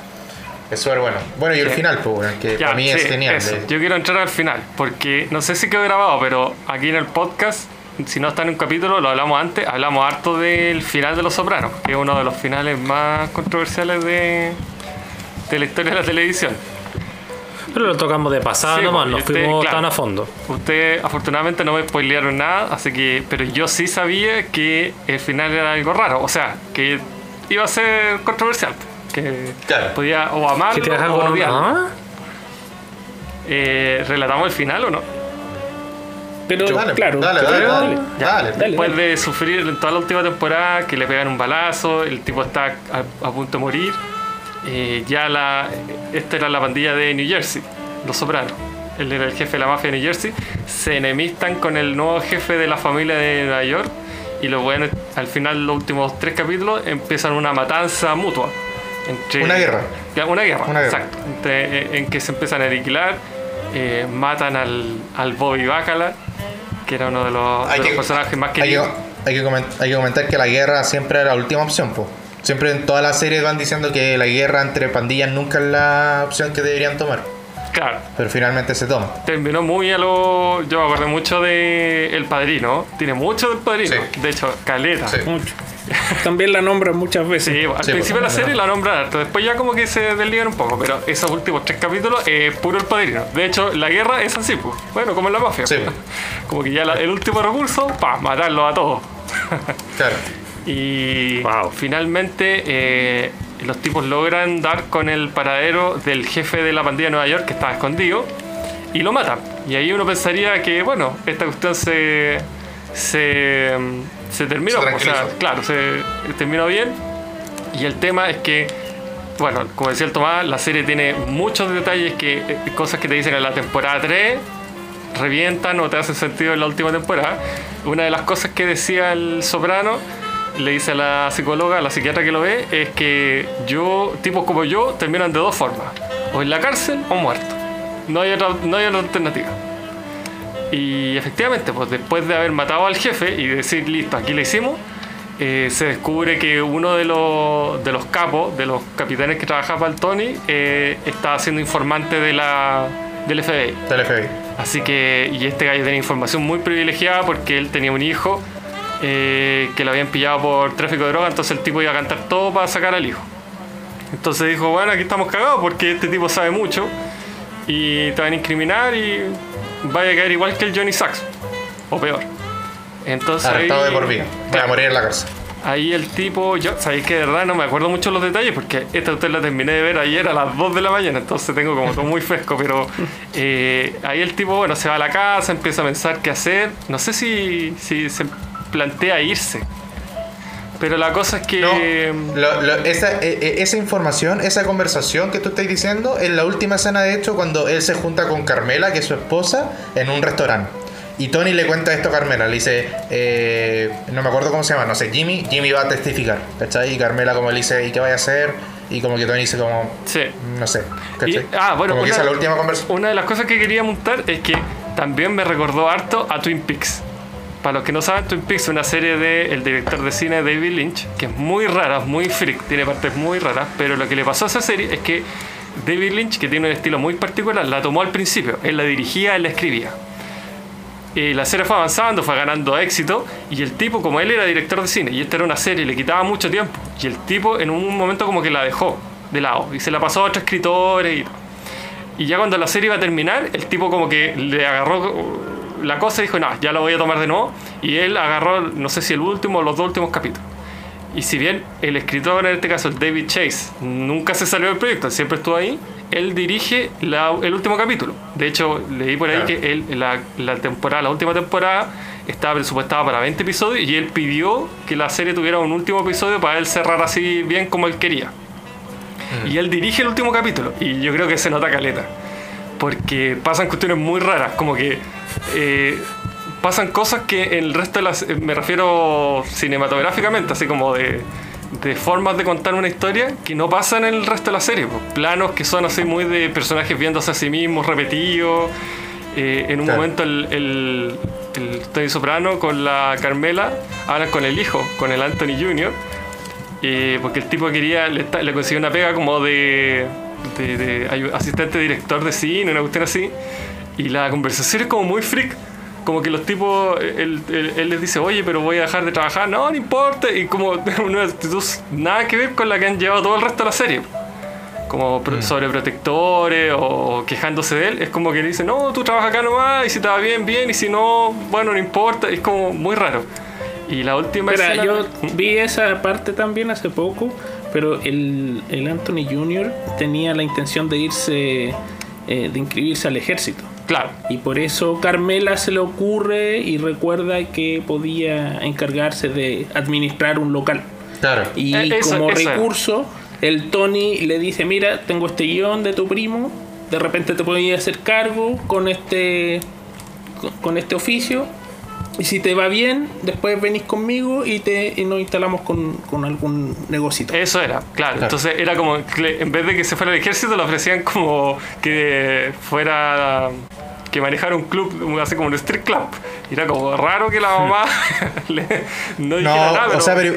Es súper bueno. Bueno, y el Sí. final, pues, bueno, que Ya, para mí es sí, genial. eso. de- Yo quiero entrar al final, porque no sé si quedó grabado, pero aquí en el podcast, si no está en un capítulo, lo hablamos antes, hablamos harto del final de Los Sopranos, que es uno de los finales más controversiales de, de la historia de la televisión. Pero lo tocamos de pasada Sí, nomás, pues, no este, fuimos claro. tan a fondo. Ustedes afortunadamente no me spoilearon nada, así que, pero yo sí sabía que el final era algo raro, o sea, que iba a ser controversial, que Claro. podía o amarlo ¿Qué te deja o odiarlo. ¿Ah? Eh, ¿Relatamos el final o no? Pero Dale, claro, dale, dale, dale, Ya, dale. dale. Después de sufrir en toda la última temporada, que le pegan un balazo, el tipo está a, a punto de morir. eh, ya la. Esta era la pandilla de New Jersey, Los Sopranos. Él era el jefe de la mafia de New Jersey. Se enemistan con el nuevo jefe de la familia de Nueva York. Y los buenos, al final, los últimos tres capítulos, empiezan una matanza mutua. Entre, Una guerra. Una guerra, Una guerra. exacto. Entre- en, en que se empiezan a aniquilar. eh, matan al, al Bobby Bacala, que era uno de los, de Hay los que- personajes más hay que, queridos. hay, que hay que comentar que la guerra siempre era la última opción, pues. Siempre en todas las series van diciendo que la guerra entre pandillas nunca es la opción que deberían tomar. Claro, Pero finalmente se toma. terminó muy a lo. Yo me acuerdo mucho de El Padrino. Tiene mucho del Padrino. Sí. De hecho, Caleta. Sí. Mucho. (laughs) También la nombran muchas veces. al Sí, principio de la serie la nombran harto. Después ya como que se desligan un poco. Pero esos últimos tres capítulos es puro El Padrino. De hecho, la guerra es así, pues. Bueno, como en la mafia. Sí. (laughs) Como que ya la- el último recurso, para matarlos a todos. (laughs) Claro. Y Wow. finalmente eh, los tipos logran dar con el paradero del jefe de la pandilla de Nueva York que estaba escondido y lo matan. Y ahí uno pensaría que, bueno, esta cuestión se, se, se terminó. Se o sea, claro, se terminó bien. Y el tema es que, bueno, como decía el Tomás, la serie tiene muchos detalles, que eh, cosas que te dicen en la temporada 3 revientan o te hacen sentido en la última temporada. Una de las cosas que decía el soprano, le dice a la psicóloga, a la psiquiatra que lo ve, es que yo, tipos como yo, terminan de dos formas, o en la cárcel o muerto. No hay otra, no hay otra alternativa. Y efectivamente, pues después de haber matado al jefe y decir, listo, aquí le hicimos, eh, se descubre que uno de los, de los capos, de los capitanes que trabajaba el Tony, eh, estaba siendo informante de la, del FBI. Del FBI. Así que, y este gallo tenía información muy privilegiada porque él tenía un hijo eh, que lo habían pillado por tráfico de droga, entonces el tipo iba a cantar todo para sacar al hijo. Entonces dijo, bueno, aquí estamos cagados porque este tipo sabe mucho y te van a incriminar y vaya a caer igual que el Johnny Sachs, o peor. Entonces Arrestado ahí- de por vida. Voy a morir en la cárcel. Ahí el tipo, yo sabéis que de verdad no me acuerdo mucho los detalles porque esta usted la terminé de ver ayer a las 2 de la mañana, entonces tengo como todo muy fresco, pero eh, ahí el tipo, bueno, se va a la casa, empieza a pensar qué hacer, no sé si, si se plantea irse, pero la cosa es que... No, lo- lo- esa, e- e- esa información, esa conversación que tú estás diciendo, es la última escena de hecho cuando él se junta con Carmela, que es su esposa, en un restaurante. Y Tony le cuenta esto a Carmela, le dice, eh, no me acuerdo cómo se llama, no sé, Jimmy, Jimmy va a testificar, ¿cachai? Y Carmela como le dice, ¿y qué vaya a hacer? Y como que Tony dice como, Sí. no sé, Y- ¿cachai? ah, bueno, como que una- esa es la última conversación. Una de las cosas que quería montar es que también me recordó harto a Twin Peaks. Para los que no saben, Twin Peaks es una serie del director de cine David Lynch, que es muy rara, muy freak, tiene partes muy raras, pero lo que le pasó a esa serie es que David Lynch, que tiene un estilo muy particular, la tomó al principio. Él la dirigía, él la escribía. Y la serie fue avanzando, fue ganando éxito, y el tipo, como él era director de cine, y esta era una serie, le quitaba mucho tiempo, y el tipo en un momento como que la dejó de lado, y se la pasó a otros escritores y tal. Y ya cuando la serie iba a terminar, el tipo como que le agarró la cosa dijo, no, ya la voy a tomar de nuevo. Y él agarró, no sé si el último o los dos últimos capítulos. Y si bien el escritor, en este caso el David Chase, nunca se salió del proyecto, siempre estuvo ahí, él dirige la- el último capítulo. De hecho, leí por ahí Claro. que él, la, la temporada, la última temporada estaba presupuestada para 20 episodios y él pidió que la serie tuviera un último episodio para él cerrar así bien como él quería. Y él dirige el último capítulo y yo creo que se nota caleta. Porque pasan cuestiones muy raras, como que eh, pasan cosas que en el resto de las... eh, Me refiero cinematográficamente, así como de, de formas de contar una historia que no pasan en el resto de la serie. pues. Planos que son así muy de personajes viéndose a sí mismos, repetidos. Eh, en un Claro. momento el, el, el Tony Soprano con la Carmela hablan con el hijo, con el Anthony Jr. Eh, porque el tipo quería, le, le consiguió una pega como de, de- de asistente director de cine, una cuestión así. Y la conversación es como muy freak. Como que los tipos, él, él- él les dice, oye, pero voy a dejar de trabajar. No, no importa. Y como (laughs) una actitud nada que ver con la que han llevado todo el resto de la serie. Como pro- sobreprotectores o quejándose de él. Es como que le dicen, no, tú trabajas acá nomás. Y si te va bien, bien. Y si no, bueno, no importa. Es como muy raro. Y la última Espera, escena- yo vi esa parte también hace poco, pero el, el Anthony Jr. tenía la intención de irse, eh, de inscribirse al ejército. Claro. Y por eso Carmela se le ocurre y recuerda que podía encargarse de administrar un local. Claro. Y Eh, eso- como eso recurso, el Tony le dice, mira, tengo este guion de tu primo, de repente te podía hacer cargo con este, con- con este oficio. Y si te va bien, después venís conmigo y, te, y nos instalamos con, con algún negocito. Eso era, claro. Entonces era como, que en vez de que se fuera al ejército, le ofrecían como que fuera, que manejara un club, así como un street club. Y era como raro que la mamá (laughs) le- no dijera No, nada. o sea, pero.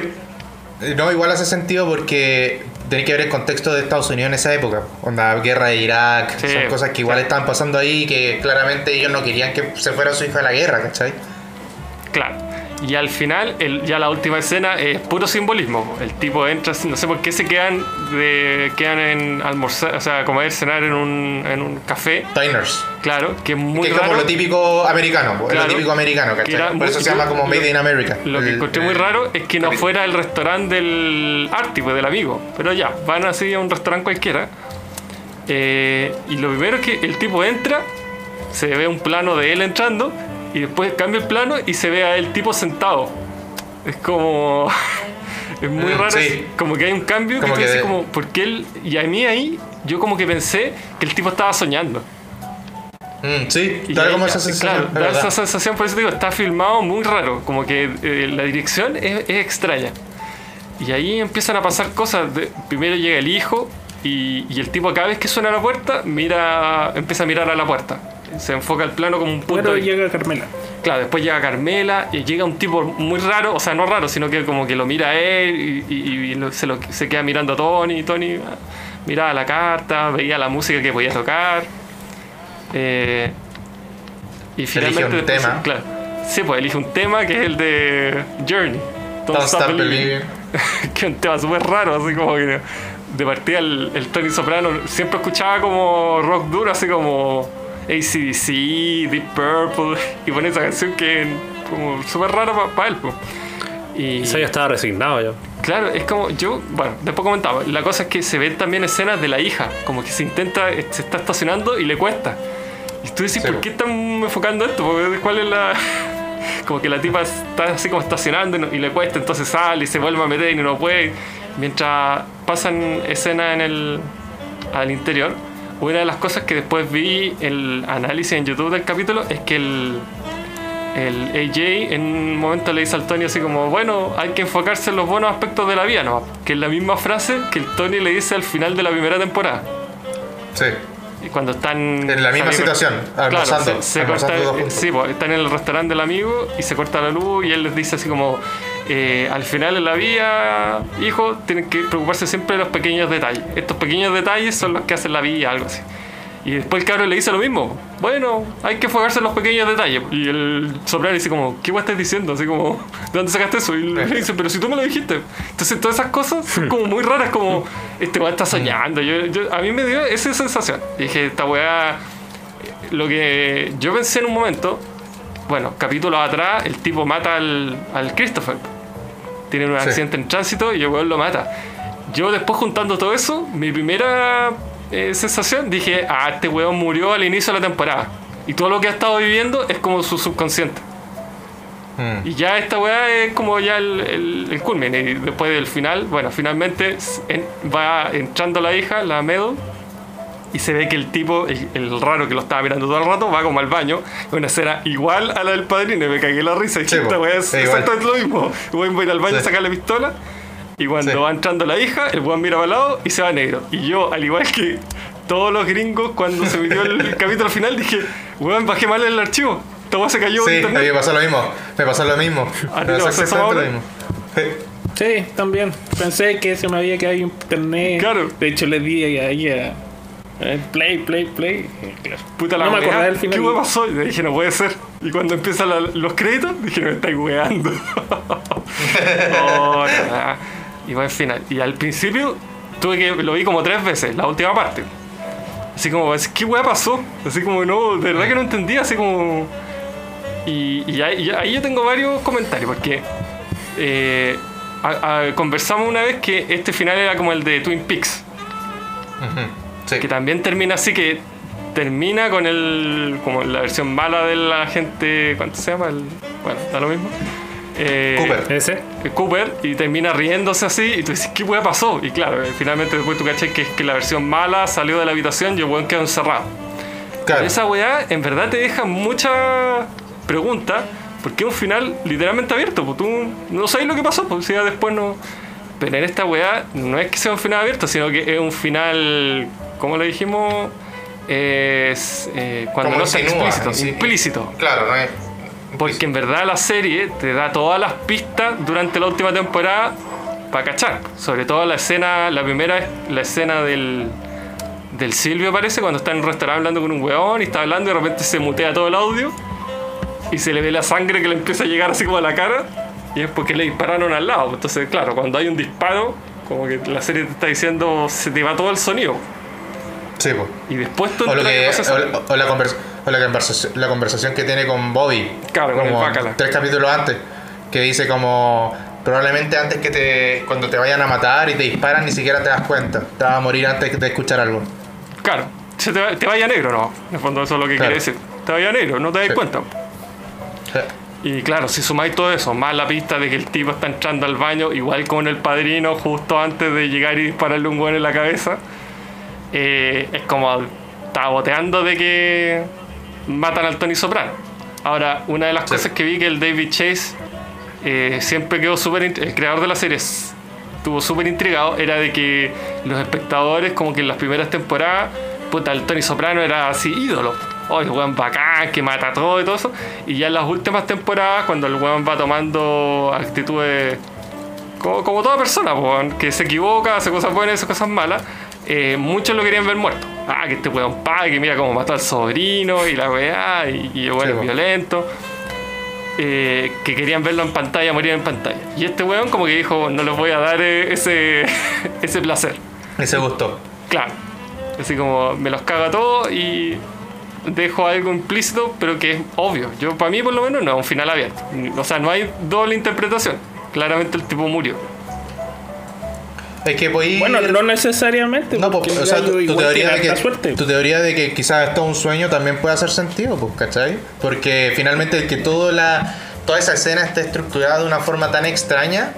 eh, No, igual hace sentido porque tenéis que ver el contexto de Estados Unidos en esa época. Onda, guerra de Irak. Sí, son cosas que igual claro. estaban pasando ahí que claramente ellos no querían que se fuera su hija a la guerra, ¿cachai? Claro. Y al final, el, ya la última escena es puro simbolismo. El tipo entra, no sé por qué se quedan de, quedan en almorzar, o sea, comer, cenar en un, en un café. Diners. Claro, que es muy que es raro. como lo típico americano, es Claro. lo típico americano, ¿cachai? Por muy- eso se llama como Made lo- in America. Lo que El- encontré muy raro es que no fuera el restaurante del Arti, pues del amigo. Pero ya, van así a un restaurante cualquiera. Eh, y lo primero es que el tipo entra, se ve un plano de él entrando, y después cambia el plano y se ve a el tipo sentado. Es como. (laughs) Es muy Mm, raro, sí. como que hay un cambio Como que tú que dices de- como, porque él, y a mí ahí, yo como que pensé que el tipo estaba soñando. Mm, sí, Y da como esa sensación. Claro, da esa sensación, por eso digo, está filmado muy raro, como que eh, la dirección es, es extraña. Y ahí empiezan a pasar cosas. de- primero llega el hijo y, y el tipo cada vez que suena la puerta, mira, empieza a mirar a la puerta. Se enfoca el plano como un punto. Pero de- llega Carmela. Claro, después llega Carmela y llega un tipo muy raro, o sea, no raro, sino que como que lo mira a él y, y- y lo- se, lo- se queda mirando a Tony. Tony ah, miraba la carta, veía la música que podía tocar. eh, y Elige finalmente. un después, tema. Claro. Sí, pues elige un tema que es el de Journey. Don't Stop Believing. (laughs) que es un tema súper raro, así como que de partida el, el Tony Soprano siempre escuchaba como rock duro, así como ACDC, Deep Purple, y pone esa canción que es como súper rara para él. po. Y Quizá ya estaba resignado ya. claro, es como yo, bueno, después comentaba, la cosa es que se ven también escenas de la hija, como que se intenta, se está estacionando y le cuesta. Y tú decís, Sí, ¿por po. qué están enfocando esto? Porque, ¿Cuál es la...? (laughs) Como que la tipa está así como estacionando y le cuesta, entonces sale y se vuelve a meter y no puede. Mientras pasan escenas en el, al interior, una de las cosas que después vi el análisis en YouTube del capítulo es que el, el AJ en un momento le dice al Tony así como, bueno, hay que enfocarse en los buenos aspectos de la vida, ¿no? Que es la misma frase que el Tony le dice al final de la primera temporada. Sí. Y cuando están... En la misma situación, almorzando, Claro, se, se almorzando corta- todos juntos. sí, pues, están en el restaurante del amigo y se corta la luz y él les dice así como, eh, al final en la vida, hijo, tienen que preocuparse siempre de los pequeños detalles. Estos pequeños detalles son los que hacen la vida, algo así. Y después el cabrón le dice lo mismo. Bueno, hay que enfocarse en los pequeños detalles. Y el soprano dice como, ¿qué vos estás diciendo? Así como, ¿de dónde sacaste eso? Y le dice, pero si tú me lo dijiste. Entonces todas esas cosas son como muy raras, como, este weón está soñando. Yo- a mí me dio esa sensación. Y dije, esta weá... Lo que yo pensé en un momento, bueno, capítulos atrás, el tipo mata al, al Christopher. Tiene un Sí. accidente en tránsito y el weón lo mata. Yo después juntando todo eso, mi primera eh, sensación, dije, ah, este weón murió al inicio de la temporada. Y todo lo que ha estado viviendo es como su subconsciente. Mm. Y ya esta weá es como ya el, el, el culmen. Y después del final, bueno, finalmente en- va entrando la hija, la Meadow, y se ve que el tipo, el, el raro que lo estaba mirando todo el rato, va como al baño. Una escena igual a la del padrino. Y me cagué la risa. Y Sí, esta weá es exactamente lo mismo. Va a ir al baño a Sí. sacar la pistola. Y cuando Sí. va entrando la hija, el weón mira para el lado y se va negro. Y yo, al igual que todos los gringos, cuando se metió el (laughs) capítulo final, dije, weón, bajé mal el archivo. Weá se cayó Sí, a mí me pasó lo mismo. Me pasó lo mismo. (laughs) ¿A ti Me pasó exactamente lo mismo. Sí. Sí, también. Pensé que se me había quedado ahí internet. Claro. De hecho, le di ahí a. eh, Play, play, play. Eh, claro. Puta la no me weá, acordaba del final. ¿Qué weá pasó? Y dije, no puede ser. Y cuando empiezan la- los créditos, dije, me estáis weando. (laughs) oh. Y va al final. Y al principio, tuve que. Lo vi como tres veces, la última parte. Así como, ¿qué weá pasó? Así como, no, de verdad que no entendía, así como. Y, y ahí, y ahí yo tengo varios comentarios, porque. eh, a- a- conversamos una vez que este final era como el de Twin Peaks Ujú. Sí. que también termina así que termina con el como la versión mala de la gente ¿cuánto se llama? El, bueno da lo mismo Eh, Cooper. Ese. Cooper y termina riéndose así y tú dices ¿qué weá pasó? y claro eh, finalmente después tú caché que, que la versión mala salió de la habitación y el weón quedó encerrado Claro. esa weá en verdad te deja mucha pregunta porque es un final literalmente abierto pues tú no sabes lo que pasó pues si ya después no pero en esta weá no es que sea un final abierto sino que es un final como le dijimos es eh, cuando Como no está insinúa, explícito implícito Claro, no es. porque en verdad la serie te da todas las pistas durante la última temporada para cachar. Sobre todo la escena, la primera es la escena del, del Silvio parece, cuando está en un restaurante hablando con un weón y está hablando y de repente se mutea todo el audio y se le ve la sangre que le empieza a llegar así como a la cara y es porque le dispararon al lado. Entonces, claro, cuando hay un disparo, como que la serie te está diciendo se te va todo el sonido. Sí, pues. Y después tú O, lo que, o, o la, convers- o la conversación, la conversación que tiene con Bobby. Claro, con el como Bacala. Tres capítulos antes. Que dice como. Probablemente antes que te. Cuando te vayan a matar y te disparan, ni siquiera te das cuenta. Te vas a morir antes de escuchar algo. Claro, se te, va- te vaya negro, ¿no? En el fondo eso es lo que Claro. quiere decir. Te vaya negro, no te das Sí. cuenta. Sí. Y claro, si sumáis todo eso, más la pista de que el tipo está entrando al baño, igual con el padrino, justo antes de llegar y dispararle un hueón en la cabeza, eh, es como está boteando de que matan al Tony Soprano. Ahora, una de las Sí. cosas que vi que el David Chase eh, siempre quedó súper. El creador de la serie estuvo súper intrigado, era de que los espectadores, como que en las primeras temporadas, puta, el Tony Soprano era así ídolo. Oh, el weón bacán, que mata todo y todo eso. Y ya en las últimas temporadas, cuando el weón va tomando actitudes como, como toda persona, po, weón, que se equivoca, hace cosas buenas y hace cosas malas, eh, muchos lo querían ver muerto. Ah, que este weón paga, que mira cómo mató al sobrino y la weá, y, y Sí, es violento. Eh, que querían verlo en pantalla, morir en pantalla. Y este weón como que dijo, no les voy a dar eh, ese, (laughs) ese placer. Ese gustó. Claro. Así como me los caga todo y dejo algo implícito, pero que es obvio. Yo, para mí, por lo menos, no es un final abierto. O sea, no hay doble interpretación. Claramente el tipo murió. Es que podí. Bueno, no necesariamente. No, porque o sea, tu, teoría de que, tu teoría de que quizás esto es un sueño también puede hacer sentido, pues, ¿cachai? Porque finalmente el que todo la, toda esa escena esté estructurada de una forma tan extraña,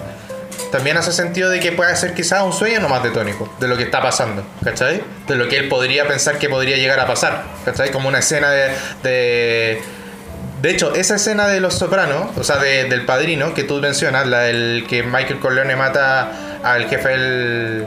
también hace sentido de que pueda ser quizás un sueño no más de tónico, de lo que está pasando, ¿cachai? De lo que él podría pensar que podría llegar a pasar, ¿cachai? Como una escena de... de de hecho, esa escena de Los Sopranos, o sea, de- del padrino que tú mencionas, la del que Michael Corleone mata al jefe del.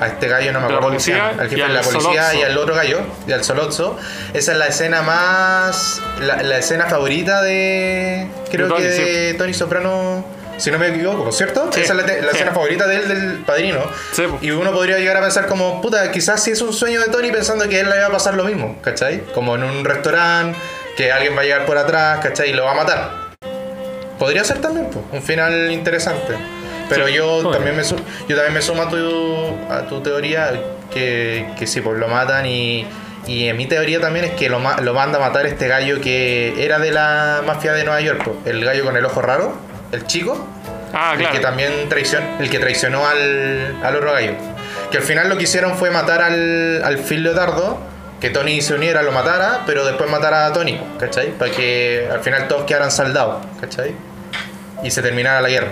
a este gallo, no me la acuerdo se policía al y jefe de la policía Solozzo. y al otro gallo, y al Solozzo. Esa es la escena más. la, la escena favorita de. creo De Tony, que de Tony Soprano. Si no me equivoco, ¿cierto? Sí. Esa es la, la Sí. escena favorita de él, del padrino. Y uno podría llegar a pensar como, puta, quizás sí es un sueño de Tony pensando que a él le va a pasar lo mismo, ¿cachai? Como en un restaurante, que alguien va a llegar por atrás, ¿cachai? Y lo va a matar. Podría ser también, pues, un final interesante. Pero Sí, yo, también me yo también me sumo a tu, a tu teoría que, que sí, pues lo matan y, y en mi teoría también es que lo, ma- lo manda a matar este gallo que era de la mafia de Nueva York, pues, el gallo con el ojo raro, el chico. Ah, El que también traicion- el que traicionó al, al otro gallo. Que al final lo que hicieron fue matar al, al Phil Leotardo, que Tony se uniera, lo matara, pero después matara a Tony, ¿cachai? Para que al final todos quedaran saldados, ¿cachai? Y se terminara la guerra.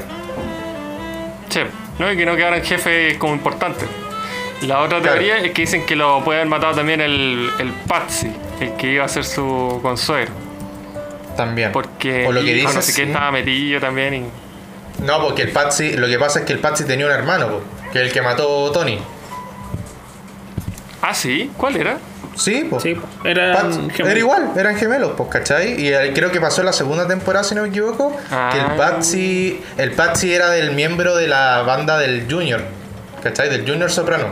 Sí, no, y que no quedaran jefes como importantes. La otra Claro. teoría es que dicen que lo puede haber matado también el, el Patsy, el que iba a ser su consuegro. También. Porque o lo que y dicen, no sé qué sí. estaba metido también. Y, No, porque el Patsy, lo que pasa es que el Patsy tenía un hermano, po, que es el que mató a Tony. ah, sí, ¿cuál era? Sí, pues. Sí, po, eran Patsy- gemelos. era igual, eran gemelos, pues, ¿cachai? Y eh, creo que pasó en la segunda temporada, si no me equivoco, que Ah. el Patsy, el Patsy era del miembro de la banda del Junior, ¿cachai? Del Junior Soprano.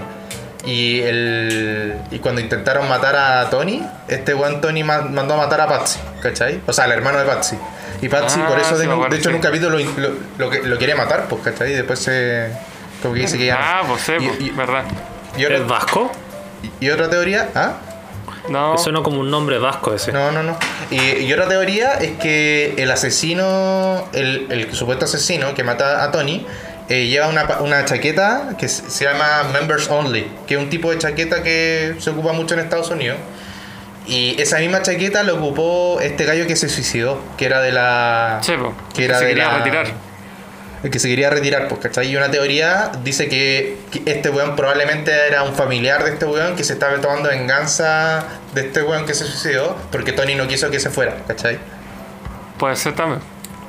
Y, el, y cuando intentaron matar a Tony, este buen Tony ma- mandó a matar a Patsy, ¿cachai? O sea, al hermano de Patsy. Y Patsy, Ah, por eso, sí, de, hecho, en un capítulo lo, lo, lo que- lo quería matar, pues, ¿cachai? Y después se. Como que dice que ya. Ah, pues sí, Y- pues, y- verdad. y otra- ¿Es vasco? y otra teoría, ¿ah? No, Suena como un nombre vasco ese. No, no, no. Y, y otra teoría es que el asesino, el, el supuesto asesino que mata a Tony, eh, lleva una, pa- una chaqueta que se llama Members Only, que es un tipo de chaqueta que se ocupa mucho en Estados Unidos. Y esa misma chaqueta lo ocupó este gallo que se suicidó, que era de la... sí, pues, que que era se de quería la- retirar. El que se quería retirar, pues, ¿cachai? Y una teoría dice que, que este weón probablemente era un familiar de este weón que se estaba tomando venganza de este weón que se suicidó porque Tony no quiso que se fuera, ¿cachai? Puede ser también.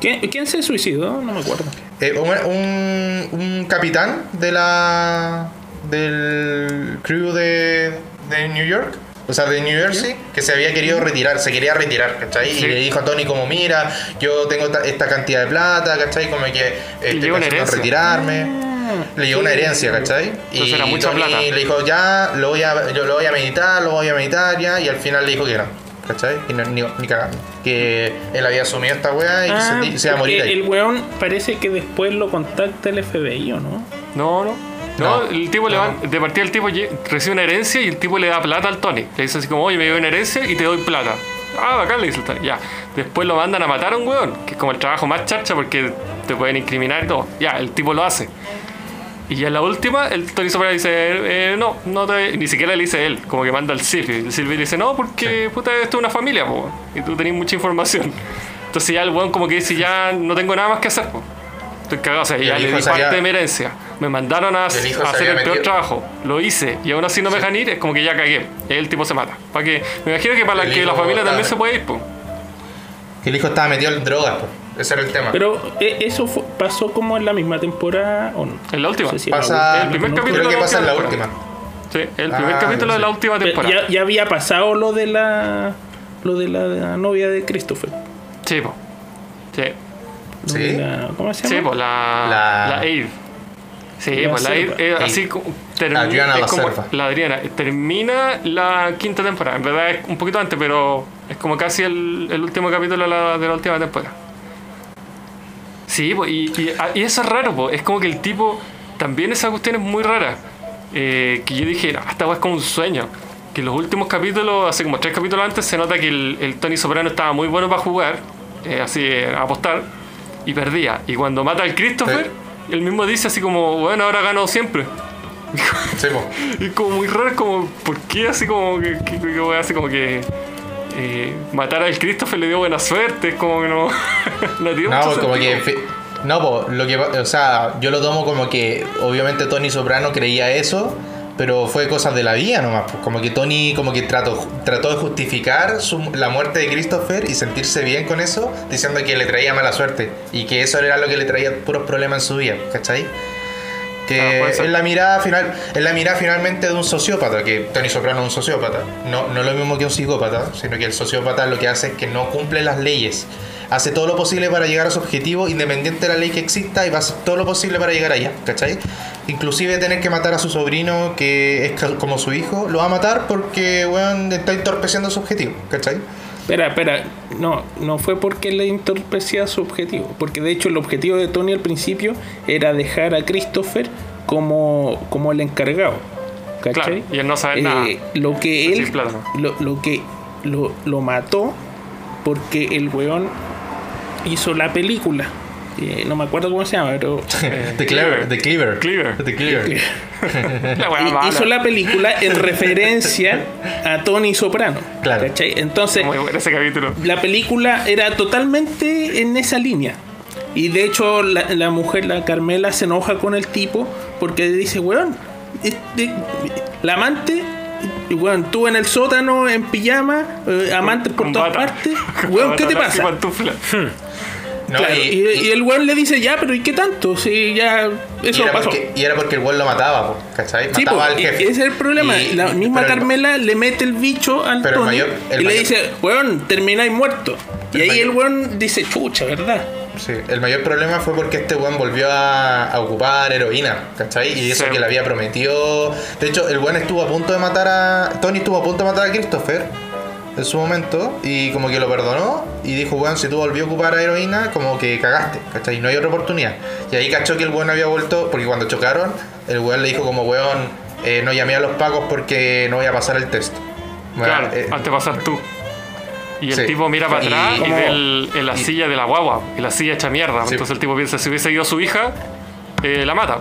¿Quién, quién se suicidó? No me acuerdo. Eh, un, un- un capitán de la del crew de, de New York, o sea, de New Jersey, que se había querido retirar, se quería retirar, ¿cachai? Sí. Y le dijo a Tony como, mira, yo tengo ta- esta cantidad de plata, ¿cachai? Como que estoy pensando retirarme. Le llegó una herencia, ¿cachai? Entonces era mucha Tony plata. le dijo, ya, lo voy a, yo lo voy a meditar, lo voy a meditar, ya, y al final le dijo que no, ¿cachai? Y no, ni, ni cagando. Que él había asumido esta weá y que Ah, se, se iba a morir ahí. el weón parece que después lo contacta el FBI, ¿o no? No, no. No, No, el tipo le no. va, de partida el tipo recibe una herencia y el tipo le da plata al Tony. Le dice así como, oye, me dio una herencia y te doy plata. Ah, bacán, le dice el Tony. Ya. Después lo mandan a matar a un weón, que es como el trabajo más charcha porque te pueden incriminar y todo. Ya, el tipo lo hace. Y ya en la última, el Tony Soprano dice, eh, no, no te... Ni siquiera le dice él, como que manda al Silvio. El Silvio le dice, no, porque puta, esto es una familia, po, y tú tenés mucha información. Entonces ya el weón como que dice, ya no tengo nada más que hacer, po. Estoy cagado, o sea, ya le di parte de mi herencia. Me mandaron a, hacer el peor trabajo. Lo hice y aún así no me dejan ir, es como que ya cagué. El tipo se mata. ¿Para que Me imagino que para El que la familia también se puede ir, po. Que el hijo estaba metido en drogas, pues. Ese era el tema. Pero eh, eso fue- pasó como en la misma temporada o no. En la última. No sé si la pasa, el primer ¿no? capítulo creo que la pasa en la última. Sí, el primer Ah, capítulo no de la última temporada. ya, ya había pasado lo de la lo de la, de la novia de Christopher. Sí, po. Sí. Lo ¿Sí? de la- ¿Cómo se Sí, llama? pues la, La- la Aid. Sí, pues la Aid Selva. es Aid. así como, termina- Adriana la como la Adriana. Termina la quinta temporada. En verdad es un poquito antes, pero es como casi el, el último capítulo de la, de la última temporada. Sí, pues, y, y, y eso es raro, pues. Es como que el tipo. También esa cuestión es muy rara. Eh, que yo dije, "No, esta es como un sueño. Que los últimos capítulos, hace como tres capítulos antes, se nota que el, el Tony Soprano estaba muy bueno para jugar, eh, así, eh, a apostar, y perdía. Y cuando mata al Christopher, él mismo dice así como, bueno, ahora gano siempre. Sí. (laughs) Y como muy raro, como, ¿por qué así como que, que, que así como que eh, matar al Christopher le dio buena suerte? Es como que no. (laughs) no tiene No, mucho pues como sentido. que. No, pues, lo que. O sea, yo lo tomo como que. Obviamente Tony Soprano creía eso. Pero fue cosas de la vida nomás. Pues como que Tony como que trató, trató de justificar la muerte de Christopher y sentirse bien con eso, diciendo que le traía mala suerte. Y que eso era lo que le traía puros problemas en su vida, ¿cachai? Ah, Que ser. es la mirada final, es la mirada finalmente de un sociópata, que Tony Soprano es un sociópata. No, no es lo mismo que un psicópata, sino que el sociópata lo que hace es que no cumple las leyes. Hace todo lo posible para llegar a su objetivo, independiente de la ley que exista, y va a hacer todo lo posible para llegar allá, ¿cachai? Inclusive tener que matar a su sobrino, que es como su hijo, lo va a matar porque, weón, está entorpeciendo su objetivo, ¿cachai? Espera, espera, no, no fue porque le entorpecía su objetivo, porque de hecho el objetivo de Tony al principio era dejar a Christopher como, como el encargado. ¿Cachai? Claro, y él no sabe Eh, nada. Lo que él, lo, lo que lo, lo mató porque el weón hizo la película. Eh, no me acuerdo cómo se llama, pero (laughs) The Clever, The Cleaver. Cleaver. The Cleaver. (laughs) La hizo la película en (laughs) referencia a Tony Soprano. Claro. ¿cachai? Entonces, Muy bueno ese capítulo. la película era totalmente en esa línea. Y de hecho, la, la mujer, la Carmela, se enoja con el tipo porque dice, weón, este, la amante, y, weón, tú en el sótano, en pijama, eh, amantes por todas partes, weón, ¿qué te pasa? No, Claro, y, y el weón le dice, ya, pero ¿y qué tanto? Si ya, y eso era pasó. porque, y era porque el weón lo mataba, po, ¿cachai? Sí, mataba po, al y- jefe. ese es el problema. Y- la misma el- Carmela le mete el bicho al Pero el Tony mayor- el y le dice, weón, termináis muerto. Y El ahí mayor- el weón dice, chucha, ¿verdad? Sí, el mayor problema fue porque este weón volvió a, a ocupar heroína, ¿cachai? Y eso Sí. que le había prometido. De hecho, el weón estuvo a punto de matar a. Tony estuvo a punto de matar a Christopher en su momento y como que lo perdonó y dijo, weón, si tú volvió a ocupar heroína, como que cagaste, ¿cachai? Y no hay otra oportunidad. Y ahí cachó que el weón había vuelto, porque cuando chocaron, el weón le dijo como, weón, eh, no llamé a los pagos porque no voy a pasar el test. Bueno, Claro, eh, antes pasar tú. Y el Sí. tipo mira para atrás y, ve el- en la y- silla de la guagua, y la silla hecha mierda. Sí. Entonces el tipo piensa, si hubiese ido su hija, eh, la mata.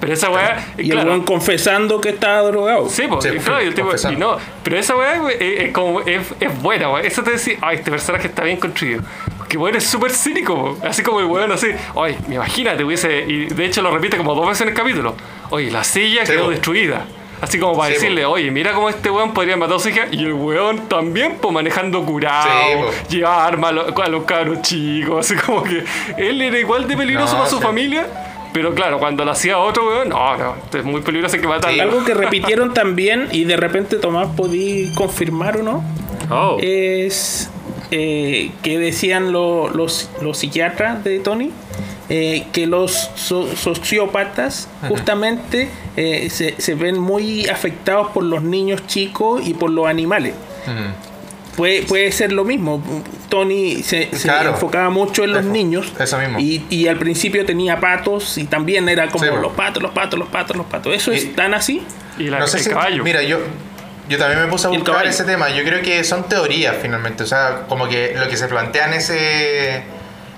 Pero esa weá, Y el claro, weón confesando que estaba drogado. Sí, pues, Sí, claro, y el tipo, y no, pero esa weá es, es como, es, es buena, weá. Eso te decía, ay, este personaje está bien construido. Que weón es súper cínico, po. así como el weón así, ay, imagínate, hubiese, y de hecho lo repite como dos veces en el capítulo. Oye, la silla Sí, quedó po. destruida. Así como para Sí, decirle, oye, mira cómo este weón podría matar a su hija. Y el weón también, pues manejando curado, Sí, po. llevaba armas a los, los cabros chicos. Así como que él era igual de peligroso No, para su sí. familia. Pero claro, cuando lo hacía otro weón, no, no, es muy peligroso que matarlo. Algo que repitieron también y de repente Tomás podí confirmar o no Oh. es eh, que decían lo- los, los psiquiatras de Tony eh, que los so- sociópatas justamente eh, se, se ven muy afectados por los niños chicos y por los animales. ujú. Puede, puede ser lo mismo. Tony se, se Claro. enfocaba mucho en los Eso, niños. eso mismo. Y, y al principio tenía patos y también era como Sí, los patos, los patos, los patos, los patos. ¿Eso Y- es tan así? Y la, no sé el si, caballo. Mira, yo, yo también me puse a buscar ese tema. Yo creo que son teorías finalmente. O sea, como que lo que se plantea en ese,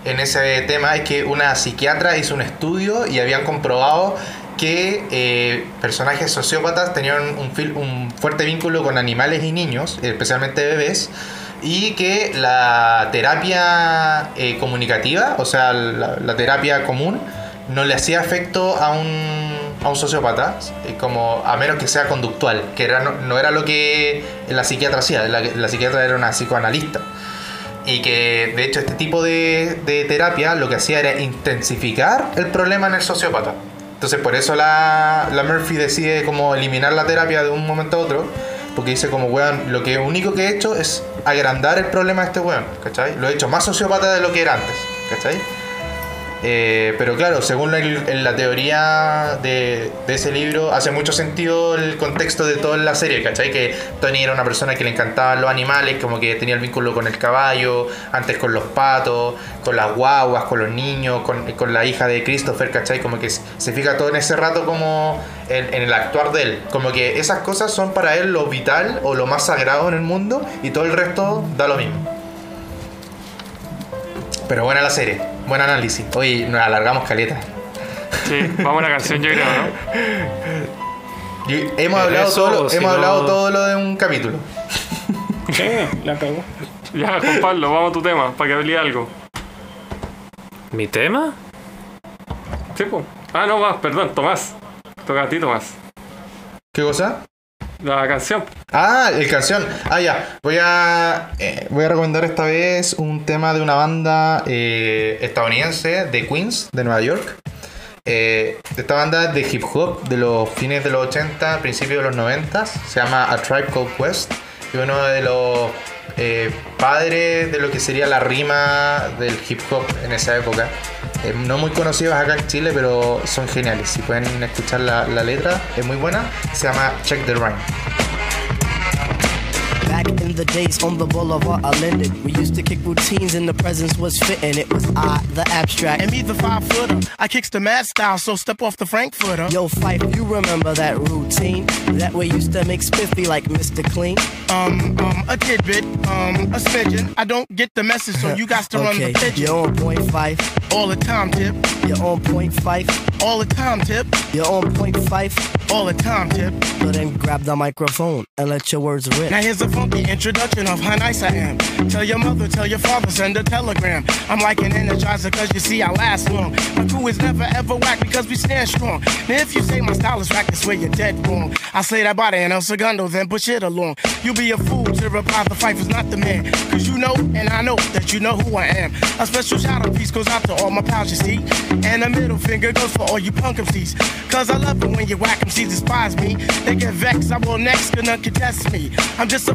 en ese tema es que una psiquiatra hizo un estudio y habían comprobado que eh, personajes sociópatas tenían un, fuerte vínculo con animales y niños, especialmente bebés. Y que la terapia eh, comunicativa, o sea, la, terapia común, no le hacía efecto a un, a un sociópata, eh, como a menos que sea conductual, que era, no, era lo que la psiquiatra hacía, la, psiquiatra era una psicoanalista. Y que de hecho este tipo de terapia lo que hacía era intensificar el problema en el sociópata. Entonces por eso la, la Murphy decide como eliminar la terapia de un momento a otro. Porque dice como, weón, lo que único que he hecho es agrandar el problema de este weón, ¿cachai? Lo he hecho más sociópata de lo que era antes, ¿cachai? Eh, pero claro, según la, teoría de, ese libro, hace mucho sentido el contexto de toda la serie, ¿cachai? Que Tony era una persona que le encantaban los animales, como que tenía el vínculo con el caballo, antes con los patos, con las guaguas, con los niños, con, la hija de Christopher, ¿cachai? Como que se se fija todo en ese rato como en, en el actuar de él. Como que esas cosas son para él lo vital o lo más sagrado en el mundo y todo el resto da lo mismo. Pero buena la serie, buen análisis. Hoy nos alargamos caleta. Sí, vamos a una canción, yo creo, ¿no? Hemos hablado, eso, todo, lo- si hemos no- hablado todo lo de un capítulo. Sí, la (laughs) cagó. Ya, Juan Pablo, vamos a tu tema, para que hable algo. ¿Mi tema? Sí, pues. Ah, no, más, perdón, Tomás. Toca a ti, Tomás. ¿Qué cosa? La canción. Ah, el canción. Ah, ya. Voy a, eh, voy a recomendar esta vez un tema de una banda eh, estadounidense de Queens, de Nueva York. Eh, esta banda es de hip hop de los fines de los 80, principios de los 90. Se llama A Tribe Called Quest. Y uno de los padres de lo que sería la rima del hip hop en esa época. Eh, no muy conocidos acá en Chile, pero son geniales. Si pueden escuchar la, la letra, es muy buena. Se llama Check the Rhyme. Back in the days on the boulevard I landed, we used to kick routines and the presence was fitting. It was I, the abstract. And me, the five footer. I kicks the mad style, so step off the Frankfurter. Yo, Fife, you remember that routine? That way used to make spiffy like Mr. Clean. Um, um, a tidbit, um, a smidgen. I don't get the message, so you got to run Okay, the pigeon. you're on point five. All the time, tip. You're on point five. All the time, tip. You're on point five. All the time, tip. So then grab the microphone and let your words rip. Now here's a funky introduction of how nice I am. Tell your mother, tell your father, send a telegram. I'm like an energizer cause you see I last long. My crew is never ever whack because we stand strong. Now if you say my style is whack, that's where you're dead wrong. I slay that body and El Segundo, then push it along. You'll be a fool to reply the fight is not the man. Cause you know and I know that you know who I am. A special shout out piece goes out to all my pals you see. And a middle finger goes for all you punk MCs. Cause I love it when you whack MCs despise me. They get vexed, I will next, cause none can test me. I'm just a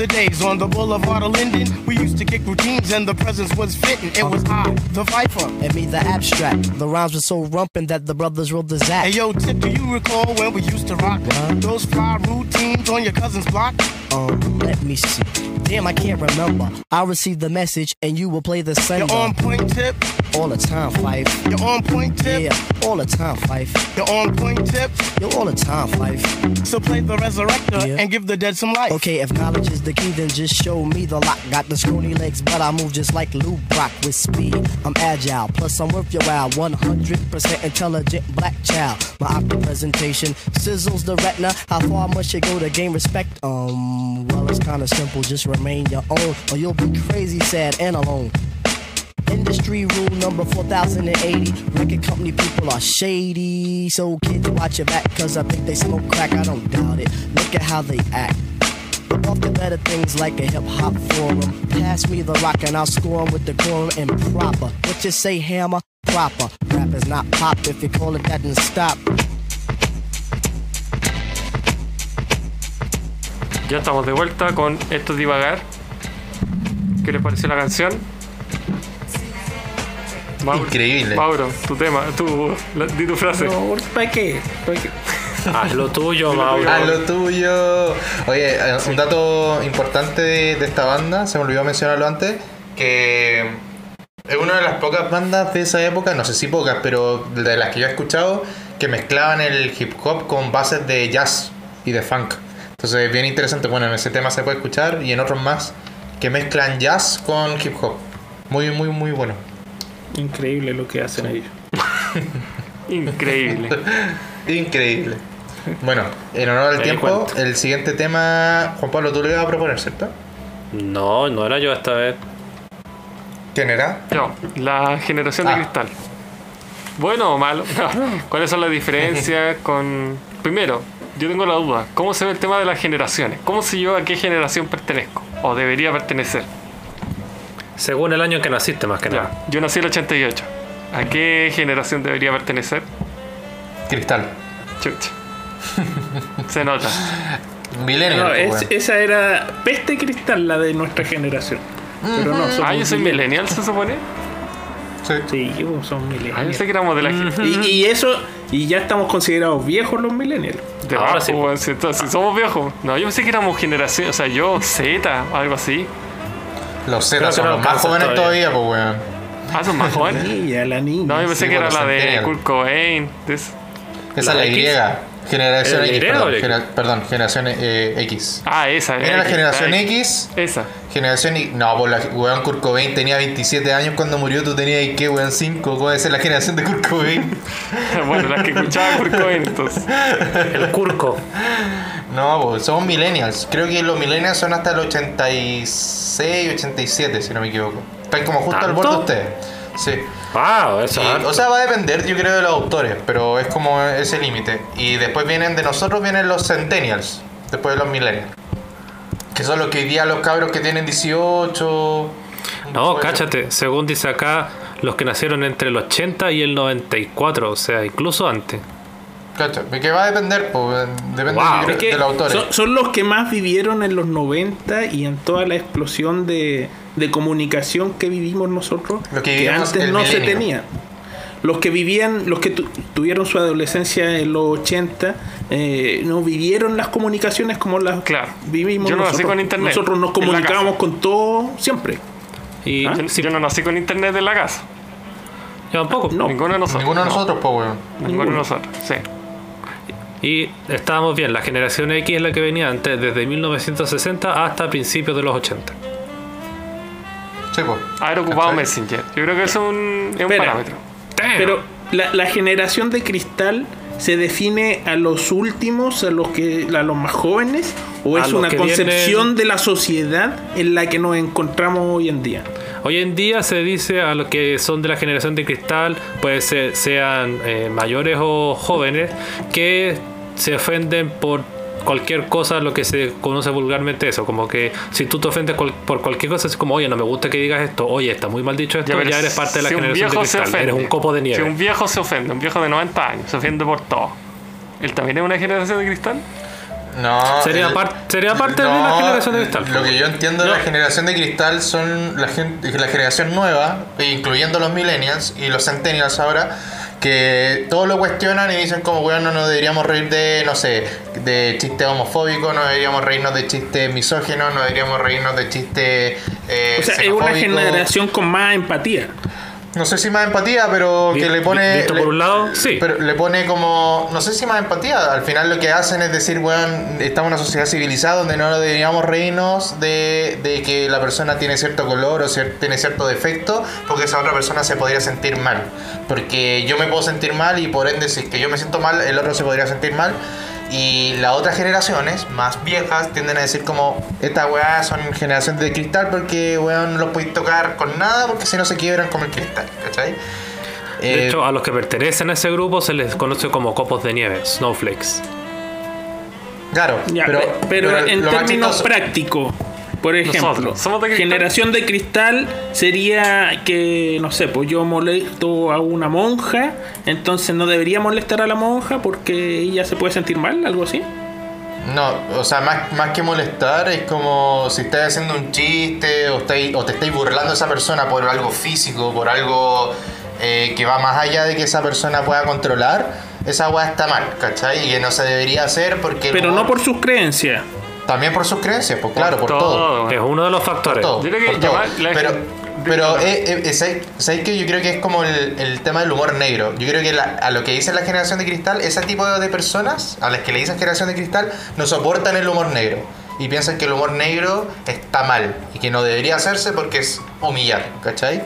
it out. Back in the days on the boulevard of Linden, we used to kick routines and the presence was fitting. It was I, the Viper. And me, the abstract. The rhymes were so rumpin' that the brothers rolled the Hey yo, Tip, do you recall when we used to rock those fly routines on your cousin's block? Um, let me see. Damn, I can't remember. I received the message and you will play the You're on point, Tip. All the time, Fife. You're on point, Tip. Yeah, all the time, Fife. You're on point, Tip. You're all the time, Fife. So play the resurrector Yeah. and give the dead some life. Okay, if knowledge is the key, then just show me the lock. Got the scrawny legs, but I move just like Lou Brock with speed. I'm agile, plus I'm worth your while. 100% intelligent black child. My optic presentation sizzles the retina. How far must you go to gain respect? Um, well, it's kinda simple. Just remain your own, or you'll be crazy, sad, and alone. Industry rule number 4080. Record company people are shady. So kids watch your back, cause I think they smoke crack. I don't doubt it. Look at how they act. Off the better things like a hip hop forum. Pass me the rock and I'll score 'em with the quorum and proper. What you say, hammer? Proper. Rap is not pop. If you call it that, then stop. Ya estamos de vuelta con Esto es Divagar. ¿Qué les pareció la canción? Mauro, Increíble. Mauro, tu tema, tu, la- di tu frase. No, ¿Para qué? ¿Para qué? (laughs) Haz lo tuyo, Mauro. Haz lo tuyo. Oye, eh, un dato importante de, de esta banda, se me olvidó mencionarlo antes, que es una de las pocas bandas de esa época, no sé si pocas, pero de las que yo he escuchado, que mezclaban el hip hop con bases de jazz y de funk. Entonces, bien interesante. Bueno, en ese tema se puede escuchar y en otros más que mezclan jazz con hip hop. Muy, muy, muy bueno. Increíble lo que hacen ellos. (laughs) Increíble. (laughs) Increíble. Bueno, en honor al Me tiempo, el siguiente tema, Juan Pablo, tú lo ibas a proponer, ¿cierto? No, no era yo esta vez. ¿Quién era? No, la generación de Ah. cristal. ¿Bueno o malo? (laughs) No. ¿Cuáles son las diferencias (laughs) con... Primero, yo tengo la duda. ¿Cómo se ve el tema de las generaciones? ¿Cómo sé yo a qué generación pertenezco? ¿O debería pertenecer? Según el año en que naciste, más que nada. Yo nací en el 88. ¿A qué generación debería pertenecer? Cristal. Chucha. (laughs) Se nota. Millennial. No, pues, es- esa era peste cristal, la de nuestra generación. Pero no, somos Ah, yo soy millennials. millennial, se supone. Sí. Sí, son Ah, yo millennials. pensé que éramos de la Y, y eso, y ya estamos considerados viejos los millennials. De Ahora abajo, sí. weón, si, somos viejos. No, yo pensé que éramos generación, o sea, yo, Z, algo así. Los Z son no los más jóvenes todavía, todavía. pues, weón. Ah, son más jóvenes. Niña, la niña. No, yo pensé Sí, que era la de. Kurt Cobain. de Esa es ¿La la Y. X? Generación ¿Es la X, perdón. o la X? Genera- perdón, generación eh, X. Ah, esa. Mira la X, generación X. Esa. Generación Y. No, pues la weón Kurt Cobain tenía 27 años cuando murió. Tú tenías ¿y qué, weón? 5. ¿Cómo debe ser la generación de Kurt Cobain? (laughs) bueno, las que escuchaba Kurt Cobain, entonces. El curco. No, pues somos millennials. Creo que los millennials son hasta el 86, 87, si no me equivoco. Están como justo al ¿Tanto? borde de ustedes. Sí. Ah, eso Y, o sea, va a depender, yo creo, de los autores, pero es como ese límite. Y después vienen de nosotros, vienen los centennials, después de los millennials. Que son los que hoy día los cabros que tienen 18. No, cáchate, según dice acá, los que nacieron entre el 80 y el 94, o sea, incluso antes. Cacha, que va a depender, pues, depende Wow. Es que de los autores. son, son los que más vivieron en los 90 y en toda la explosión de, de comunicación que vivimos nosotros, Lo que antes no se tenía. Los que vivían, los que tu- tuvieron su adolescencia en los 80, eh, no vivieron las comunicaciones como las Claro. vivimos Yo no nací nosotros. con internet Nosotros nos comunicábamos con todo siempre. Y ¿Ah? Yo, sí, yo no nací con internet en la casa. yo tampoco. No. Ninguno de nosotros. Ninguno de No, nosotros, pues, weón. Ninguno de nosotros, sí. Y estábamos bien, la generación X es la que venía antes, desde 1960 hasta principios de los 80. Sí, pues. Haber ocupado ¿Cachai? Messenger. Yo creo que eso es un, es un Espera. parámetro. Pero la, la generación de cristal se define a los últimos, a los que a los más jóvenes, o A es una concepción vienen- de la sociedad en la que nos encontramos hoy en día. Hoy en día se dice a los que son de la generación de cristal, puede ser sean eh, mayores o jóvenes, que se ofenden por cualquier cosa, lo que se conoce vulgarmente eso, como que si tú te ofendes cual- por cualquier cosa, es como, oye, no me gusta que digas esto, oye, está muy mal dicho esto, ya, eres parte de la si un generación de cristal, ofende, eres un copo de Si nieve. un viejo se ofende, un viejo de 90 años, se ofende por todo. ¿Él también es una generación de cristal? No. Sería el- par- sería parte de la generación de cristal. Lo que yo entiendo de No. la generación de cristal son la, gente, la generación nueva, incluyendo los millennials y los centennials ahora, que todo lo cuestionan y dicen como, weón, no nos deberíamos reír de, no sé, de chistes homofóbicos, no deberíamos reírnos de chistes misógenos, no deberíamos reírnos de chistes eh, O sea, es una generación con más empatía. No sé si más empatía, pero que le pone... visto le- por un lado, sí. Pero le pone como, no sé si más empatía, al final lo que hacen es decir, weón, estamos en una sociedad civilizada donde no deberíamos reírnos de, de que la persona tiene cierto color o cier- tiene cierto defecto, porque esa otra persona se podría sentir mal. Porque yo me puedo sentir mal y por ende, si es que yo me siento mal, el otro se podría sentir mal. Y las otras generaciones, más viejas, tienden a decir como, esta weá son generaciones de cristal porque weón no los podéis tocar con nada porque si no se quiebran como el cristal, ¿cachai? De Eh, hecho, a los que pertenecen a ese grupo se les conoce como copos de nieve, snowflakes. Claro, Ya, pero, pe- pero, en términos prácticos, por ejemplo, Nosotros, somos de cristal. generación de cristal sería que, no sé, pues yo molesto a una monja, entonces no debería molestar a la monja porque ella se puede sentir mal, algo así. No, o sea, más, más que molestar, es como si estás haciendo un chiste o, estáis- o te estáis burlando de esa persona por algo físico, por algo eh, que va más allá de que esa persona pueda controlar, esa weá está mal, ¿cachai? Y que no se debería hacer porque... Pero no por sus creencias. También por sus creencias, pues claro, por todo. Es uno de los factores. Por todo, Yo creo que por todo. llamar la- pero, pero eh, eh, eh, ¿sabes sabes qué? Yo creo que es como el, el tema del humor negro. Yo creo que la- a lo que dice la generación de cristal, ese tipo de personas, a las que le dicen generación de cristal, no soportan el humor negro. Y piensan que el humor negro está mal y que no debería hacerse porque es humillar, ¿cachai?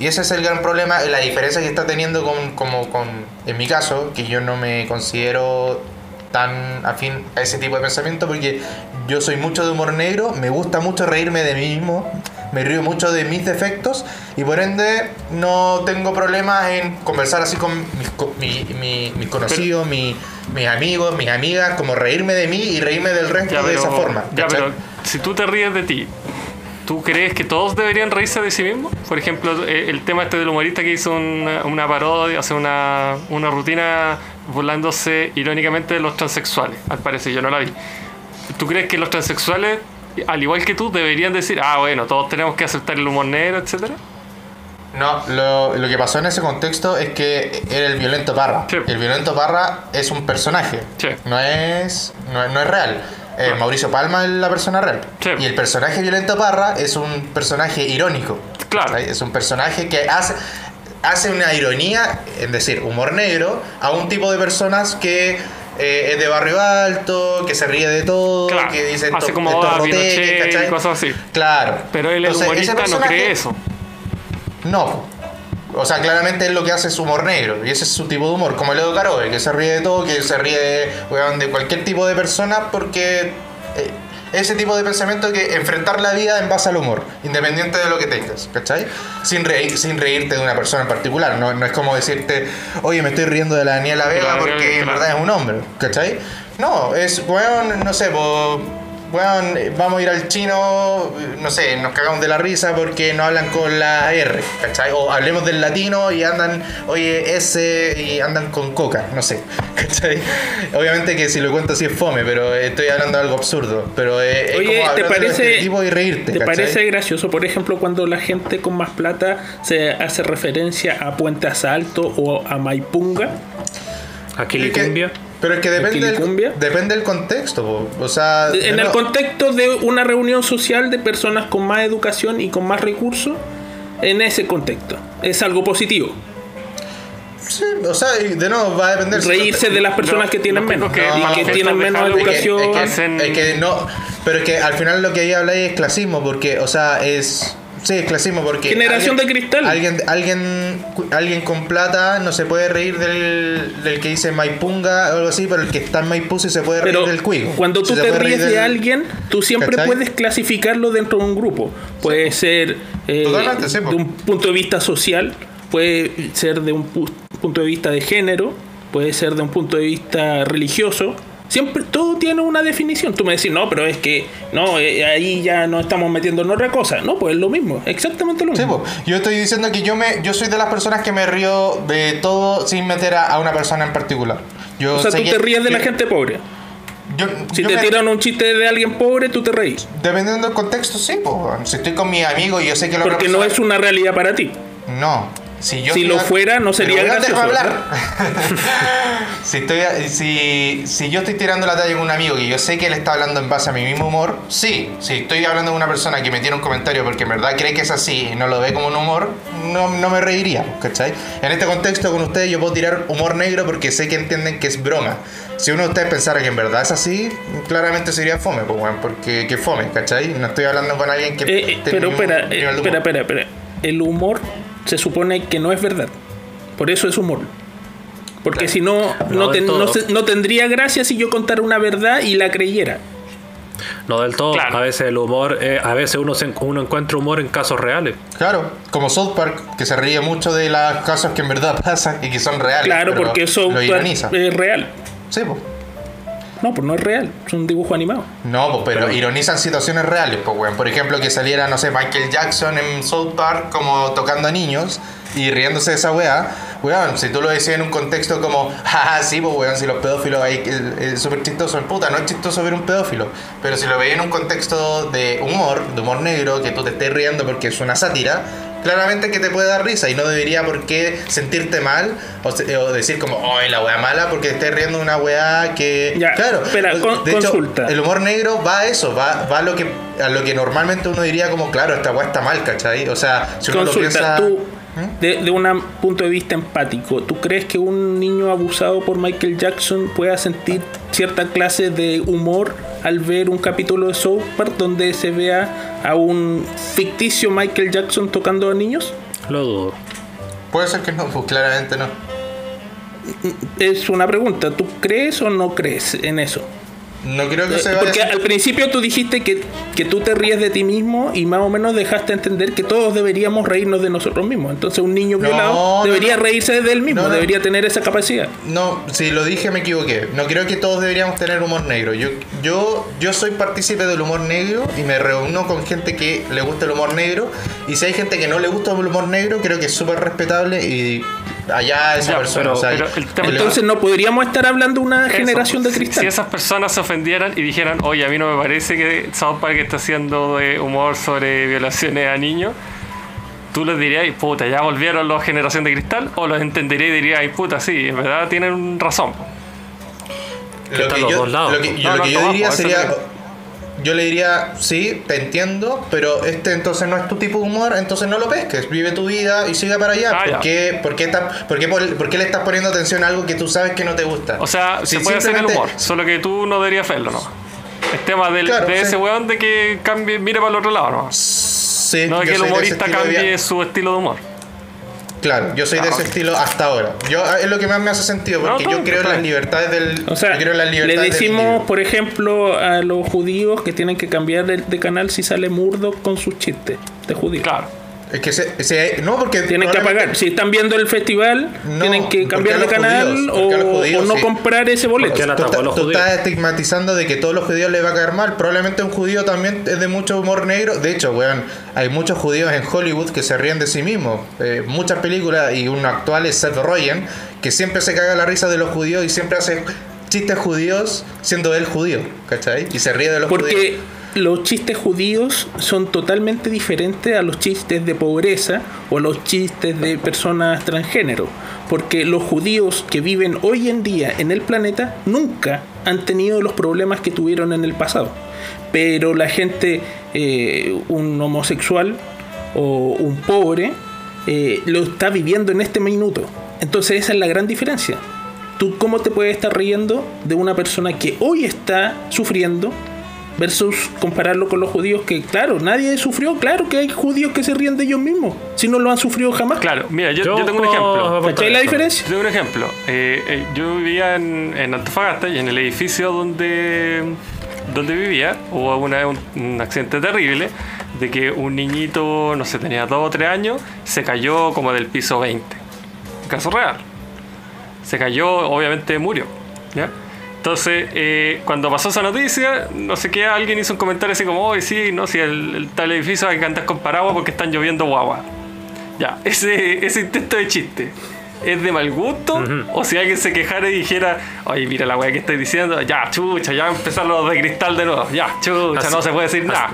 Y ese es el gran problema, la diferencia que está teniendo con, como con, en mi caso, que yo no me considero tan afín a ese tipo de pensamiento porque yo soy mucho de humor negro, me gusta mucho reírme de mí mismo, me río mucho de mis defectos y por ende no tengo problemas en conversar así con mis, co- mi- mi- mis conocidos, mi- mis amigos, mis amigas, como reírme de mí y reírme del resto Ya, de pero, esa forma. ya, pero si tú te ríes de ti, ¿tú crees que todos deberían reírse de sí mismos? Por ejemplo, eh, el tema este del humorista que hizo una, una parodia, o sea, una, una rutina burlándose irónicamente de los transexuales, al parecer, yo no la vi. ¿Tú crees que los transexuales, al igual que tú, deberían decir, ah, bueno, todos tenemos que aceptar el humor negro, etcétera? No, lo, lo que pasó en ese contexto es que era el violento Parra. Sí. El violento Parra es un personaje, Sí. no, es, no, no es real. Eh, Mauricio Palma es la persona real. Sí. Y el personaje violento Parra es un personaje irónico. Claro. ¿cachai? Es un personaje que hace, hace una ironía, es decir, humor negro, a un tipo de personas que eh, es de barrio alto, que se ríe de todo, Claro, que dice hace como ¿cachai? cosas así. Claro. Pero él, el Entonces, humorista, no cree eso. no. O sea, claramente él lo que hace es humor negro. Y ese es su tipo de humor. Como el Edo Caroe, que se ríe de todo, que se ríe de, weón, de cualquier tipo de persona porque eh, ese tipo de pensamiento que enfrentar la vida en base al humor, independiente de lo que tengas, ¿cachai? Sin, reír, sin reírte de una persona en particular, no, no es como decirte, oye, me estoy riendo de la Daniela Vega porque en verdad es un hombre, ¿cachai? No, es, weón, no sé, pues, weón, vamos a ir al chino, no sé, nos cagamos de la risa porque no hablan con la R, ¿cachai? O hablemos del latino y andan, oye, S y andan con coca, no sé, (laughs) ¿cachai? Obviamente que si lo cuento así es fome, pero estoy hablando de algo absurdo, pero es, es Oye, como ¿te parece, estereotipos y reírte, ¿te ¿cachai? parece gracioso, por ejemplo, cuando la gente con más plata se hace referencia a Puente Asalto o a Maipunga? Aquí Es que- Licumbia. Pero es que depende del, depende del contexto, po. o sea... de En el contexto de una reunión social de personas con más educación y con más recursos, en ese contexto. Es algo positivo. Sí, o sea, de nuevo va a depender... Reírse de las personas No, que tienen no menos que y tienen menos Halloween- Es que- educación. Es que, hacen- es que no, pero es que al final lo que ahí habláis es clasismo, porque, o sea, es. Sí, es clasismo, porque. Generación de cristal. Alguien, alguien, alguien con plata no se puede reír del, del que dice Maipunga o algo así, pero el que está en Maipú sí se puede reír Pero del cuigo. cuando Sí tú te ríes de del- alguien, tú siempre ¿Cachai? puedes clasificarlo dentro de un grupo. Puede ser eh, sí, de un punto de vista social, puede ser de un pu- punto de vista de género, puede ser de un punto de vista religioso. Siempre todo tiene una definición. Tú me decís, no, pero es que no, eh, ahí ya no estamos metiendo en otra cosa. No, pues es lo mismo, exactamente lo Sí, mismo. po. yo estoy diciendo que yo me yo soy de las personas que me río de todo sin meter a, a una persona en particular. Yo o sea, tú que- te ríes de la gente pobre. yo- Si yo te me- tiran un chiste de alguien pobre, tú te reís. Dependiendo del contexto, sí, po. si estoy con mi amigo y yo sé que otra Porque no es una realidad para ti. No. Si, yo Si lo a- fuera, no sería gracioso. hablar. (laughs) si, estoy a- si, si yo estoy tirando la talla con un amigo y yo sé que él está hablando en base a mi mismo humor, sí. Si estoy hablando con una persona que me tiene un comentario porque en verdad cree que es así y no lo ve como un humor, no, no me reiría, ¿cachai? En este contexto con ustedes yo puedo tirar humor negro porque sé que entienden que es broma. Si uno de ustedes pensara que en verdad es así, claramente sería fome, pues, weón, porque que fome, ¿cachai? No estoy hablando con alguien que... Eh, pero espera, espera, espera, espera. El humor se supone que no es verdad. Por eso es humor. Porque Claro. si no, No no, del ten- no todo. se- no tendría gracia si yo contara una verdad y la creyera. No del todo. Claro. A veces el humor, eh, a veces uno, se, uno encuentra humor en casos reales. Claro, como South Park, que se ríe mucho de las cosas que en verdad (laughs) pasan y que son reales. Claro, pero porque eso es real. Sí, pues. No, pues no es real. Es un dibujo animado. No, pues, pero ironizan situaciones reales, pues, weón. Por ejemplo, que saliera, no sé, Michael Jackson en South Park como tocando a niños y riéndose de esa weá. Weón, si tú lo decías en un contexto como, (laughs) ah, sí, pues, weón, si los pedófilos ahí eh, es súper chistoso, puta, no es chistoso ver un pedófilo. Pero si lo veis en un contexto de humor, de humor negro, que tú te estés riendo porque es una sátira, claramente que te puede dar risa y no debería por qué sentirte mal o, o decir como, ay, la weá mala porque estés riendo de una weá que... Ya, claro, espera, con- de hecho, consulta. el humor negro va a eso, va, va a, lo que, a lo que normalmente uno diría como, claro, esta weá está mal, ¿cachai? O sea, si uno lo Consulta, piensa... tú, ¿Mm? de, de un punto de vista empático, ¿tú crees que un niño abusado por Michael Jackson pueda sentir cierta clase de humor al ver un capítulo de South Park donde se vea a un ficticio Michael Jackson tocando a niños? Lo dudo. Puede ser que no, pues claramente no. Es una pregunta, ¿tú crees o no crees en eso? No creo que Eh, se vaya Porque a al principio tú dijiste que, que tú te ríes de ti mismo y más o menos dejaste entender que todos deberíamos reírnos de nosotros mismos. Entonces un niño violado no, debería no. reírse de él mismo, no. debería tener esa capacidad. No, si lo dije me equivoqué. No creo que todos deberíamos tener humor negro. Yo, yo, yo soy partícipe del humor negro y me reúno con gente que le gusta el humor negro. Y si hay gente que no le gusta el humor negro, creo que es súper respetable y allá esa Ya, persona. pero- o sea, pero el tema- Entonces no podríamos estar hablando de una Eso, generación de cristal. Si esas personas se ofendieran y dijeran, oye, a mí no me parece que South Park está haciendo de humor sobre violaciones a niños, tú les dirías, puta, ya volvieron los generación de cristal, o los entenderías y dirías, ay, puta, sí, en verdad tienen razón. lo están que los yo, dos lados, lo que, po. yo- No, lo que no, yo diría sería. Yo le diría, sí, te entiendo, pero este entonces no es tu tipo de humor, entonces no lo pesques, vive tu vida y siga para allá. Ah. ¿Por, qué, por, qué está- por, qué, por- qué le estás poniendo atención a algo que tú sabes que no te gusta? O sea, Si se puede hacer el humor, solo que tú no deberías hacerlo, ¿no? Es tema del, Claro, de sí. ese weón de que cambie, mire para el otro lado, ¿no? Sí, No de que el humorista cambie su estilo de humor. Claro, yo soy de Ah, ese estilo hasta ahora. Yo ah, es lo que más me hace sentido, porque No, yo creo en las libertades del. O sea, yo creo en las le libertades del decimos, por ejemplo, a los judíos que tienen que cambiar de, de canal si sale Murdoch con sus chistes de judíos. Claro. Es que se, se- no porque Tienen que apagar. Si están viendo el festival, No, tienen que porque cambiar a de canal judíos, o, porque judíos, o no sí. comprar ese boleto. Porque Tú, estás- tú estigmatizando de que todos los judíos le va a caer mal. Probablemente un judío también es de mucho humor negro. De hecho, weón, hay muchos judíos en Hollywood que se ríen de sí mismos. Eh, muchas películas y uno actual es Seth Rogen, que siempre se caga la risa de los judíos y siempre hace chistes judíos siendo él judío, ¿cachai? Y se ríe de los judíos. Los chistes judíos son totalmente diferentes a los chistes de pobreza o los chistes de personas transgénero. Porque los judíos que viven hoy en día en el planeta nunca han tenido los problemas que tuvieron en el pasado. Pero la gente, eh, un homosexual o un pobre, eh, lo está viviendo en este minuto. Entonces esa es la gran diferencia. ¿Tú cómo te puedes estar riendo de una persona que hoy está sufriendo versus compararlo con los judíos que, claro, nadie sufrió? Claro que hay judíos que se ríen de ellos mismos, si no lo han sufrido jamás. Claro, mira, yo, Yo yo tengo un ejemplo. ¿Cachai la diferencia? Yo tengo un ejemplo. Eh, eh, yo vivía en, en Antofagasta y en el edificio donde, donde vivía hubo una- un, un accidente terrible de que un niñito, no sé, tenía 2 o 3 años, se cayó como del piso 20. Caso real. Se cayó, obviamente murió. ¿ya? Entonces, eh, cuando pasó esa noticia, no sé qué, alguien hizo un comentario así como, hoy sí, no, si el, el tal edificio hay que andar con paraguas porque están lloviendo guagua. Ya, (laughs) ese, ese intento de chiste. ¿Es de mal gusto? O si alguien se quejara y dijera, oye, mira la weá que estoy diciendo, ya, chucha, ya empezaron los de cristal de nuevo, ya, chucha, Así- no se puede decir nada.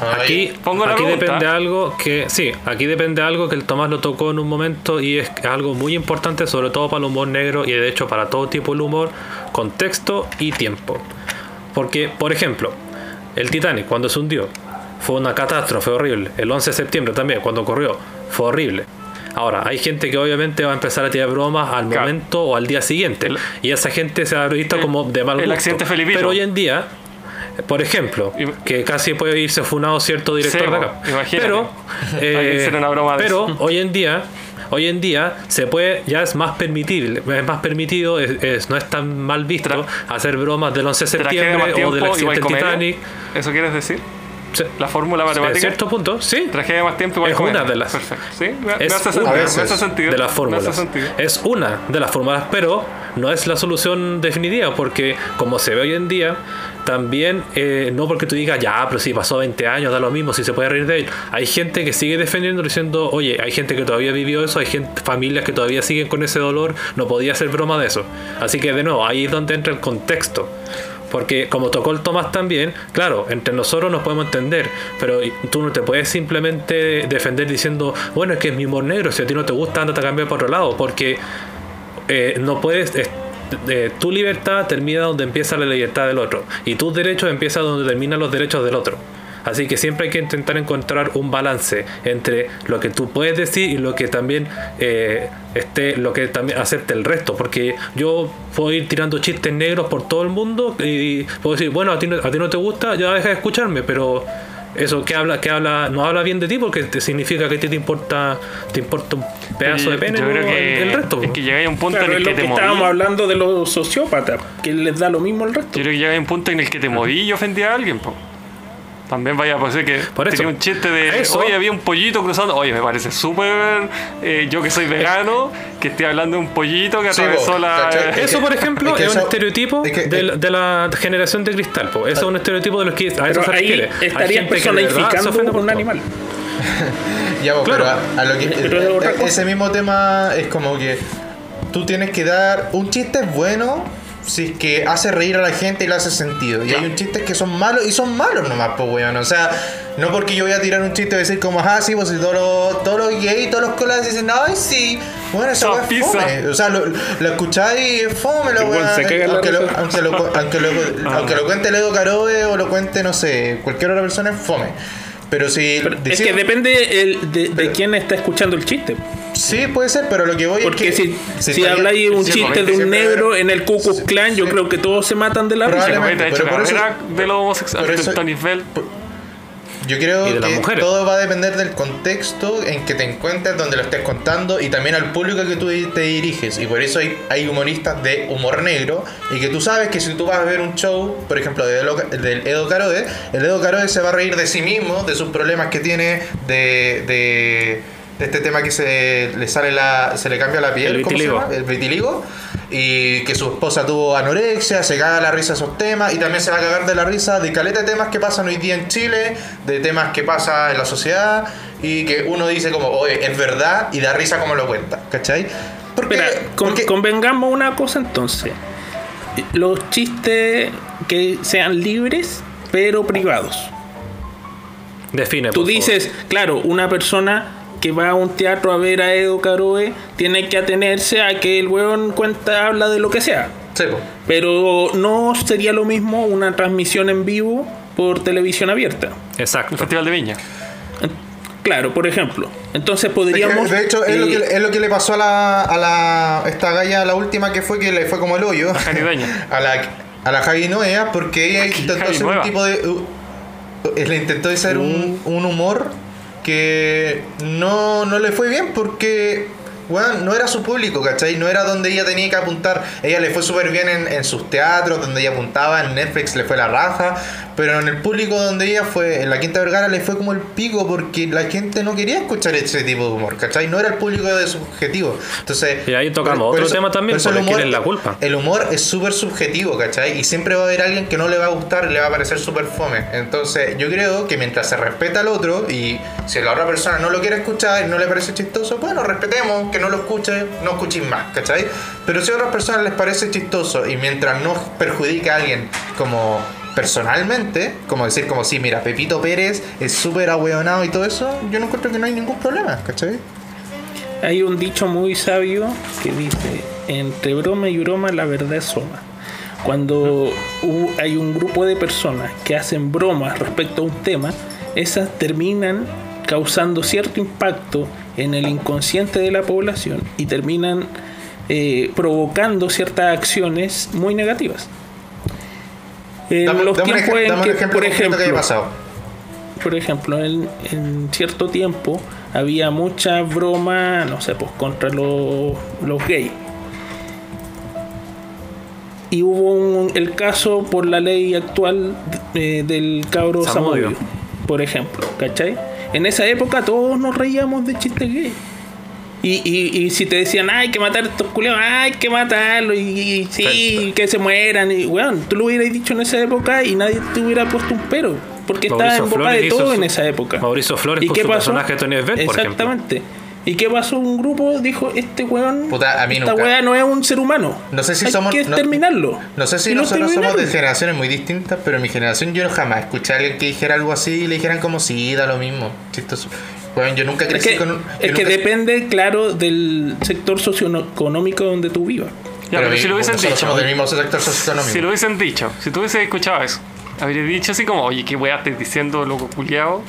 Aquí, Pongo la aquí depende algo que sí, aquí depende algo que el Tomás lo tocó en un momento y es algo muy importante sobre todo para el humor negro y de hecho para todo tipo de humor, contexto y tiempo. Porque, por ejemplo, el Titanic cuando se hundió fue una catástrofe horrible. El 11 de septiembre también cuando ocurrió fue horrible. Ahora, hay gente que obviamente va a empezar a tirar bromas al Claro. momento o al día siguiente. El- y esa gente se ha visto el- como de mal el gusto. accidente filipino. Pero hoy en día, por ejemplo, que casi puede irse funado cierto director Sí, de acá. imagínate. Pero, (laughs) eh, una broma de pero eso. hoy en día, hoy en día se puede, ya es más permitible, es más permitido, es, es- no es tan mal visto Tra- hacer bromas del 11 de septiembre o del accidente. Titanic. ¿Eso quieres decir? Sí. La fórmula En matemática. cierto punto, sí. Tragedia más tiempo igual Es una de las- Perfecto. Sí, me, me Es hace una sentido. Me de las Me hace fórmulas. sentido. Es una de las fórmulas, pero no es la solución definitiva, porque como se ve hoy en día, también, eh, no porque tú digas, ya, pero si pasó 20 años, da lo mismo, si se puede reír de él. Hay gente que sigue defendiendo, diciendo, oye, hay gente que todavía vivió eso, hay gente, familias que todavía siguen con ese dolor, no podía hacer broma de eso. Así que, de nuevo, ahí es donde entra el contexto. Porque como tocó el Tomás también, claro, entre nosotros nos podemos entender, pero tú no te puedes simplemente defender diciendo, bueno, es que es mi humor negro, si a ti no te gusta, andate a cambiar para otro lado, porque eh, no puedes... es- eh, tu libertad termina donde empieza la libertad del otro y tus derechos empiezan donde terminan los derechos del otro. Así que siempre hay que intentar encontrar un balance entre lo que tú puedes decir y lo que también eh, esté, lo que también acepte el resto. Porque yo puedo ir tirando chistes negros por todo el mundo y puedo decir, bueno, a ti no, a ti no te gusta, ya deja de escucharme, pero eso que habla, que habla, no habla bien de ti porque te significa que a ti te importa, te importa un pedazo de Yo- pene yo creo ¿no? que, el, el resto. es que llegáis a un punto Claro, en es el que lo te que moví. estábamos hablando de los sociópatas, que les da lo mismo el resto. Yo creo que llega un punto en el que te moví y ofendí a alguien, po. También vaya a ser que Por eso. tenía un chiste de, Eso. oye, había un pollito cruzando. Oye, me parece súper. eh, yo que soy vegano, que estoy hablando de un pollito que Sí, atravesó la. Eso, por ejemplo, es un eso- estereotipo es que- de, la- de la generación de cristal. po. Eso es un estereotipo de los que a eso se refiere. Se personificando ofende por un animal. (laughs) Ya, pues, Claro. pero a, a lo que Pero ese mismo tema es como que tú tienes que dar un chiste es bueno si es que hace reír a la gente y le hace sentido. Y hay un chistes que son malos y son malos nomás, pues weón. O sea, no porque yo voy a tirar un chiste y decir como, ah, sí, pues si todos los, todos los gays, todos los colas dicen, ay, sí, bueno, esa weá es fome. O sea, lo, lo escucháis y es fome la weá. Aunque, lo, risa. aunque, lo, aunque, lo, (laughs) aunque lo cuente Ledo Caroe o lo cuente, no sé, cualquier otra persona es fome. Pero si Pero es decimos- que depende el, de, de quién está escuchando el chiste. Sí, puede ser, pero lo que voy Porque es que. si, si estaría- habláis un chiste de un negro habrá- en el Ku Klux Klan, yo sí. creo que todos se matan de la risa. Probablemente. Pero por eso- de los homosexuales. por eso-. Yo creo Y de que todo va a depender del contexto en que te encuentres, donde lo estés contando y también al público que tú te diriges. Y por eso hay, hay humoristas de humor negro y que tú sabes que si tú vas a ver un show, por ejemplo, de Edo- del Edo Caroe, el Edo Caroe se va a reír de sí mismo, de sus problemas que tiene, de, de, de este tema que se le sale la, se le cambia la piel, El ¿cómo se vitiligo. llama? El vitiligo. Y que su esposa tuvo anorexia, se caga la risa de esos temas y también se va a cagar de la risa de caleta de temas que pasan hoy día en Chile, de temas que pasa en la sociedad y que uno dice como, oye, es verdad y da risa como lo cuenta, ¿cachai? Porque, Espera, con- porque- convengamos una cosa entonces. Los chistes que sean libres, pero privados. Define. Tú por favor. dices, claro, una persona que va a un teatro a ver a Edo Caroe tiene que atenerse a que el weón cuenta, habla de lo que sea. Sí, po. Pero no sería lo mismo una transmisión en vivo por televisión abierta. Exacto. El Festival de Viña. Claro, por ejemplo. Entonces podríamos... de hecho, es, lo que, es lo que le pasó a la, a la esta galla, la última que fue que le fue como el hoyo. A (laughs) la, a la Javi Noea, porque ella intentó Javi hacer un tipo de. uh, le intentó hacer un, un humor que no, no le fue bien porque. Bueno, no era su público, ¿cachai? No era donde ella tenía que apuntar. Ella le fue súper bien en, en sus teatros, donde ella apuntaba, en Netflix le fue la raja, pero en el público donde ella fue, en la Quinta Vergara, le fue como el pico porque la gente no quería escuchar ese tipo de humor, ¿cachai? No era el público de su objetivo. Entonces, Y ahí tocamos otro tema también, por porque ¿quién es la culpa? el humor es súper subjetivo, ¿cachai? Y siempre va a haber alguien que no le va a gustar y le va a parecer súper fome. Entonces, yo creo que mientras se respeta al otro y si la otra persona no lo quiere escuchar y no le parece chistoso, bueno, respetemos, que no lo escuche, no escuchen más, ¿cachai? Pero si a otras personas les parece chistoso y mientras no perjudique a alguien como personalmente, como decir como sí, mira, Pepito Pérez es súper ahueonado y todo eso, yo no encuentro que no hay ningún problema, ¿cachai? Hay un dicho muy sabio que dice, entre broma y broma la verdad es soma. Cuando hay un grupo de personas que hacen bromas respecto a un tema, esas terminan causando cierto impacto en el inconsciente de la población y terminan eh, provocando ciertas acciones muy negativas. En Dame, los dame tiempos en que, ejemplo por concreto que haya ejemplo, pasado. por ejemplo, en, en cierto tiempo había mucha broma, no sé, pues contra los, los gays. Y hubo un- el caso por la ley actual eh, del cabro. Zamudio, por ejemplo, ¿cachai? En esa época todos nos reíamos de chistes gays. Y, y, y si te decían, "Ah, hay que matar a estos culeos, hay que matarlos, y, y sí, que se mueran, y bueno, tú lo hubieras dicho en esa época y nadie te hubiera puesto un pero, porque estaba Mauricio en boca Flores de todo su- en esa época. Mauricio Flores ¿Y con qué su pasó? personaje Tony por ejemplo. Exactamente. ¿Y qué pasó? Un grupo dijo, este weón, Puta, a mí esta nunca. weá no es un ser humano. No sé si Hay somos. que no- exterminarlo. No sé si Y nosotros somos de generaciones muy distintas, pero en mi generación yo jamás escuché a alguien que dijera algo así y le dijeran como sí, da lo mismo. Chistoso. Bueno, yo nunca Es crecí que, con un. es que depende, claro, del sector socioeconómico donde tú vivas. Ya, pero mi- si lo hubiesen dicho. somos del mismo sector socioeconómico. Si lo hubiesen dicho, si tú hubieses escuchado eso, habría dicho así como, oye, qué weá estás diciendo, loco culiao.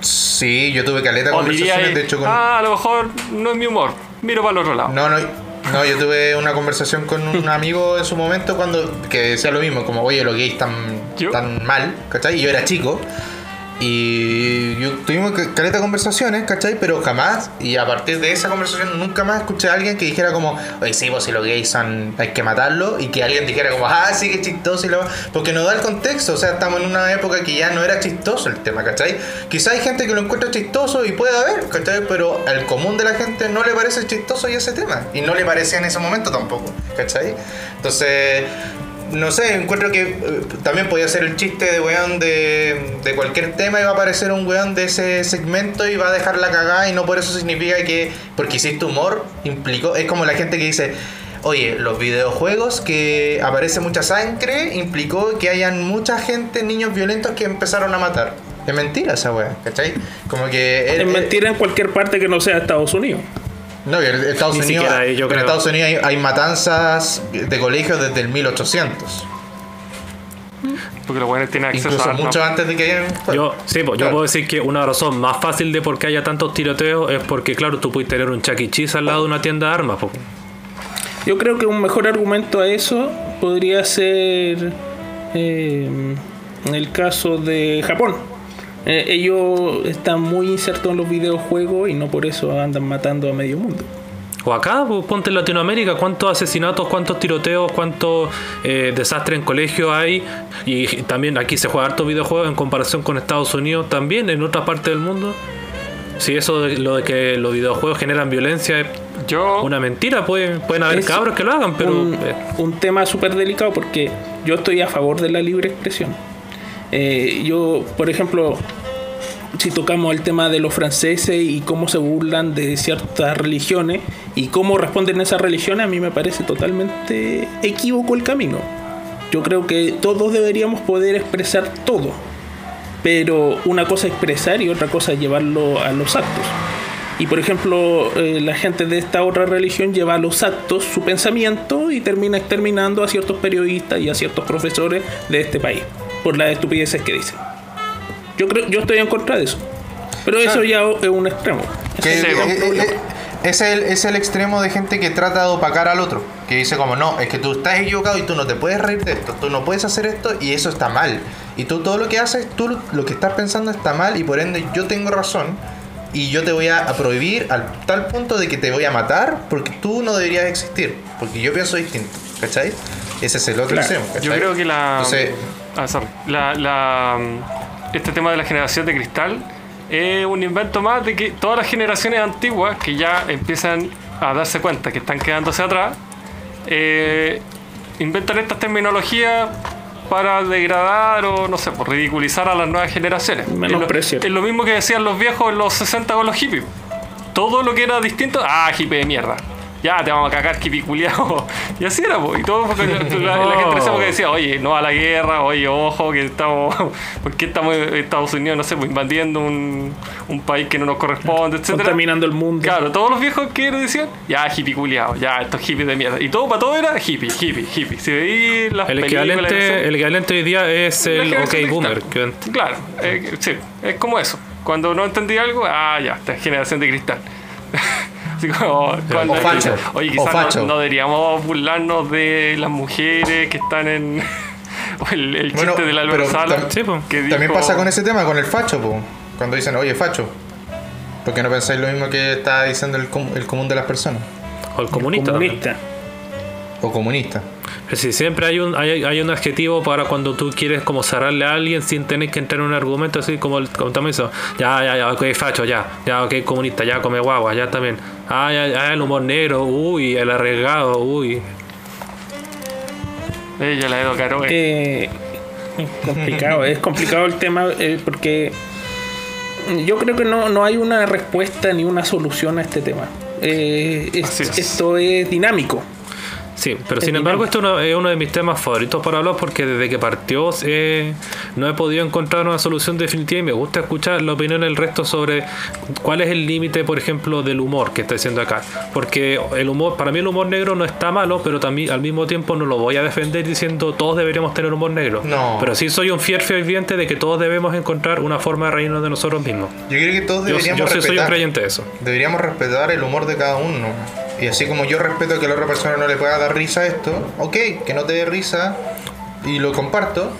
Sí, yo tuve caleta O diría, conversaciones, de hecho, con. ah, a lo mejor no es mi humor, miro para el otro lado. No, no, no, yo tuve una conversación con un (laughs) amigo en su momento cuando que decía lo mismo, como, oye, los gays están tan mal, ¿cachai? Y yo era chico. Y yo, tuvimos caleta de conversaciones, ¿cachai? Pero jamás, y a partir de esa conversación, nunca más escuché a alguien que dijera como, oye, sí, pues si los gays son, hay que matarlo, y que alguien dijera como, ah, sí, que chistoso, y lo... porque no da el contexto, o sea, estamos en una época que ya no era chistoso el tema, ¿cachai? Quizá hay gente que lo encuentra chistoso y puede haber, ¿cachai? Pero al común de la gente no le parece chistoso y ese tema, y no le parecía en ese momento tampoco, ¿cachai? Entonces no sé, encuentro que eh, también podía ser el chiste de weón de, de cualquier tema y va a aparecer un weón de ese segmento y va a dejar la cagada y no por eso significa que porque hiciste humor implicó, es como la gente que dice, oye, los videojuegos que aparece mucha sangre implicó que hayan mucha gente, niños violentos que empezaron a matar. Es mentira esa weá, ¿cachai? Como que... Es mentira en cualquier parte que no sea Estados Unidos. No, en Estados Ni Unidos, siquiera ahí, yo en creo. Estados Unidos hay, hay matanzas de colegios desde el 1800. Porque los buenos tienen acceso Incluso a mucho antes de que hayan. Yo, sí, pues, yo puedo decir que una razón más fácil de por qué haya tantos tiroteos es porque, claro, tú puedes tener un Chuck E. Cheese al lado de una tienda de armas. po. Yo creo que un mejor argumento a eso podría ser eh, en el caso de Japón. Eh, ellos están muy insertos en los videojuegos y no por eso andan matando a medio mundo. O acá, pues, ponte en Latinoamérica, cuántos asesinatos, cuántos tiroteos, cuántos eh, desastres en colegios hay. Y también aquí se juega harto videojuegos en comparación con Estados Unidos, también en otra parte del mundo. Si eso de lo de que los videojuegos generan violencia es Yo, una mentira, pueden, pueden haber cabros que lo hagan, pero un, eh, un tema súper delicado porque yo estoy a favor de la libre expresión. Eh, yo, por ejemplo, si tocamos el tema de los franceses y cómo se burlan de ciertas religiones y cómo responden esas religiones, a mí me parece totalmente equívoco el camino. Yo creo que todos deberíamos poder expresar todo, pero una cosa es expresar y otra cosa es llevarlo a los actos. Y por ejemplo, eh, la gente de esta otra religión lleva a los actos su pensamiento y termina exterminando a ciertos periodistas y a ciertos profesores de este país por las estupideces que dicen. Yo creo, yo estoy en contra de eso. Pero eso ya es un extremo. Que- es un eh, eh, eh, es, el, es el extremo de gente que trata de opacar al otro. Que dice como, no, es que tú estás equivocado y tú no te puedes reír de esto. Tú no puedes hacer esto y eso está mal. Y tú todo lo que haces, tú lo, que estás pensando está mal y por ende yo tengo razón. Y yo te voy a, a prohibir al tal punto de que te voy a matar porque tú no deberías existir. Porque yo pienso distinto. ¿Cachai? Ese es el otro Claro. extremo. ¿cachai? yo creo que la, Entonces, ah, sorry. la, la, mm, este tema de la generación de cristal es un invento más de que todas las generaciones antiguas que ya empiezan a darse cuenta que están quedándose atrás, eh, inventan estas terminologías para degradar o no sé, por ridiculizar a las nuevas generaciones. Es lo, Menospreciar. es lo mismo que decían los viejos en los 60 con los hippies. Todo lo que era distinto, ah, hippie de mierda. Ya te vamos a cagar, hippie culiao. (laughs) Y así era, po. y todo porque la, la- la gente (laughs) decía, oye, no a la guerra, oye, ojo, que estamos, (laughs) ¿por qué estamos Estados Unidos, no sé, pues, invadiendo un, un país que no nos corresponde, etcétera? Contaminando el mundo. Claro, todos los viejos que decían, ya hippie culiao, ya estos hippies de mierda. Y todo para todo era hippie, hippie, hippie. Si veí las el equivalente, el equivalente hoy día es el generación OK Boomer. que- Claro, eh, sí, es como eso. Cuando no entendí algo, ah, ya, esta es generación de cristal. Así como, cuando- O facho, Oye, o quizás facho. no, no deberíamos burlarnos de las mujeres que están en. (laughs) el, el chiste Bueno, de la Álvaro pero Sala. tam- Sí, po. que También dijo- pasa con ese tema, con el facho, po. cuando dicen, oye, facho. ¿Por qué no pensáis lo mismo que está diciendo el, com- el común de las personas? O el comunista. también. comunista. O comunista. Sí, siempre hay un, hay, hay un adjetivo para cuando tú quieres como cerrarle a alguien sin tener que entrar en un argumento así como, el, como también eso. Ya, ya, ya, ok, facho, ya, ya, ok, comunista, ya, come guagua, ya también. Ah, ya, ya, el humor negro, uy, el arriesgado, uy. Ella la Edo Caro. eh. Eh, es complicado, es complicado el tema eh, porque yo creo que no, no hay una respuesta ni una solución a este tema. Eh, es- Así es. Esto es dinámico. Sí, pero sin embargo dinámico. esto no- es uno de mis temas favoritos para hablar porque desde que partió eh, no he podido encontrar una solución definitiva y me gusta escuchar la opinión del resto sobre cuál es el límite, por ejemplo, del humor que está diciendo acá. Porque el humor, para mí el humor negro no está malo, pero también al mismo tiempo no lo voy a defender diciendo todos deberíamos tener humor negro. No. Pero sí soy un fiel ferviente de que todos debemos encontrar una forma de reírnos de nosotros mismos. Yo creo que todos Yo, deberíamos yo sí soy un respetar. creyente de eso. Deberíamos respetar el humor de cada uno. Y así como yo respeto que a la otra persona no le pueda dar risa esto, ok, que no te dé risa y lo comparto,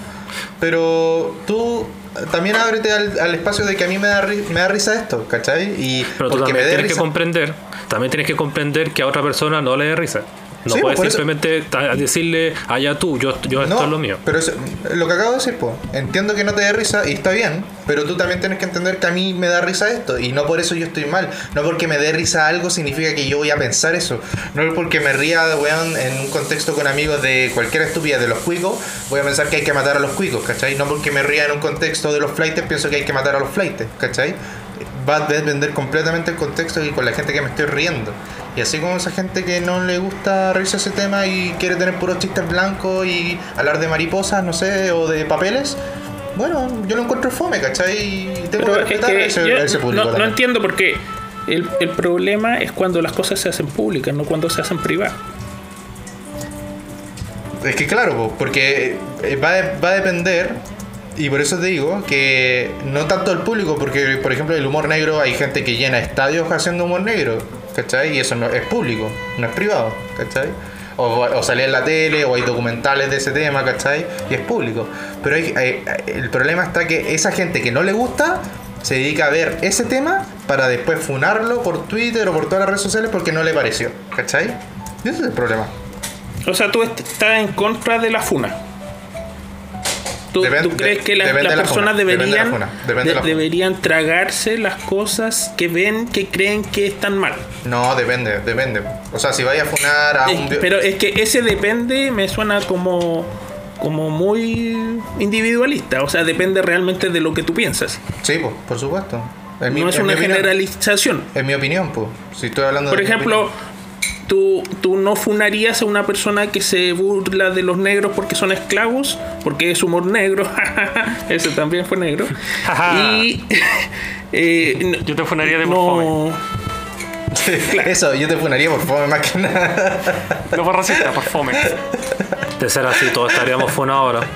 pero tú también ábrete al, al espacio de que a mí me da, ri- me da risa esto, ¿cachai? Y Pero tú porque me también dé tienes que risa. comprender, también tienes que comprender que a otra persona no le dé risa. No Sí, puedes eso- simplemente decirle allá tú, yo, yo esto No, es lo mío. pero eso- lo que acabo de decir, pues, entiendo que no te dé risa y está bien, pero tú también tienes que entender que a mí me da risa esto y no por eso yo estoy mal. No porque me dé risa algo significa que yo voy a pensar eso. No es porque me ría, weón, en un contexto con amigos de cualquier estupidez de los cuicos, voy a pensar que hay que matar a los cuicos, ¿cachai? No porque me ría en un contexto de los flightes, pienso que hay que matar a los flightes, ¿cachai? Va a depender completamente del contexto y con la gente que me estoy riendo. Y así como esa gente que no le gusta reírse ese tema y quiere tener puros chistes blancos y hablar de mariposas, no sé, o de papeles, bueno, yo lo encuentro fome, ¿cachai? Y tengo Pero que es respetar que a ese, yo a ese público. no, no entiendo por qué. El, el problema es cuando las cosas se hacen públicas, no cuando se hacen privadas. Es que claro, po, porque eh, va, va a depender, y por eso te digo que no tanto el público, porque por ejemplo el humor negro hay gente que llena estadios haciendo humor negro, ¿cachai? Y eso no es público, no es privado, ¿cachai? O, salía en la tele, o hay documentales de ese tema, ¿cachai? Y es público. Pero hay- el problema está que esa gente que no le gusta se dedica a ver ese tema para después funarlo por Twitter o por todas las redes sociales porque no le pareció, ¿cachai? Y ese es el problema. O sea, tú est- estás en contra de la funa. ¿Tú, crees que las, la personas de la deberían, de la deberían tragarse las cosas que ven que creen que están mal? No, depende, depende. O sea, si vaya a funar a Es- un... pero es que ese depende me suena como, como muy individualista. O sea, depende realmente de lo que tú piensas. Sí, pues, por supuesto. En mi- no es mi una opinión. generalización. En mi opinión, pues. Si estoy hablando Por de ejemplo. Tú, tú no funarías a una persona que se burla de los negros porque son esclavos, porque es humor negro. (laughs) Ese también fue negro. y. (laughs) eh, Yo te funaría de por no, Eso, yo te funaría por favor, más que nada. No por racista, por fome. (laughs) De ser así, todos estaríamos funados ahora.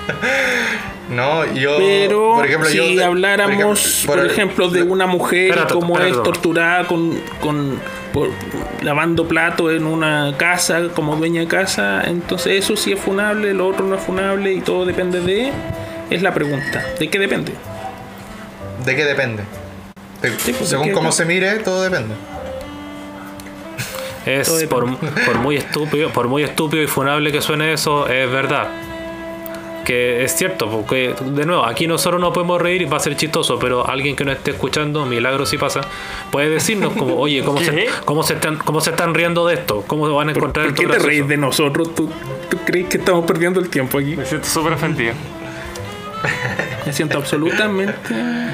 No, yo. Pero por ejemplo, si yo habláramos, por ejemplo, de por- una mujer Espérate, como espérate, es torturada con, con por- lavando platos en una casa como dueña de casa, entonces eso sí es funable, lo otro no es funable y todo depende de es la pregunta, ¿de qué depende? ¿De qué depende? De- pues, según ¿de qué cómo depende? se mire, todo depende. Es Todo por, por muy estúpido, por muy estúpido y funable que suene eso, es verdad. Que es cierto, porque de nuevo, aquí nosotros no podemos reír y va a ser chistoso, pero alguien que no esté escuchando, milagro si pasa, puede decirnos como, oye, ¿cómo, se, (laughs) cómo, se están, ¿cómo se están riendo de esto? ¿Cómo van a ¿Por, encontrar por esto qué te reís de nosotros? ¿Tú, ¿Tú crees que estamos perdiendo el tiempo aquí? Me siento súper ofendido. Me siento absolutamente...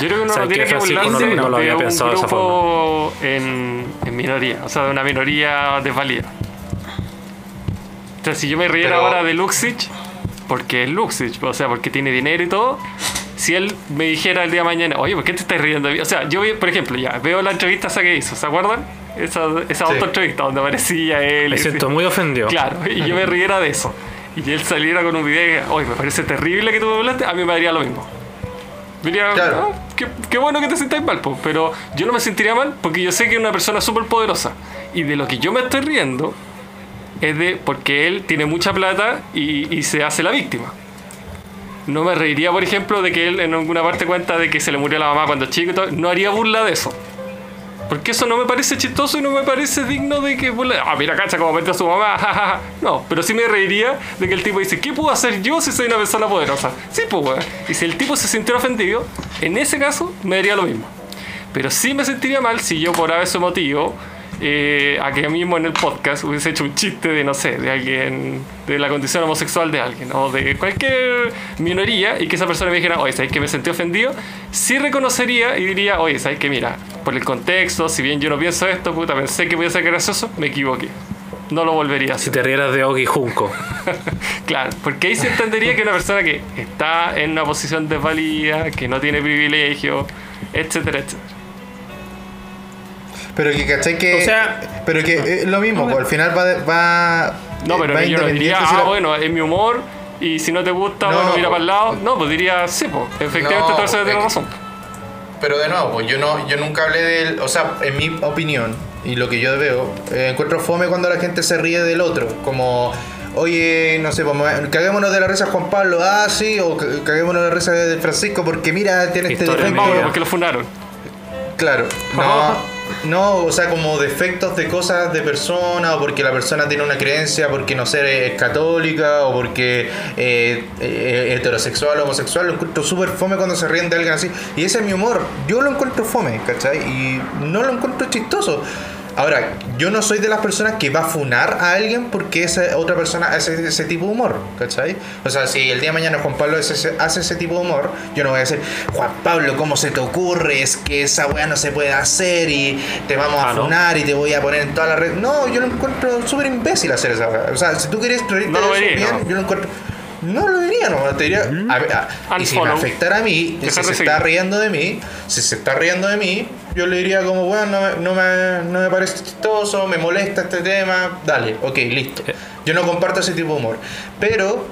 Yo creo que uno ¿Sabes no tiene que burlarse No lo- no lo de había un pensado de esa grupo en, en minoría, o sea, de una minoría desvalida. O sea, si yo me riera Pero- ahora de Luxich, porque es Luxich, o sea, porque tiene dinero y todo, si él me dijera el día de mañana, oye, ¿por qué te estás riendo? O sea, yo, por ejemplo, ya, veo la entrevista esa que hizo, ¿se acuerdan? Esa, esa Sí. autoentrevista donde aparecía él. Me siento muy ofendido. Claro, y yo me riera de eso. Y él saliera con un video y oye, me parece terrible que tú me hablaste, a mí me daría lo mismo. Diría, Claro. "Ah, qué, qué bueno que te sientas mal, po", pero yo no me sentiría mal porque yo sé que es una persona súper poderosa. Y de lo que yo me estoy riendo es de porque él tiene mucha plata y, se hace la víctima. No me reiría, por ejemplo, de que él en alguna parte cuenta de que se le murió la mamá cuando chico y todo. No haría burla de eso. Porque eso no me parece chistoso y no me parece digno de que burla. Ah, mira, cacha cómo metió a su mamá. (laughs) jajaja". No, pero sí me reiría de que el tipo dice, ¿qué puedo hacer yo si soy una persona poderosa? Sí, pues, weón. Y si el tipo se sintió ofendido, en ese caso me daría lo mismo. Pero sí me sentiría mal si yo por ese motivo, eh, aquí mismo en el podcast, hubiese hecho un chiste de, no sé, de alguien, de la condición homosexual de alguien, o de cualquier minoría, y que esa persona me dijera, oye, ¿sabes que me sentí ofendido? Sí reconocería y diría, oye, ¿sabes que Mira, por el contexto, si bien yo no pienso esto, puta, pensé que podía ser gracioso, me equivoqué. No lo volvería a Si hacer. te rieras de Ogi Junco. (laughs) Claro, porque ahí se entendería que una persona que está en una posición desvalida, que no tiene privilegio, etcétera, etcétera. Pero que, ¿cachai? Que, O sea- pero que es lo mismo, pues, al final va. va No, pero va yo no diría, si ah, la- bueno, es mi humor y si no te gusta, No. bueno, mira para el lado. No, pues diría, sí, pues, efectivamente No, tú vas a tener es- razón. Pero de nuevo, pues yo no, yo nunca hablé del. O sea, en mi opinión y lo que yo veo, eh, encuentro fome cuando la gente se ríe del otro. Como, oye, no sé, pues, caguémonos de la risa de Juan Pablo, ah, sí, o ca- caguémonos de la risa de Francisco porque mira, tiene este defecto. Porque lo fundaron. Claro, (laughs) no, no, o sea, como defectos de cosas de persona, o porque la persona tiene una creencia, porque no sé, es católica, o porque eh, eh, heterosexual homosexual, lo encuentro súper fome cuando se ríen de alguien así. Y ese es mi humor, yo lo encuentro fome, ¿cachai? Y no lo encuentro chistoso. Ahora, yo no soy de las personas que va a funar a alguien porque esa otra persona hace ese tipo de humor, ¿cachai? O sea, si el día de mañana Juan Pablo hace ese, hace ese tipo de humor, yo no voy a decir, Juan Pablo, ¿cómo se te ocurre? Es que esa weá no se puede hacer y te vamos a Ah, ¿no? funar y te voy a poner en toda la red. No, yo lo encuentro súper imbécil hacer esa weá. O sea, si tú quieres reírte No lo vería, bien, ¿no? yo lo encuentro... No lo diría, no, te diría... a a- y si me afectara a mí, si se está riendo de mí, si se está riendo de mí, yo le diría como, bueno, no me, no me, no me parece chistoso, me molesta este tema, dale, ok, listo. Yo no comparto ese tipo de humor. Pero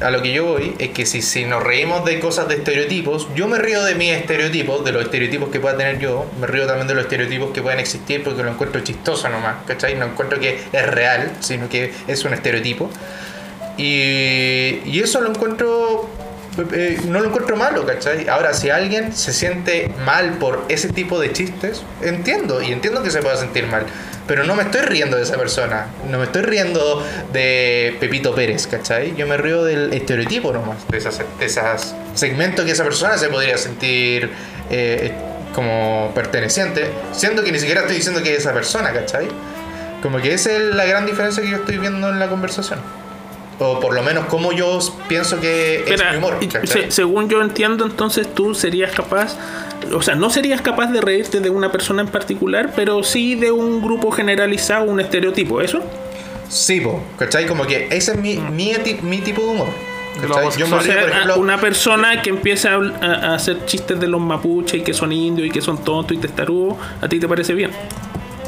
a lo que yo voy es que si, si nos reímos de cosas de estereotipos, yo me río de mis estereotipos, de los estereotipos que pueda tener yo, me río también de los estereotipos que pueden existir porque lo encuentro chistoso nomás, ¿cachai? No encuentro que es real, sino que es un estereotipo. Y, y eso lo encuentro eh, no lo encuentro malo, ¿cachai? Ahora, si alguien se siente mal por ese tipo de chistes, entiendo, y entiendo que se pueda sentir mal. Pero no me estoy riendo de esa persona, no me estoy riendo de Pepito Pérez, ¿cachai? Yo me río del estereotipo nomás, de esas, de esas segmentos que esa persona se podría sentir eh, como perteneciente, siendo que ni siquiera estoy diciendo que es esa persona, ¿cachai? Como que esa es la gran diferencia que yo estoy viendo en la conversación. O por lo menos como yo pienso que es mi humor, según yo entiendo, entonces tú serías capaz, o sea, no serías capaz de reírte de una persona en particular, pero sí de un grupo generalizado, un estereotipo, ¿eso? Sí, po, ¿cachai? Como que ese es mi, mi, eti- mi tipo de humor. Yo me O río, sea, por ejemplo, una persona que empieza a hacer chistes de los mapuches y que son indios y que son tontos y testarudos, ¿a ti te parece bien?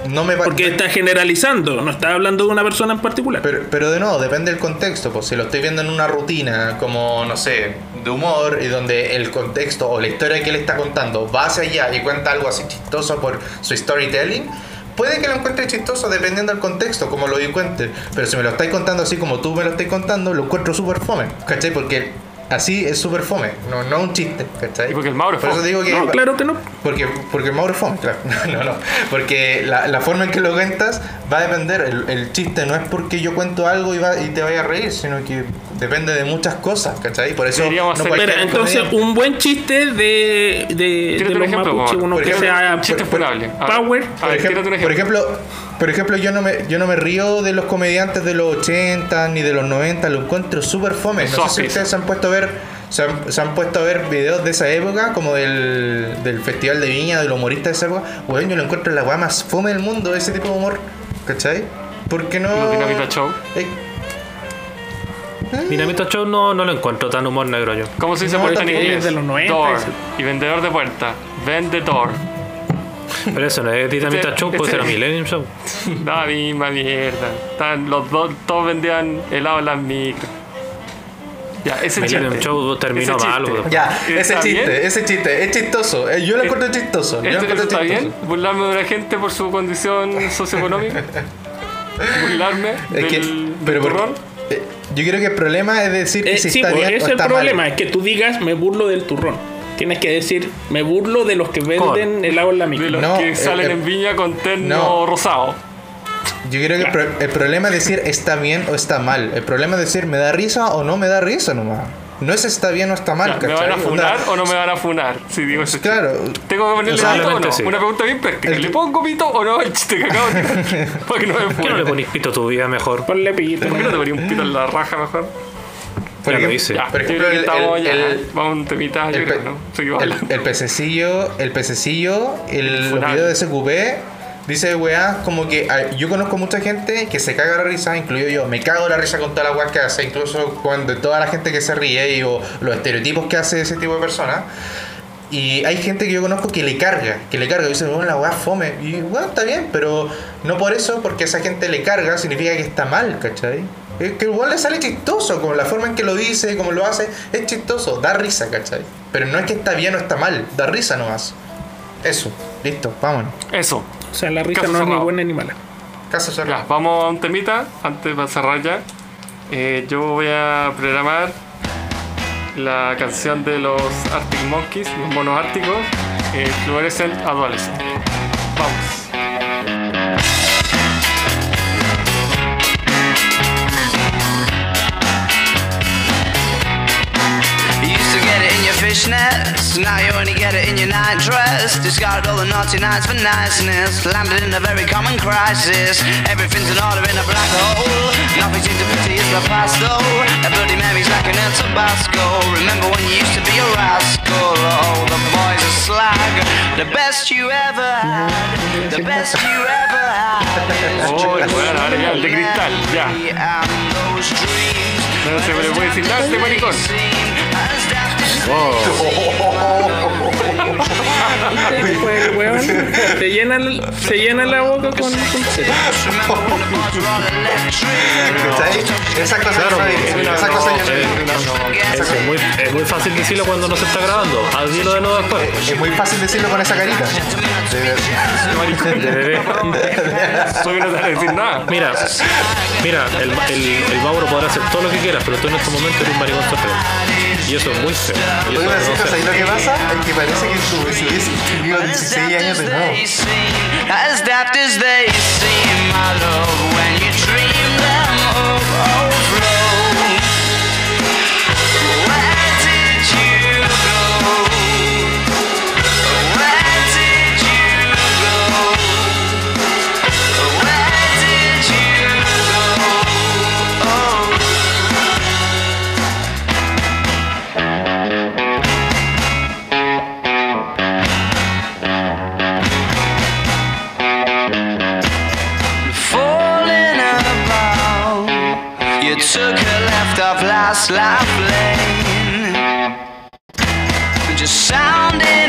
No me Porque está generalizando, no está hablando de una persona en particular. Pero, pero de nuevo, depende del contexto. Pues si lo estoy viendo en una rutina, como, no sé, de humor, y donde el contexto o la historia que él está contando va hacia allá y cuenta algo así chistoso por su storytelling, puede que lo encuentre chistoso dependiendo del contexto, como lo cuente. Pero si me lo estáis contando así como tú me lo estás contando, lo encuentro súper fome, ¿cachai? Porque así es súper fome, no, no un chiste, ¿cachai? Y porque el Mauro es Por eso fome. digo que. no, claro que no. Porque, porque el Mauro es fome, claro. (laughs) No, no, no. Porque la, la forma en que lo cuentas va a depender. El, el chiste no es porque yo cuento algo y, va, y te vaya a reír, sino que depende de muchas cosas, ¿cachai? Por eso. Deberíamos hacer- Espera, entonces un buen chiste de, de, de Tírate un los ejemplo, mapuches, por uno que Por sea ejemplo, Un chiste por- ver, Power. A Por ver, ejemplo, tírate un por ejemplo. Por ejemplo, yo no me yo no me río de los comediantes de los 80 ni de los 90, lo encuentro súper fome. No sé si ustedes se han puesto a ver se han, se han puesto a ver videos de esa época, como del, del Festival de Viña, del humorista de esa época. Bueno, yo lo encuentro la weá más fome del mundo, ese tipo de humor. ¿Cachai? Porque no. Los Dinamita Show. Eh, Dinamita Show no, no lo encuentro tan humor negro yo. ¿Cómo se dice No, puerta en inglés? De los 90 Door. Y vendedor de puerta. Vendedor. Pero eso no es Dinamita Este- Show, puede este- ser Millennium Show. (laughs) La misma mierda. Estaban los dos, todos vendían helado en las micro. Ya, ese Millennium chiste. Show terminó Ese mal, chiste. ya, ese ¿Está chiste, bien? ese chiste, es chistoso. Eh, Yo lo encuentro chistoso. Yo lo ¿Esto, encuentro esto está chistoso. bien? ¿Burlarme de una gente por su condición socioeconómica? ¿Burlarme (laughs) Es que, del, pero del turrón? eh, yo creo que el problema es decir que Eh, si sí, está pues, bien ese o es el está problema, mal. es que tú digas me burlo del turrón. Tienes que decir me burlo de los que venden helado en la De micro. los No, que eh, salen eh, en viña con terno no. rosado. Yo creo que el, pro- el problema es decir está bien o está mal. El problema es decir me da risa o no me da risa nomás. No es está bien o está mal, ¿Me van a funar Onda, o no me van a funar? Si digo chiste. Claro. ¿Tengo que ponerle O sea, pito o no? sí. Una pregunta bien práctica. El- ¿Le pongo pito o no (laughs) el chiste que acabo de? (laughs) Para que no me ¿Por qué no le ponís pito a tu vida mejor? Ponle pito. ¿Por qué no te ponía un pito en la raja mejor? Por Ya lo hice. Ya, por yo ejemplo, el- el- ya. el- Vamos a un temita, yo el, creo, pe- ¿no? El, pececillo, el pececillo, el, los videos de SQP, dice weá, como que ay, yo conozco mucha gente que se caga la risa, incluido yo, me cago la risa con toda la weá que hace, incluso cuando toda la gente que se ríe y o los estereotipos que hace ese tipo de personas. Y hay gente que yo conozco que le carga, que le carga, y dice, bueno, la weá fome. Y bueno, está bien, pero no por eso, porque esa gente le carga, significa que está mal, ¿cachai? Es que igual le sale chistoso, como la forma en que lo dice, como lo hace, es chistoso, da risa, ¿cachai? Pero no es que está bien o está mal, da risa nomás. Eso, listo, vámonos. Eso. O sea, la risa Caso no es ni buena ni mala. Caso Ya, vamos a un temita antes para cerrar ya. Eh, yo voy a programar la canción de los Arctic Monkeys, los monos árticos, eh, Fluorescent Adolescent. Vamos. It in your fishnets, now you only get it in your night dress. Discarded all the naughty nights for niceness, landed in a very common crisis. Everything's in order in a black hole. Nothing seems to pity is the past though. A Bloody Mary's like an El Tabasco. Remember when you used to be a rascal? Oh, the boys are slag. The best you ever had. The best you ever had. Oh, bueno, ahora ya, el de cristal, ya. me and those dreams. No se me puede decir nada maricón. Fue el weón. Se llena, el- se llena la boca con, cosa Claro, yo no diría, esa cosa yo no diría. Eso es muy, es muy fácil decirlo cuando no se está grabando. Haz dilo de nuevo después. Es muy fácil decirlo con esa carita. De De bebé. Soy no te voy a decir nada. Mira, mira, el, el, el Mauro podrá hacer todo lo que quieras, pero tú en este momento eres un maricón soltero. Y eso es muy feo. Y eso Oye, es Francisco, grosero. ¿sabes lo que pasa? Es que parece que tú si hubiese tenido 16 años de nuevo. As daft as they seem, my love, when you dream them of oh, this lane. Just sounded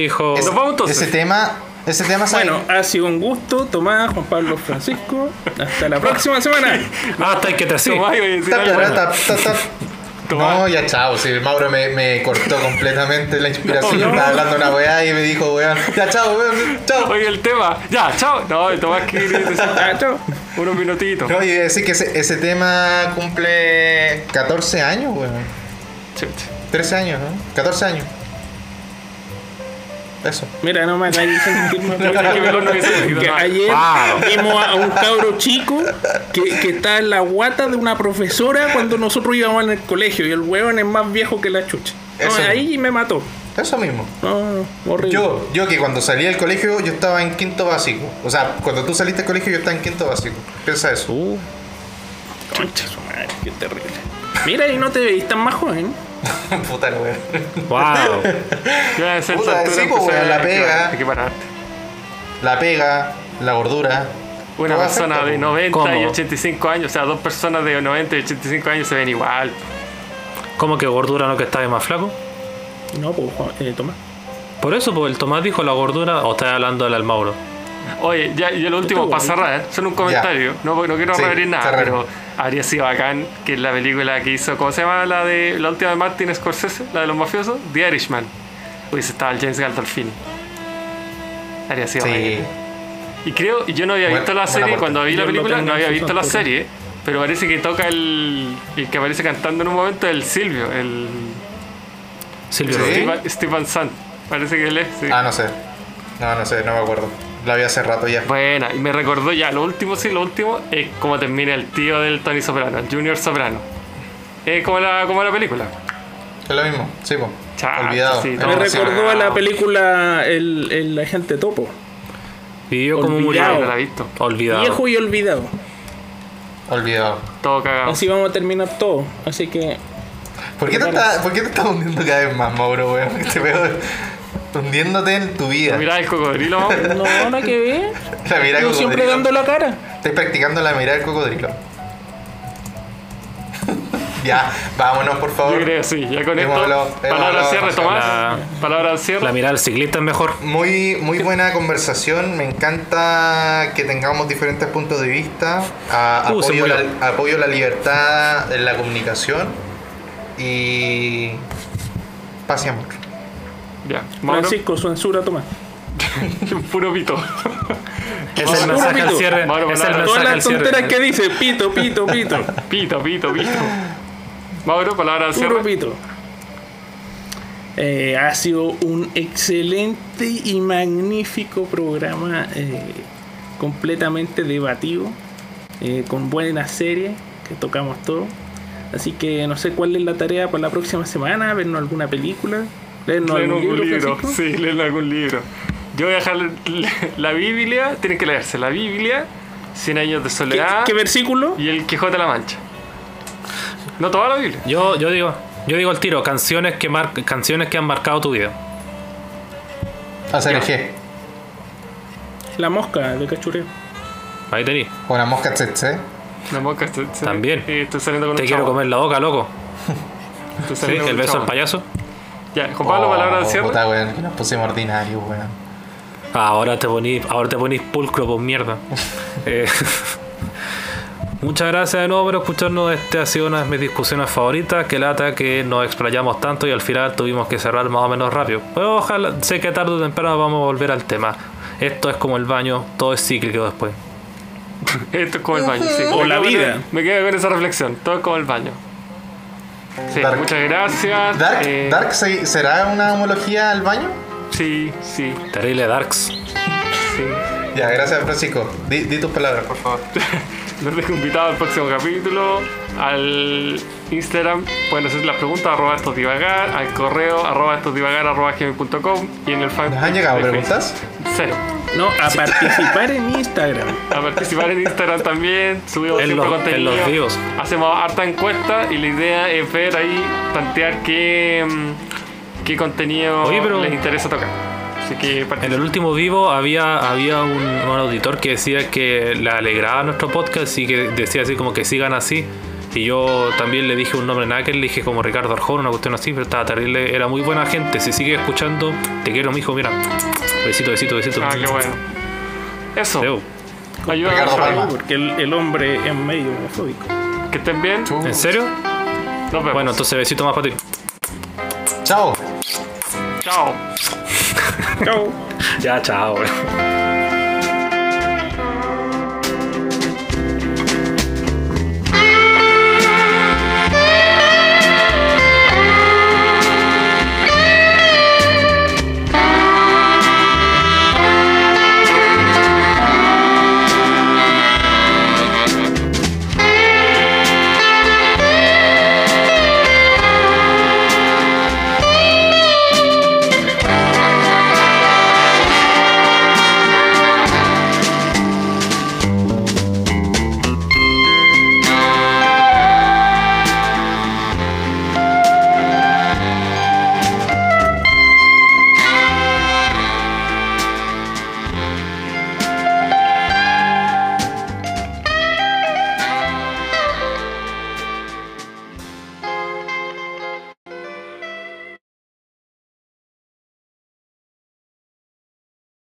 dijo. Nos vamos entonces. ese tema, ese tema. Bueno, ha sido un gusto, Tomás, Juan Pablo Francisco. Hasta la próxima semana. Hasta que te. Tomás. No, ya chao, si el Mauro me, me cortó completamente la inspiración. No, no. Estaba hablando una weá y me dijo, weón, ya chao, weón, chao. Oye, el tema. Ya, chao. No, Tomás quiere decir Ah, chao. unos minutitos. No, y decir que ese, ese tema cumple 14 años, weón. Chucha. 13 años, ¿no? 14 años. Eso. Mira, no me hagáis sentir mal. (laughs) que mejor no hubiese elegido Que nada. ayer Wow. vimos a un cabro chico que, que está en la guata de una profesora cuando nosotros íbamos en el colegio y el huevón es más viejo que la chucha. No, Eso. ahí me mató. Eso mismo. No, no, horrible. Yo, yo que cuando salí del colegio yo estaba en quinto básico. O sea, cuando tú saliste del colegio yo estaba en quinto básico. Piensa eso. Uh, Concha su madre, qué terrible. Mira, y no te veis tan más joven. (laughs) Puta la weón. wow. Ya a esa Puta, sí, pues, weón, la a- pega. La pega, la gordura. Una persona afecta, de po. 90 y ¿Cómo? 85 años, o sea, dos personas de 90 y 85 años se ven igual. ¿Cómo que gordura no que estás más flaco? No, pues, eh, Tomás. Por eso, pues el Tomás dijo la gordura, o estás hablando del Mauro. Oye, ya, y lo último, para cerrar, solo un comentario. No, no quiero Sí, nada, cerrar. pero habría sido bacán que la película que hizo, ¿cómo se llama? La de la última de Martin Scorsese, la de los mafiosos, The Irishman. Hubiese estado el James Gandolfini. Habría sido Sí. bacán. Y creo, yo no había visto la serie, cuando vi la película no había visto la serie, pero parece que toca el, el que aparece cantando en un momento, el Silvio, el Silvio Sí. Van Sant. Parece que él es, sí. Ah, no sé. No, no sé, no me acuerdo. La vi hace rato ya. Buena, y me recordó ya, lo último, sí, lo último es cómo termina el tío del Tony Soprano, el Junior Soprano. Es como la, como la película. Es lo mismo, sí, pues. Olvidado. sí, Me recordó a la película El, el agente topo. Vivió como Olvidado. murió. No la he visto. Olvidado. Viejo y olvidado. Olvidado. Todo cagado. Así vamos a terminar todo. Así que ¿Por qué, te está, ¿Por qué te estás hundiendo cada vez más, Mauro, weón? (laughs) Te veo hundiéndote en tu vida. Mira el cocodrilo, (laughs) no, nada que ver. La mirada Yo del siempre cocodrilo. dando la cara. Estoy practicando la mirada del cocodrilo. (laughs) ya, vámonos, por favor. Yo creo, sí. Ya con Hemos esto. hablado- Palabra al cierre. Tomás. La- Palabra al cierre. La mirada del ciclista es mejor. Muy, muy buena conversación. Me encanta que tengamos diferentes puntos de vista. A- Uh, apoyo, la, apoyo la libertad en la comunicación. Y. Amor. Ya. Mauro, Francisco, censura, Tomás. (laughs) puro pito. Es el mensaje al pito. cierre. Mauro, Es el. Todas las tonteras que dice, pito, pito, pito. Pito, pito, pito. Mauro, palabra al Puro pito. Eh, ha sido un excelente y magnífico programa, eh, completamente debatido, eh, con buena serie, que tocamos todo. Así que no sé cuál es la tarea para la próxima semana, vernos alguna película, Leen algún algún libro. Sí, leen algún libro. Yo voy a dejar la Biblia, tienen que leerse la Biblia, 100 años de ¿Qué, soledad qué versículo? y el Quijote de la Mancha. No toda la Biblia. Yo, yo digo, yo digo al tiro, canciones que mar- canciones que han marcado tu vida. Hacer el G. La mosca de cachureo. Ahí tení. O la mosca tsetse. La mosca se- se- También. Sí, estoy saliendo con Te un quiero chavo. comer la boca, loco. Estoy Sí, saliendo con el un beso al payaso. Ya, Juan Pablo, palabra de cierre. Oh, Puta, weón, que nos pusimos ordinarios, weón. Ah, ahora te ponís, ahora te ponís pulcro por mierda. (laughs) Eh, (laughs) muchas gracias de nuevo por escucharnos. Este ha sido una de mis discusiones favoritas. Que lata que nos explayamos tanto y al final tuvimos que cerrar más o menos rápido. Pero ojalá, sé que tarde o temprano vamos a volver al tema. Esto es como el baño, todo es cíclico después. (laughs) Esto es como el baño, sí. O Me la con- vida. Me quedo con esa reflexión. Todo es como el baño. Sí, Dark. muchas gracias. Dark, Eh, Dark ¿se- ¿será una homología al baño? Sí, sí, Terrible Darks. sí. Ya, gracias, Francisco. Di, di tus palabras, por favor. (laughs) Los dejo invitados al próximo capítulo. Al Instagram pueden hacer las preguntas arroba estos divagar, al correo arroba estos divagar arroba gmail.com y en el fan. ¿Nos han llegado preguntas? Facebook. Cero. No, a participar en Instagram. A participar en Instagram también, subimos En siempre los- contenido. en los vivos. Hacemos harta encuesta y la idea es ver ahí, tantear qué, mm, qué contenido Oye, pero- les interesa tocar. Así que En el último vivo había, había un, un auditor que decía que le alegraba nuestro podcast y que decía así como que sigan así. Y yo también le dije un nombre en aquel, le dije como Ricardo Arjona, una cuestión así, pero estaba terrible, era muy buena gente. Si sigue escuchando, te quiero, mijo, mira. Besito, besito, besito. Ah, qué bueno. Eso. Leo. Ayuda Ricardo a Palma. Porque el, el hombre es medio homofóbico. Que estén bien. ¿En serio? Nos vemos. Bueno, entonces besito más para ti. Chao. Chao. Chao. (laughs) Ya, chao.